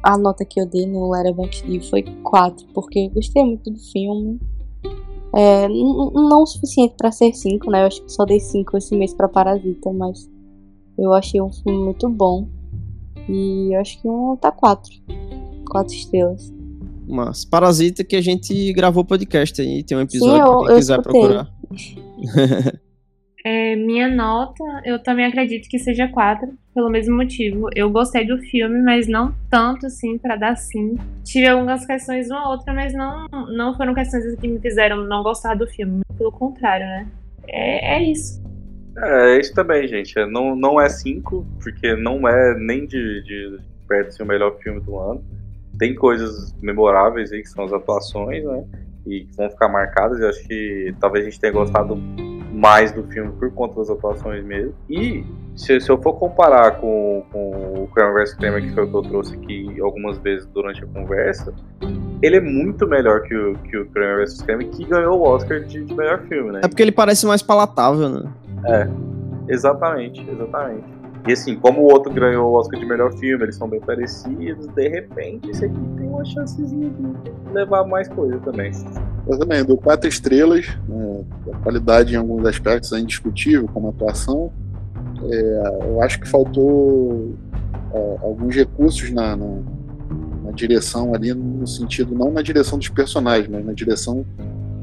A nota que eu dei no Letterboxd foi 4, porque eu gostei muito do filme. É, não o suficiente pra ser 5, né? Eu acho que só dei 5 esse mês pra Parasita, mas eu achei um filme muito bom. E eu acho que um tá 4. 4 estrelas. Mas Parasita que a gente gravou podcast aí, tem um episódio eu- pra quem quiser escutei. procurar. É, minha nota, eu também acredito que seja 4, pelo mesmo motivo. Eu gostei do filme, mas não tanto assim pra dar 5. Tive algumas questões uma ou outra, mas não, não foram questões assim, que me fizeram não gostar do filme. Pelo contrário, né? É, é isso. É, isso também, gente. É, Não, não é 5, porque não é nem de, de perto assim, o melhor filme do ano. Tem coisas memoráveis aí, que são as atuações, né? E que vão ficar marcadas. Eu acho que talvez a gente tenha gostado mais do filme por conta das atuações mesmo. E se, se eu for comparar com, com o Kramer vs. Kramer, que foi o que eu trouxe aqui algumas vezes durante a conversa, ele é muito melhor que o, que o Kramer vs. Kramer, que ganhou o Oscar de, de melhor filme, né? É porque ele parece mais palatável, né? Exatamente, exatamente. E assim, como o outro ganhou o Oscar de melhor filme, eles são bem parecidos, de repente esse aqui tem uma chancezinha de levar mais coisa também. Também dou quatro estrelas. né, a qualidade em alguns aspectos é indiscutível, como atuação. É, eu acho que faltou é, alguns recursos na, na, na direção ali, no sentido, não na direção dos personagens, mas na direção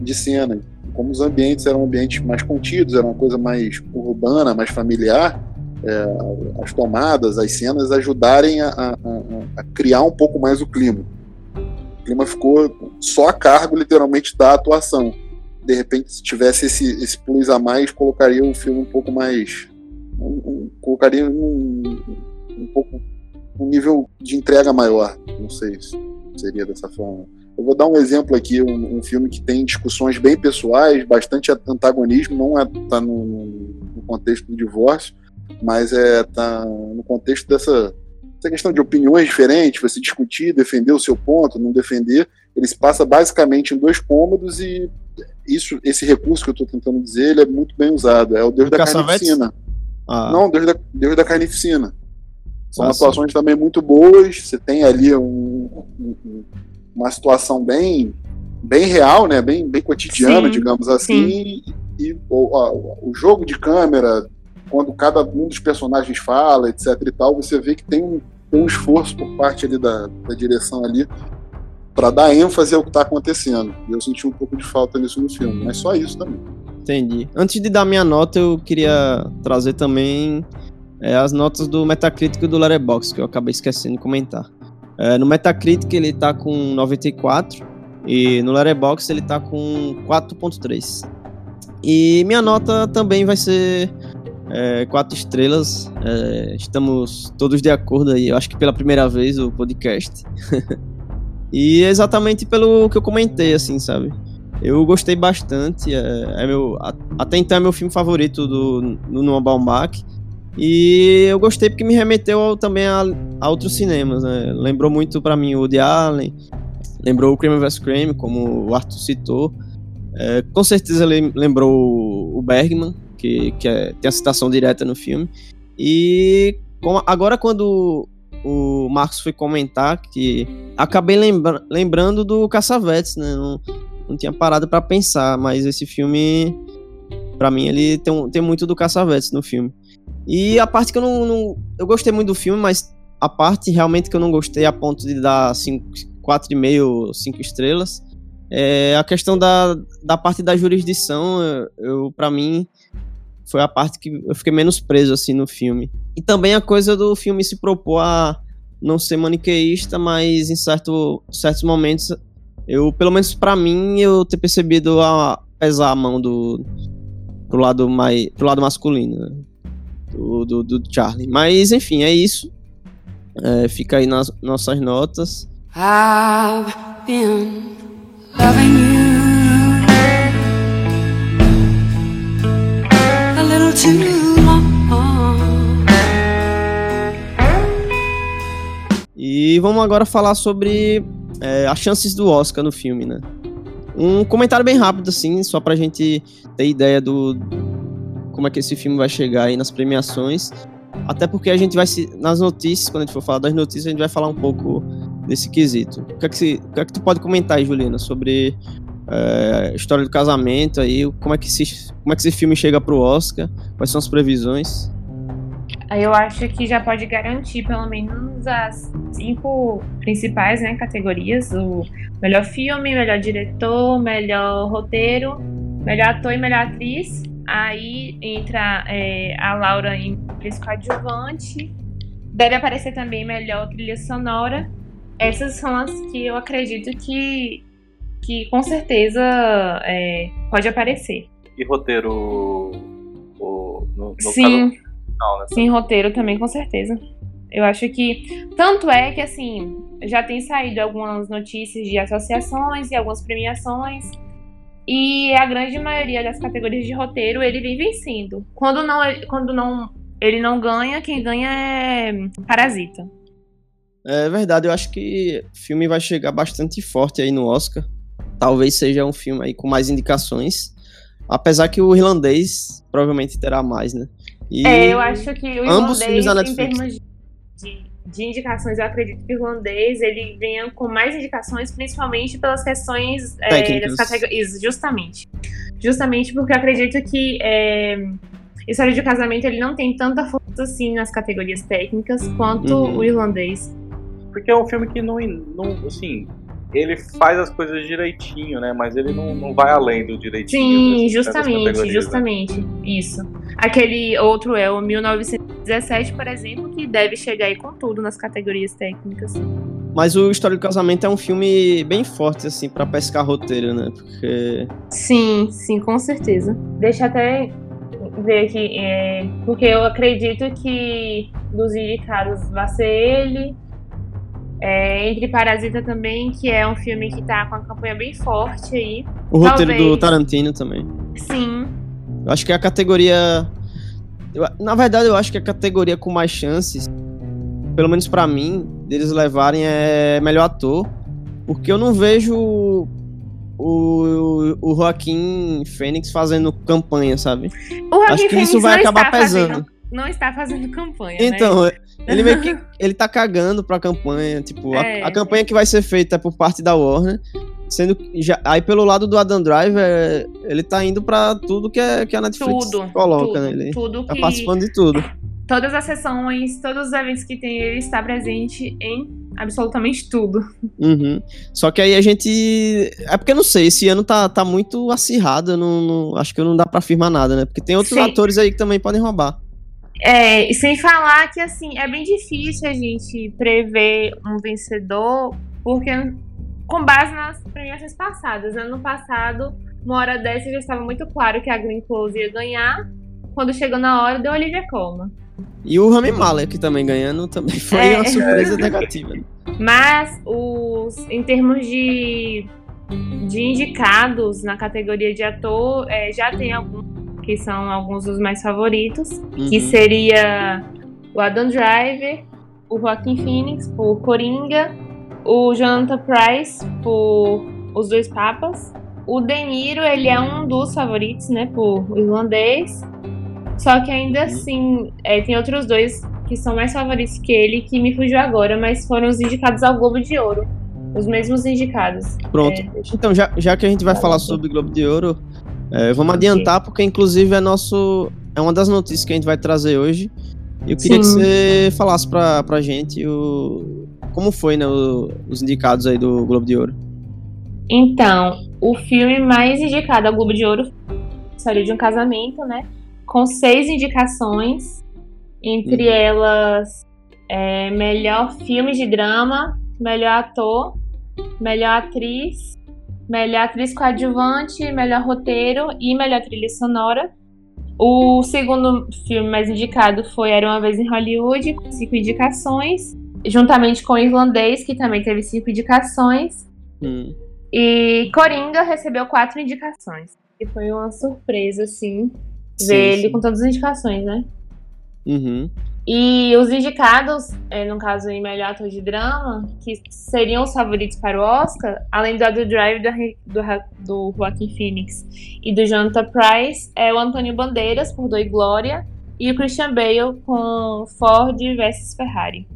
de cena. como os ambientes eram ambientes mais contidos, era uma coisa mais urbana, mais familiar, é, as tomadas, as cenas ajudarem a, a, a, criar um pouco mais o clima. Clima ficou só a cargo, literalmente, da atuação. De repente, se tivesse esse, esse plus a mais, colocaria o filme um pouco mais. Um, um, colocaria um, um pouco um nível de entrega maior. Não sei se seria dessa forma. Eu vou dar um exemplo aqui, um, um filme que tem discussões bem pessoais, bastante antagonismo, não está é, tá no, no, contexto do divórcio, mas é tá no contexto dessa, dessa questão de opiniões diferentes, você discutir, defender o seu ponto, não defender. Ele se passa basicamente em dois cômodos e isso, esse recurso que eu estou tentando dizer, ele é muito bem usado. É o Deus o da Carnificina. Ah. Não, Deus da, Deus da Carnificina. São Nossa. atuações também muito boas. Você tem ali um, um, uma situação bem, bem real, né? Bem, bem cotidiana, sim, digamos assim. Sim. E, o, a, o jogo de câmera, quando cada um dos personagens fala, etc. e tal, você vê que tem um, tem um esforço por parte ali da, da direção ali para dar ênfase ao que está acontecendo. E eu senti um pouco de falta nisso no filme, mas só isso também. Entendi. Antes de dar minha nota, eu queria trazer também é, as notas do Metacritic e do Letterboxd, que eu acabei esquecendo de comentar. É, no Metacritic ele tá com 94 e no Letterboxd ele tá com 4.3. E minha nota também vai ser é, 4 estrelas. É, estamos todos de acordo aí, eu acho que pela primeira vez o podcast. e exatamente pelo que eu comentei, assim, sabe? Eu gostei bastante. É, é meu, até então é meu filme favorito do, do Noah Baumbach. E eu gostei porque me remeteu ao, também a, a, outros cinemas, né? Lembrou muito para mim o Woody Allen, lembrou o Crime vs. Crime, como o Arthur citou. É, com certeza lembrou o Bergman, que, que é, tem a citação direta no filme. E com, agora quando o Marcos foi comentar, que acabei lembra, lembrando do Caçavetes, né? Não, não tinha parado para pensar, mas esse filme, para mim, ele tem, tem muito do Caçavetes no filme. E a parte que eu não, não, Eu gostei muito do filme, mas a parte realmente que eu não gostei a ponto de dar 4,5, 5 estrelas é a questão da, da parte da jurisdição. Eu, eu para mim, foi a parte que eu fiquei menos preso assim no filme. E também a coisa do filme se propor a não ser maniqueísta, mas em certo, certos momentos eu, pelo menos para mim, eu ter percebido a pesar a mão do pro lado mais pro lado masculino. Né? do, do, do Charlie. Mas enfim, é isso. É, fica aí nas nossas notas. I've been loving you E vamos agora falar sobre é, as chances do Oscar no filme, né? Um comentário bem rápido, assim, só pra gente ter ideia do, como é que esse filme vai chegar aí nas premiações. Até porque a gente vai se. Nas notícias, quando a gente for falar das notícias, a gente vai falar um pouco desse quesito. O que é que, se, o que, é que tu pode comentar aí, Juliana, sobre é, história do casamento aí, como é, que esse, como é que esse filme chega pro Oscar? Quais são as previsões? Eu acho que já pode garantir pelo menos as cinco principais né, categorias: o melhor filme, melhor diretor, melhor roteiro, melhor ator e melhor atriz. Aí entra é, a Laura em atriz coadjuvante. Deve aparecer também melhor trilha sonora. Essas são as que eu acredito que, que com certeza é, pode aparecer. E roteiro o, no, no sim, caso, né? sim, roteiro também com certeza. Eu acho que tanto é que assim já tem saído algumas notícias de associações e algumas premiações e a grande maioria das categorias de roteiro ele vem vencendo. Quando não, quando não ele não ganha, quem ganha é Parasita. É verdade, eu acho que o filme vai chegar bastante forte aí no Oscar. Talvez seja um filme aí com mais indicações. Apesar que o irlandês provavelmente terá mais, né? E é, eu acho que o irlandês, em termos de de indicações, eu acredito que o irlandês ele venha com mais indicações, principalmente pelas questões é, das categorias. Justamente. Justamente porque eu acredito que é, História de Casamento ele não tem tanta força assim nas categorias técnicas quanto uhum. o irlandês. Porque é um filme que não, não assim, ele faz as coisas direitinho, né? Mas ele não, não vai além do direitinho. Sim, justamente, né? justamente. Isso. Aquele outro é o 1917, por exemplo, que deve chegar aí com tudo nas categorias técnicas. Mas o História do Casamento é um filme bem forte, assim, pra pescar roteiro, né? Porque. Sim, sim, com certeza. Deixa eu até ver aqui, é, porque eu acredito que dos indicados vai ser ele. É, entre Parasita também, que é um filme que tá com a campanha bem forte aí. O roteiro do Talvez. Tarantino também. Sim, Eu acho que é a categoria. eu- na verdade, eu acho que a categoria com mais chances, pelo menos pra mim, deles levarem é melhor ator. Porque eu não vejo o, o, o Joaquim Fênix fazendo campanha, sabe? o Joaquin Acho que Phoenix isso vai acabar pesando. Fazendo, não está fazendo campanha, né? Então, ele meio que. Ele tá cagando pra campanha. Tipo, a- É. a, campanha que vai ser feita é por parte da Warner. Sendo que. Já, aí pelo lado do Adam Driver, ele tá indo pra tudo que, é, que a Netflix Tudo, coloca, tudo, né? Ele tudo tá que participando de tudo. todas as sessões, todos os eventos que tem, ele está presente em absolutamente tudo. Uhum. Só que aí a gente. É porque eu não sei, esse ano tá, tá muito acirrado. Não, não- acho que não dá pra afirmar nada, né? Porque tem outros Sim. atores aí que também podem roubar. É, sem falar que assim, é bem difícil a gente prever um vencedor, porque com base nas premiações passadas. Ano passado, uma hora dessa já estava muito claro que a Glenn Close ia ganhar. Quando chegou na hora, deu Olivia Colman. E o Rami Malek também ganhando também foi É. uma surpresa negativa. Mas os, em termos de, de indicados na categoria de ator, é, já tem alguns que são alguns dos mais favoritos, que Uhum. seria o Adam Driver, o Joaquin Phoenix por Coringa, o Jonathan Price por Os Dois Papas, o De Niro, ele é um dos favoritos, né, por Irlandês, só que ainda assim, é, tem outros dois que são mais favoritos que ele, que me fugiu agora, mas foram os indicados ao Globo de Ouro. Os mesmos indicados. Pronto. É, Então, já, já que a gente vai falar sobre Globo de Ouro, é, vamos adiantar, porque inclusive é nosso. É uma das notícias que a gente vai trazer hoje. E eu queria Sim. que você falasse pra, pra gente o, como foi, né, o- os indicados aí do Globo de Ouro. Então, o filme mais indicado ao Globo de Ouro História de um Casamento, né? Com seis indicações, entre Uhum. elas é, melhor filme de drama, melhor ator, melhor atriz, melhor atriz coadjuvante, melhor roteiro e melhor trilha sonora. O segundo filme mais indicado foi Era uma Vez em Hollywood, com cinco indicações, juntamente com o Irlandês, que também teve cinco indicações. Hum. E Coringa recebeu quatro indicações. E foi uma surpresa, assim, Sim, ver ele sim. com todas as indicações, né? Uhum. E os indicados, é, no caso em melhor ator de drama, que seriam os favoritos para o Oscar, além do Adam Drive do, do, do Joaquin Phoenix e do Jonathan Price, é o Antônio Bandeiras por Dor e Glória e o Christian Bale com Ford versus Ferrari.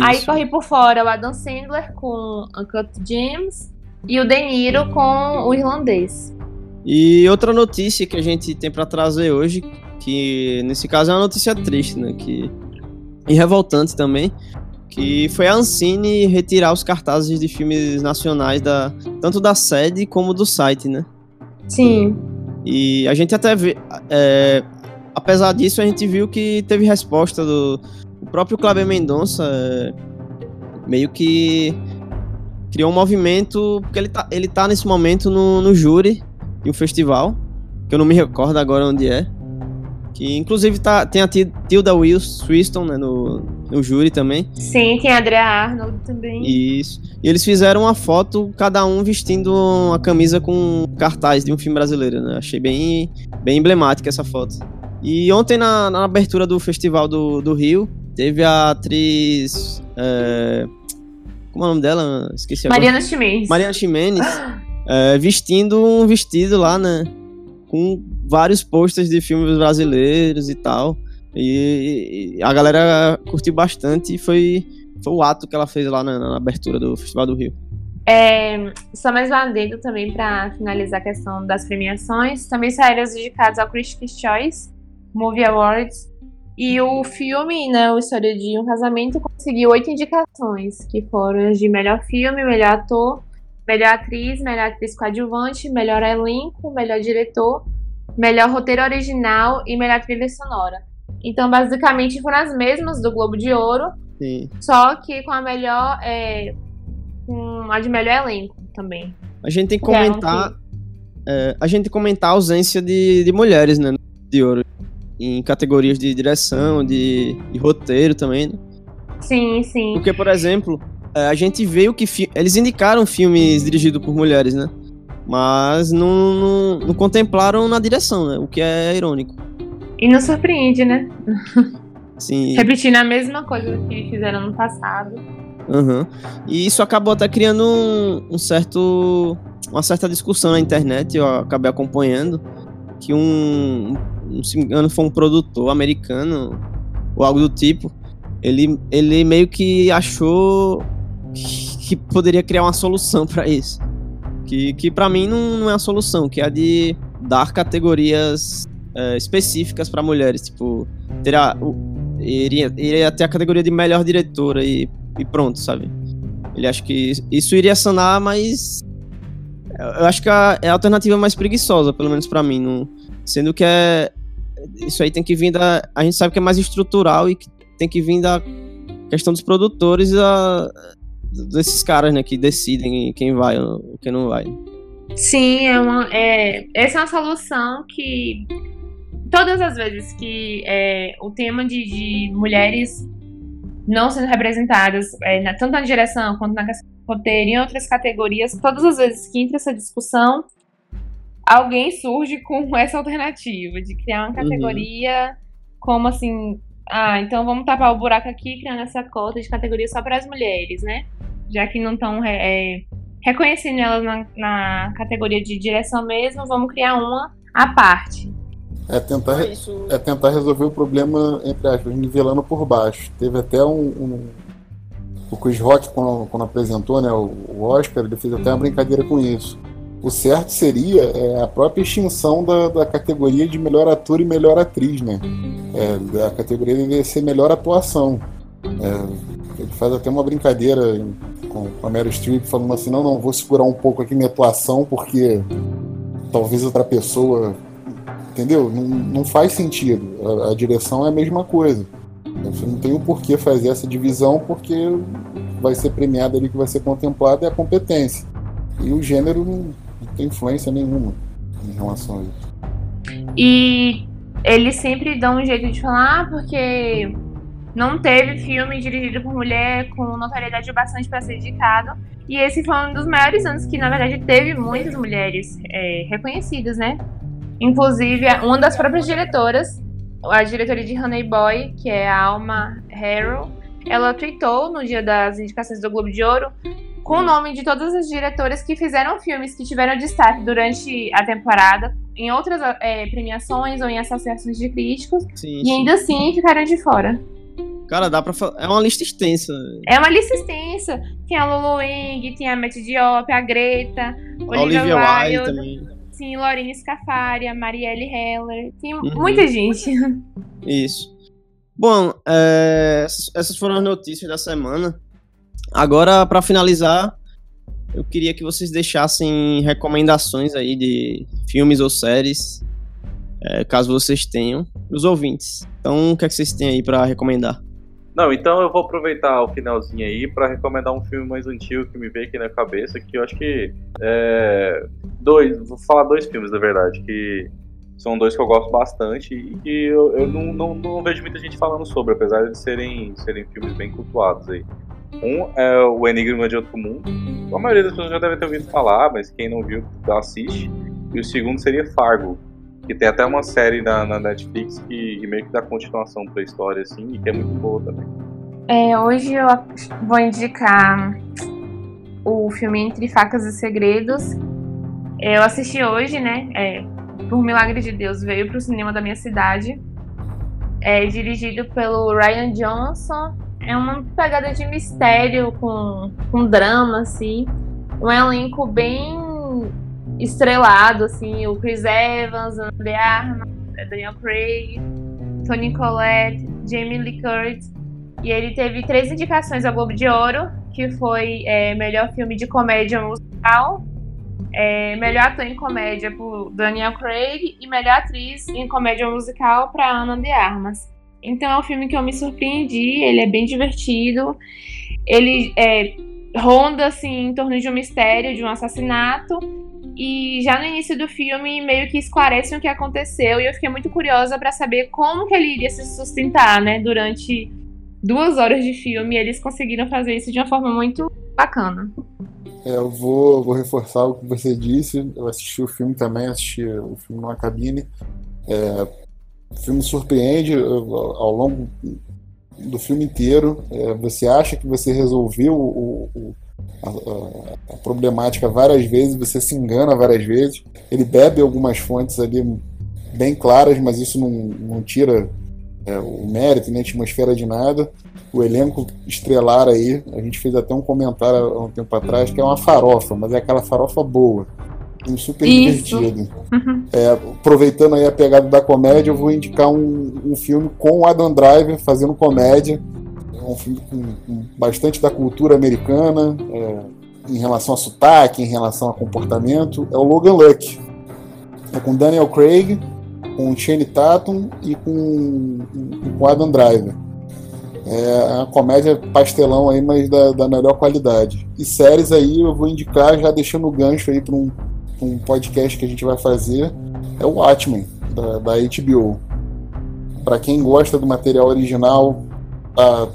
Aí Isso. corri por fora o Adam Sandler com Uncut Gems e o De Niro com o Irlandês. E outra notícia que a gente tem pra trazer hoje, que nesse caso é uma notícia triste, né? Que, e revoltante também, que foi a Ancine retirar os cartazes de filmes nacionais da tanto da sede como do site, né? Sim. E a gente até vê, é, apesar disso, a gente viu que teve resposta do o próprio Kleber Mendonça, é, meio que criou um movimento, porque ele tá, ele tá nesse momento no, no júri de um festival, que eu não me recordo agora onde é, que inclusive tá, tem a Ti- Tilda Will Swiston né, no, no júri também. Sim, tem a Andrea Arnold também. Isso. E eles fizeram uma foto, cada um vestindo uma camisa com cartaz de um filme brasileiro, né? Achei bem, bem emblemática essa foto. E ontem, na, na abertura do Festival do, do Rio, teve a atriz. é, como é o nome dela? Esqueci agora. Mariana Chimenez. Mariana Ximenes, é, vestindo um vestido lá, né? Com vários posters de filmes brasileiros e tal. E, e a galera curtiu bastante e foi, foi o ato que ela fez lá na, na abertura do Festival do Rio. É, só mais um adendo também para finalizar a questão das premiações. Também saíram os indicados ao Critics' Choice, Movie Awards. E o filme, né, o História de um Casamento, conseguiu oito indicações, que foram de melhor filme, melhor ator, melhor atriz, melhor atriz coadjuvante, melhor elenco, melhor diretor, melhor roteiro original e melhor trilha sonora. Então, basicamente, foram as mesmas do Globo de Ouro, Sim. só que com a melhor. É, com a de melhor elenco também. A gente tem que é comentar. é, a gente comentar a ausência de, de mulheres, né? De ouro. Em categorias de direção, de, de roteiro também. né? Sim, sim. Porque, por exemplo, é, a gente vê o que. Eles indicaram filmes dirigidos por mulheres, né? Mas não, não, não contemplaram na direção, né? O que é irônico. E nos surpreende, né? Assim, Repetindo a mesma coisa que fizeram no passado. Aham. E isso acabou até criando um, um certo. uma certa discussão na internet, eu acabei acompanhando, que um. Não se engano, foi um produtor americano, ou algo do tipo. Ele, ele meio que achou que que poderia criar uma solução para isso. Que, que para mim não, não é a solução, que é a de dar categorias é, específicas para mulheres. Tipo, terá, iria, iria ter a categoria de melhor diretora e e pronto, sabe? Ele acha que isso iria sanar, mas eu acho que a- é a alternativa mais preguiçosa, pelo menos pra mim, não- sendo que é isso aí tem que vir da a gente sabe que é mais estrutural e que tem que vir da questão dos produtores da, desses caras, né, que decidem quem vai ou quem não vai. Sim, é uma, é, essa é uma solução que todas as vezes que é, o tema de, de mulheres não sendo representadas, é, na- tanto na direção quanto na questão do roteiro e em outras categorias, todas as vezes que entra essa discussão, alguém surge com essa alternativa de criar uma categoria como assim, ah, então vamos tapar o buraco aqui criando essa cota de categoria só para as mulheres, né? Já que não estão reconhecendo elas na, na categoria de direção mesmo, vamos criar uma à parte. É tentar, é tentar resolver o problema, entre aspas, nivelando por baixo. Teve até um. um- o Chris Rock, quando, quando apresentou né, o, o Oscar, ele fez até uma brincadeira com isso. O certo seria é, a própria extinção da, da categoria de melhor ator e melhor atriz, né? É, a categoria deveria ser melhor atuação. É, ele faz até uma brincadeira com, com a Meryl Streep, falando assim: não, não, vou segurar um pouco aqui minha atuação, porque talvez outra pessoa entendeu? Não, não faz sentido. A, a direção é a mesma coisa. Você não tem o porquê fazer essa divisão, porque vai ser premiado ali que vai ser contemplado é a competência. E o gênero tem influência nenhuma em relação a isso. E eles sempre dão um jeito de falar, ah, porque não teve filme dirigido por mulher com notoriedade bastante para ser indicado. E esse foi um dos maiores anos que, na verdade, teve muitas mulheres é, reconhecidas, né? Inclusive, uma das próprias diretoras, a diretora de Honey Boy, que é a Alma Harrow, ela tweetou no dia das indicações do Globo de Ouro com o nome de todas as diretoras que fizeram filmes que tiveram destaque durante a temporada em outras é, premiações ou em associações de críticos Sim, e sim. ainda assim ficaram de fora. Cara, dá pra falar. É uma lista extensa. É uma lista extensa. Tem a Lulu Wang, tem a Matt Diop, a Greta, Olivia, Olivia Wilde Wilde, também. sim, Lorine Scafari, a Marielle Heller. Tem Uhum. muita gente. Isso. Bom, é, essas foram as notícias da semana. Agora, para finalizar, eu queria que vocês deixassem recomendações aí de filmes ou séries, é, caso vocês tenham, os ouvintes. Então, o que, é que vocês têm aí para recomendar? Não, então eu vou aproveitar o finalzinho aí pra recomendar um filme mais antigo que me veio aqui na cabeça, que eu acho que é, dois, vou falar dois filmes na verdade, que são dois que eu gosto bastante e que eu, eu não, não, não vejo muita gente falando sobre, apesar de serem, serem filmes bem cultuados aí. Um é o Enigma de Outro Mundo. A maioria das pessoas já deve ter ouvido falar, mas quem não viu, assiste. E o segundo seria Fargo, que tem até uma série na, na Netflix que, que meio que dá continuação pra história, assim, e que é muito boa também. É, hoje eu vou indicar o filme Entre Facas e Segredos. Eu assisti hoje, né? é, por milagre de Deus, veio pro cinema da minha cidade. É dirigido pelo Ryan Johnson. É uma pegada de mistério com, com drama, assim. Um elenco bem estrelado, assim. O Chris Evans, de Armas, Daniel Craig, Tony Collette, Jamie Lee Curtis. E ele teve três indicações ao Globo de Ouro, que foi é, melhor filme de comédia musical musical. É, melhor ator em comédia por Daniel Craig e melhor atriz em comédia musical para Ana de Armas. Então é um filme que eu me surpreendi, ele é bem divertido. Ele é, ronda assim em torno de um mistério, de um assassinato. E já no início do filme meio que esclarece o que aconteceu e eu fiquei muito curiosa para saber como que ele iria se sustentar, né, durante duas horas de filme. Eles conseguiram fazer isso de uma forma muito bacana. É, eu vou, vou reforçar o que você disse. Eu assisti o filme também, assisti o filme numa cabine. É, o filme surpreende ao longo do filme inteiro. É, você acha que você resolveu o, o, a, a, problemática várias vezes, você se engana várias vezes. Ele bebe algumas fontes ali bem claras, mas isso não, não tira é, o mérito nem a atmosfera de nada. O elenco estrelar aí, a gente fez até um comentário há um tempo atrás que é uma farofa, mas é aquela farofa boa um super Isso. divertido. Uhum. É, aproveitando aí a pegada da comédia, eu vou indicar um, um filme com o Adam Driver fazendo comédia. É um filme com, com bastante da cultura americana, é, em relação a sotaque, em relação a comportamento. É o Logan Luck. É com Daniel Craig, com Shane Tatum e com, com Adam Driver. É uma comédia pastelão aí, mas da, da melhor qualidade. E séries aí eu vou indicar, já deixando o gancho aí para um, um podcast que a gente vai fazer, é o Watchmen, da, da HBO. Para quem gosta do material original, tá,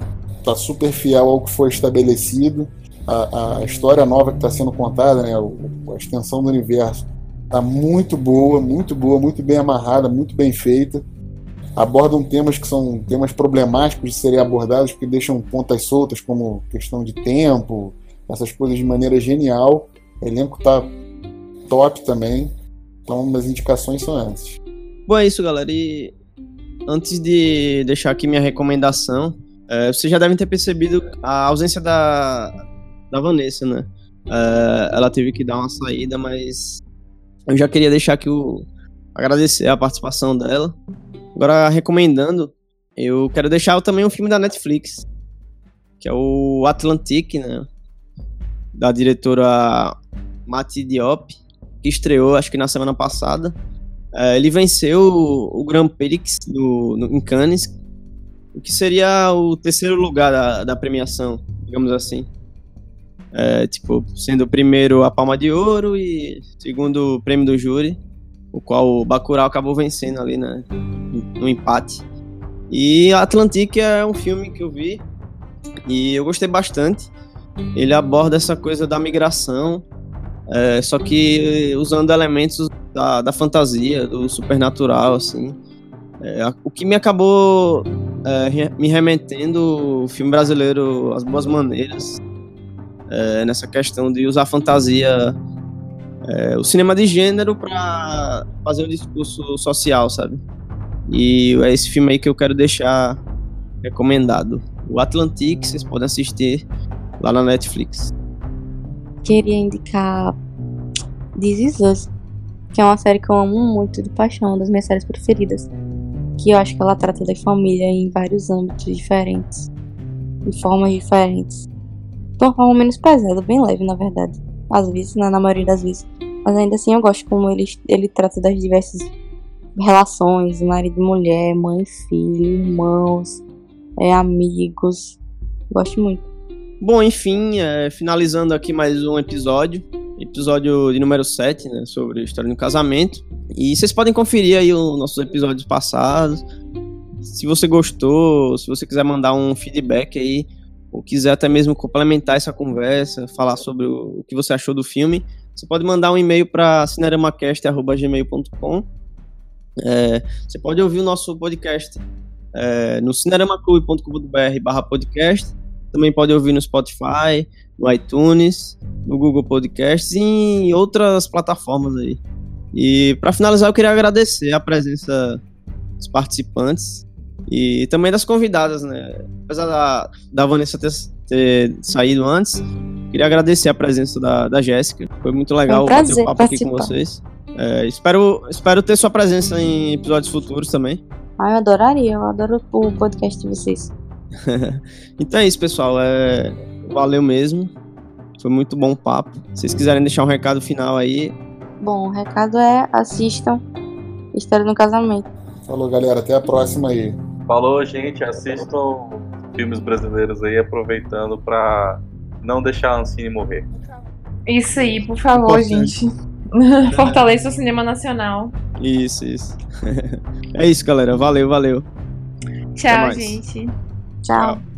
tá super fiel ao que foi estabelecido. A, a história nova que está sendo contada, né, a extensão do universo, tá muito boa, muito boa, muito bem amarrada, muito bem feita. Abordam temas que são temas problemáticos de serem abordados, porque deixam pontas soltas, como questão de tempo, essas coisas de maneira genial. O elenco está top também. Então, as indicações são essas. Bom, é isso, galera. E antes de deixar aqui minha recomendação, é, vocês já devem ter percebido a ausência da, da Vanessa, né? É, ela teve que dar uma saída, mas eu já queria deixar aqui o. agradecer a participação dela. Agora, recomendando, eu quero deixar também um filme da Netflix, que é o Atlantic, né? Da diretora Mati Diop que estreou acho que na semana passada. É, ele venceu o, o Grand Prix do, no, em Cannes, o que seria o terceiro lugar da, da premiação, digamos assim. É, tipo, sendo o primeiro a Palma de Ouro e segundo o prêmio do júri, o qual o Bacurau acabou vencendo ali, né, no empate. E Atlantic é um filme que eu vi e eu gostei bastante. Ele aborda essa coisa da migração é, só que usando elementos da, da fantasia, do supernatural, assim. É, o que me acabou é, me remetendo o filme brasileiro As Boas Maneiras, é, nessa questão de usar fantasia, é, o cinema de gênero para fazer um discurso social, sabe? E é esse filme aí que eu quero deixar recomendado. O Atlantic, vocês podem assistir lá na Netflix queria indicar This Is Us, que é uma série que eu amo muito de paixão, uma das minhas séries preferidas. Que eu acho que ela trata da família em vários âmbitos diferentes, de formas diferentes. De uma forma menos pesada, bem leve, na verdade. Às vezes, na, na maioria das vezes. Mas ainda assim eu gosto como ele, ele trata das diversas relações, marido e mulher, mãe e filho, irmãos, é, amigos. Gosto muito. Bom, enfim, é, finalizando aqui mais um episódio, episódio de número 7, né, sobre a história do casamento. E vocês podem conferir aí os nossos episódios passados. Se você gostou, se você quiser mandar um feedback aí, ou quiser até mesmo complementar essa conversa, falar sobre o, que você achou do filme, você pode mandar um e-mail para cineramacast.gmail.com. É, você pode ouvir o nosso podcast é, no cineramaclube.com.br podcast também pode ouvir no Spotify, no iTunes, no Google Podcasts e em outras plataformas aí. E para finalizar, eu queria agradecer a presença dos participantes e também das convidadas, né? Apesar da, da Vanessa ter, ter saído antes, queria agradecer a presença da, da Jéssica. Foi muito legal um bater o papo participar. aqui com vocês. É, espero, espero ter sua presença em episódios futuros também. Ah, eu adoraria, eu adoro o podcast de vocês. então é isso, pessoal. É... Valeu mesmo. Foi muito bom o papo. Se vocês quiserem deixar um recado final aí. Bom, o recado é assistam História do Casamento. Falou, galera. Até a próxima aí. Falou, gente. Assistam filmes brasileiros aí, aproveitando pra não deixar a Ancine morrer. Isso aí, por favor, Importante. gente. Fortaleça o cinema nacional. Isso, isso. é isso, galera. Valeu, valeu. Tchau, gente. Tchau. Tchau.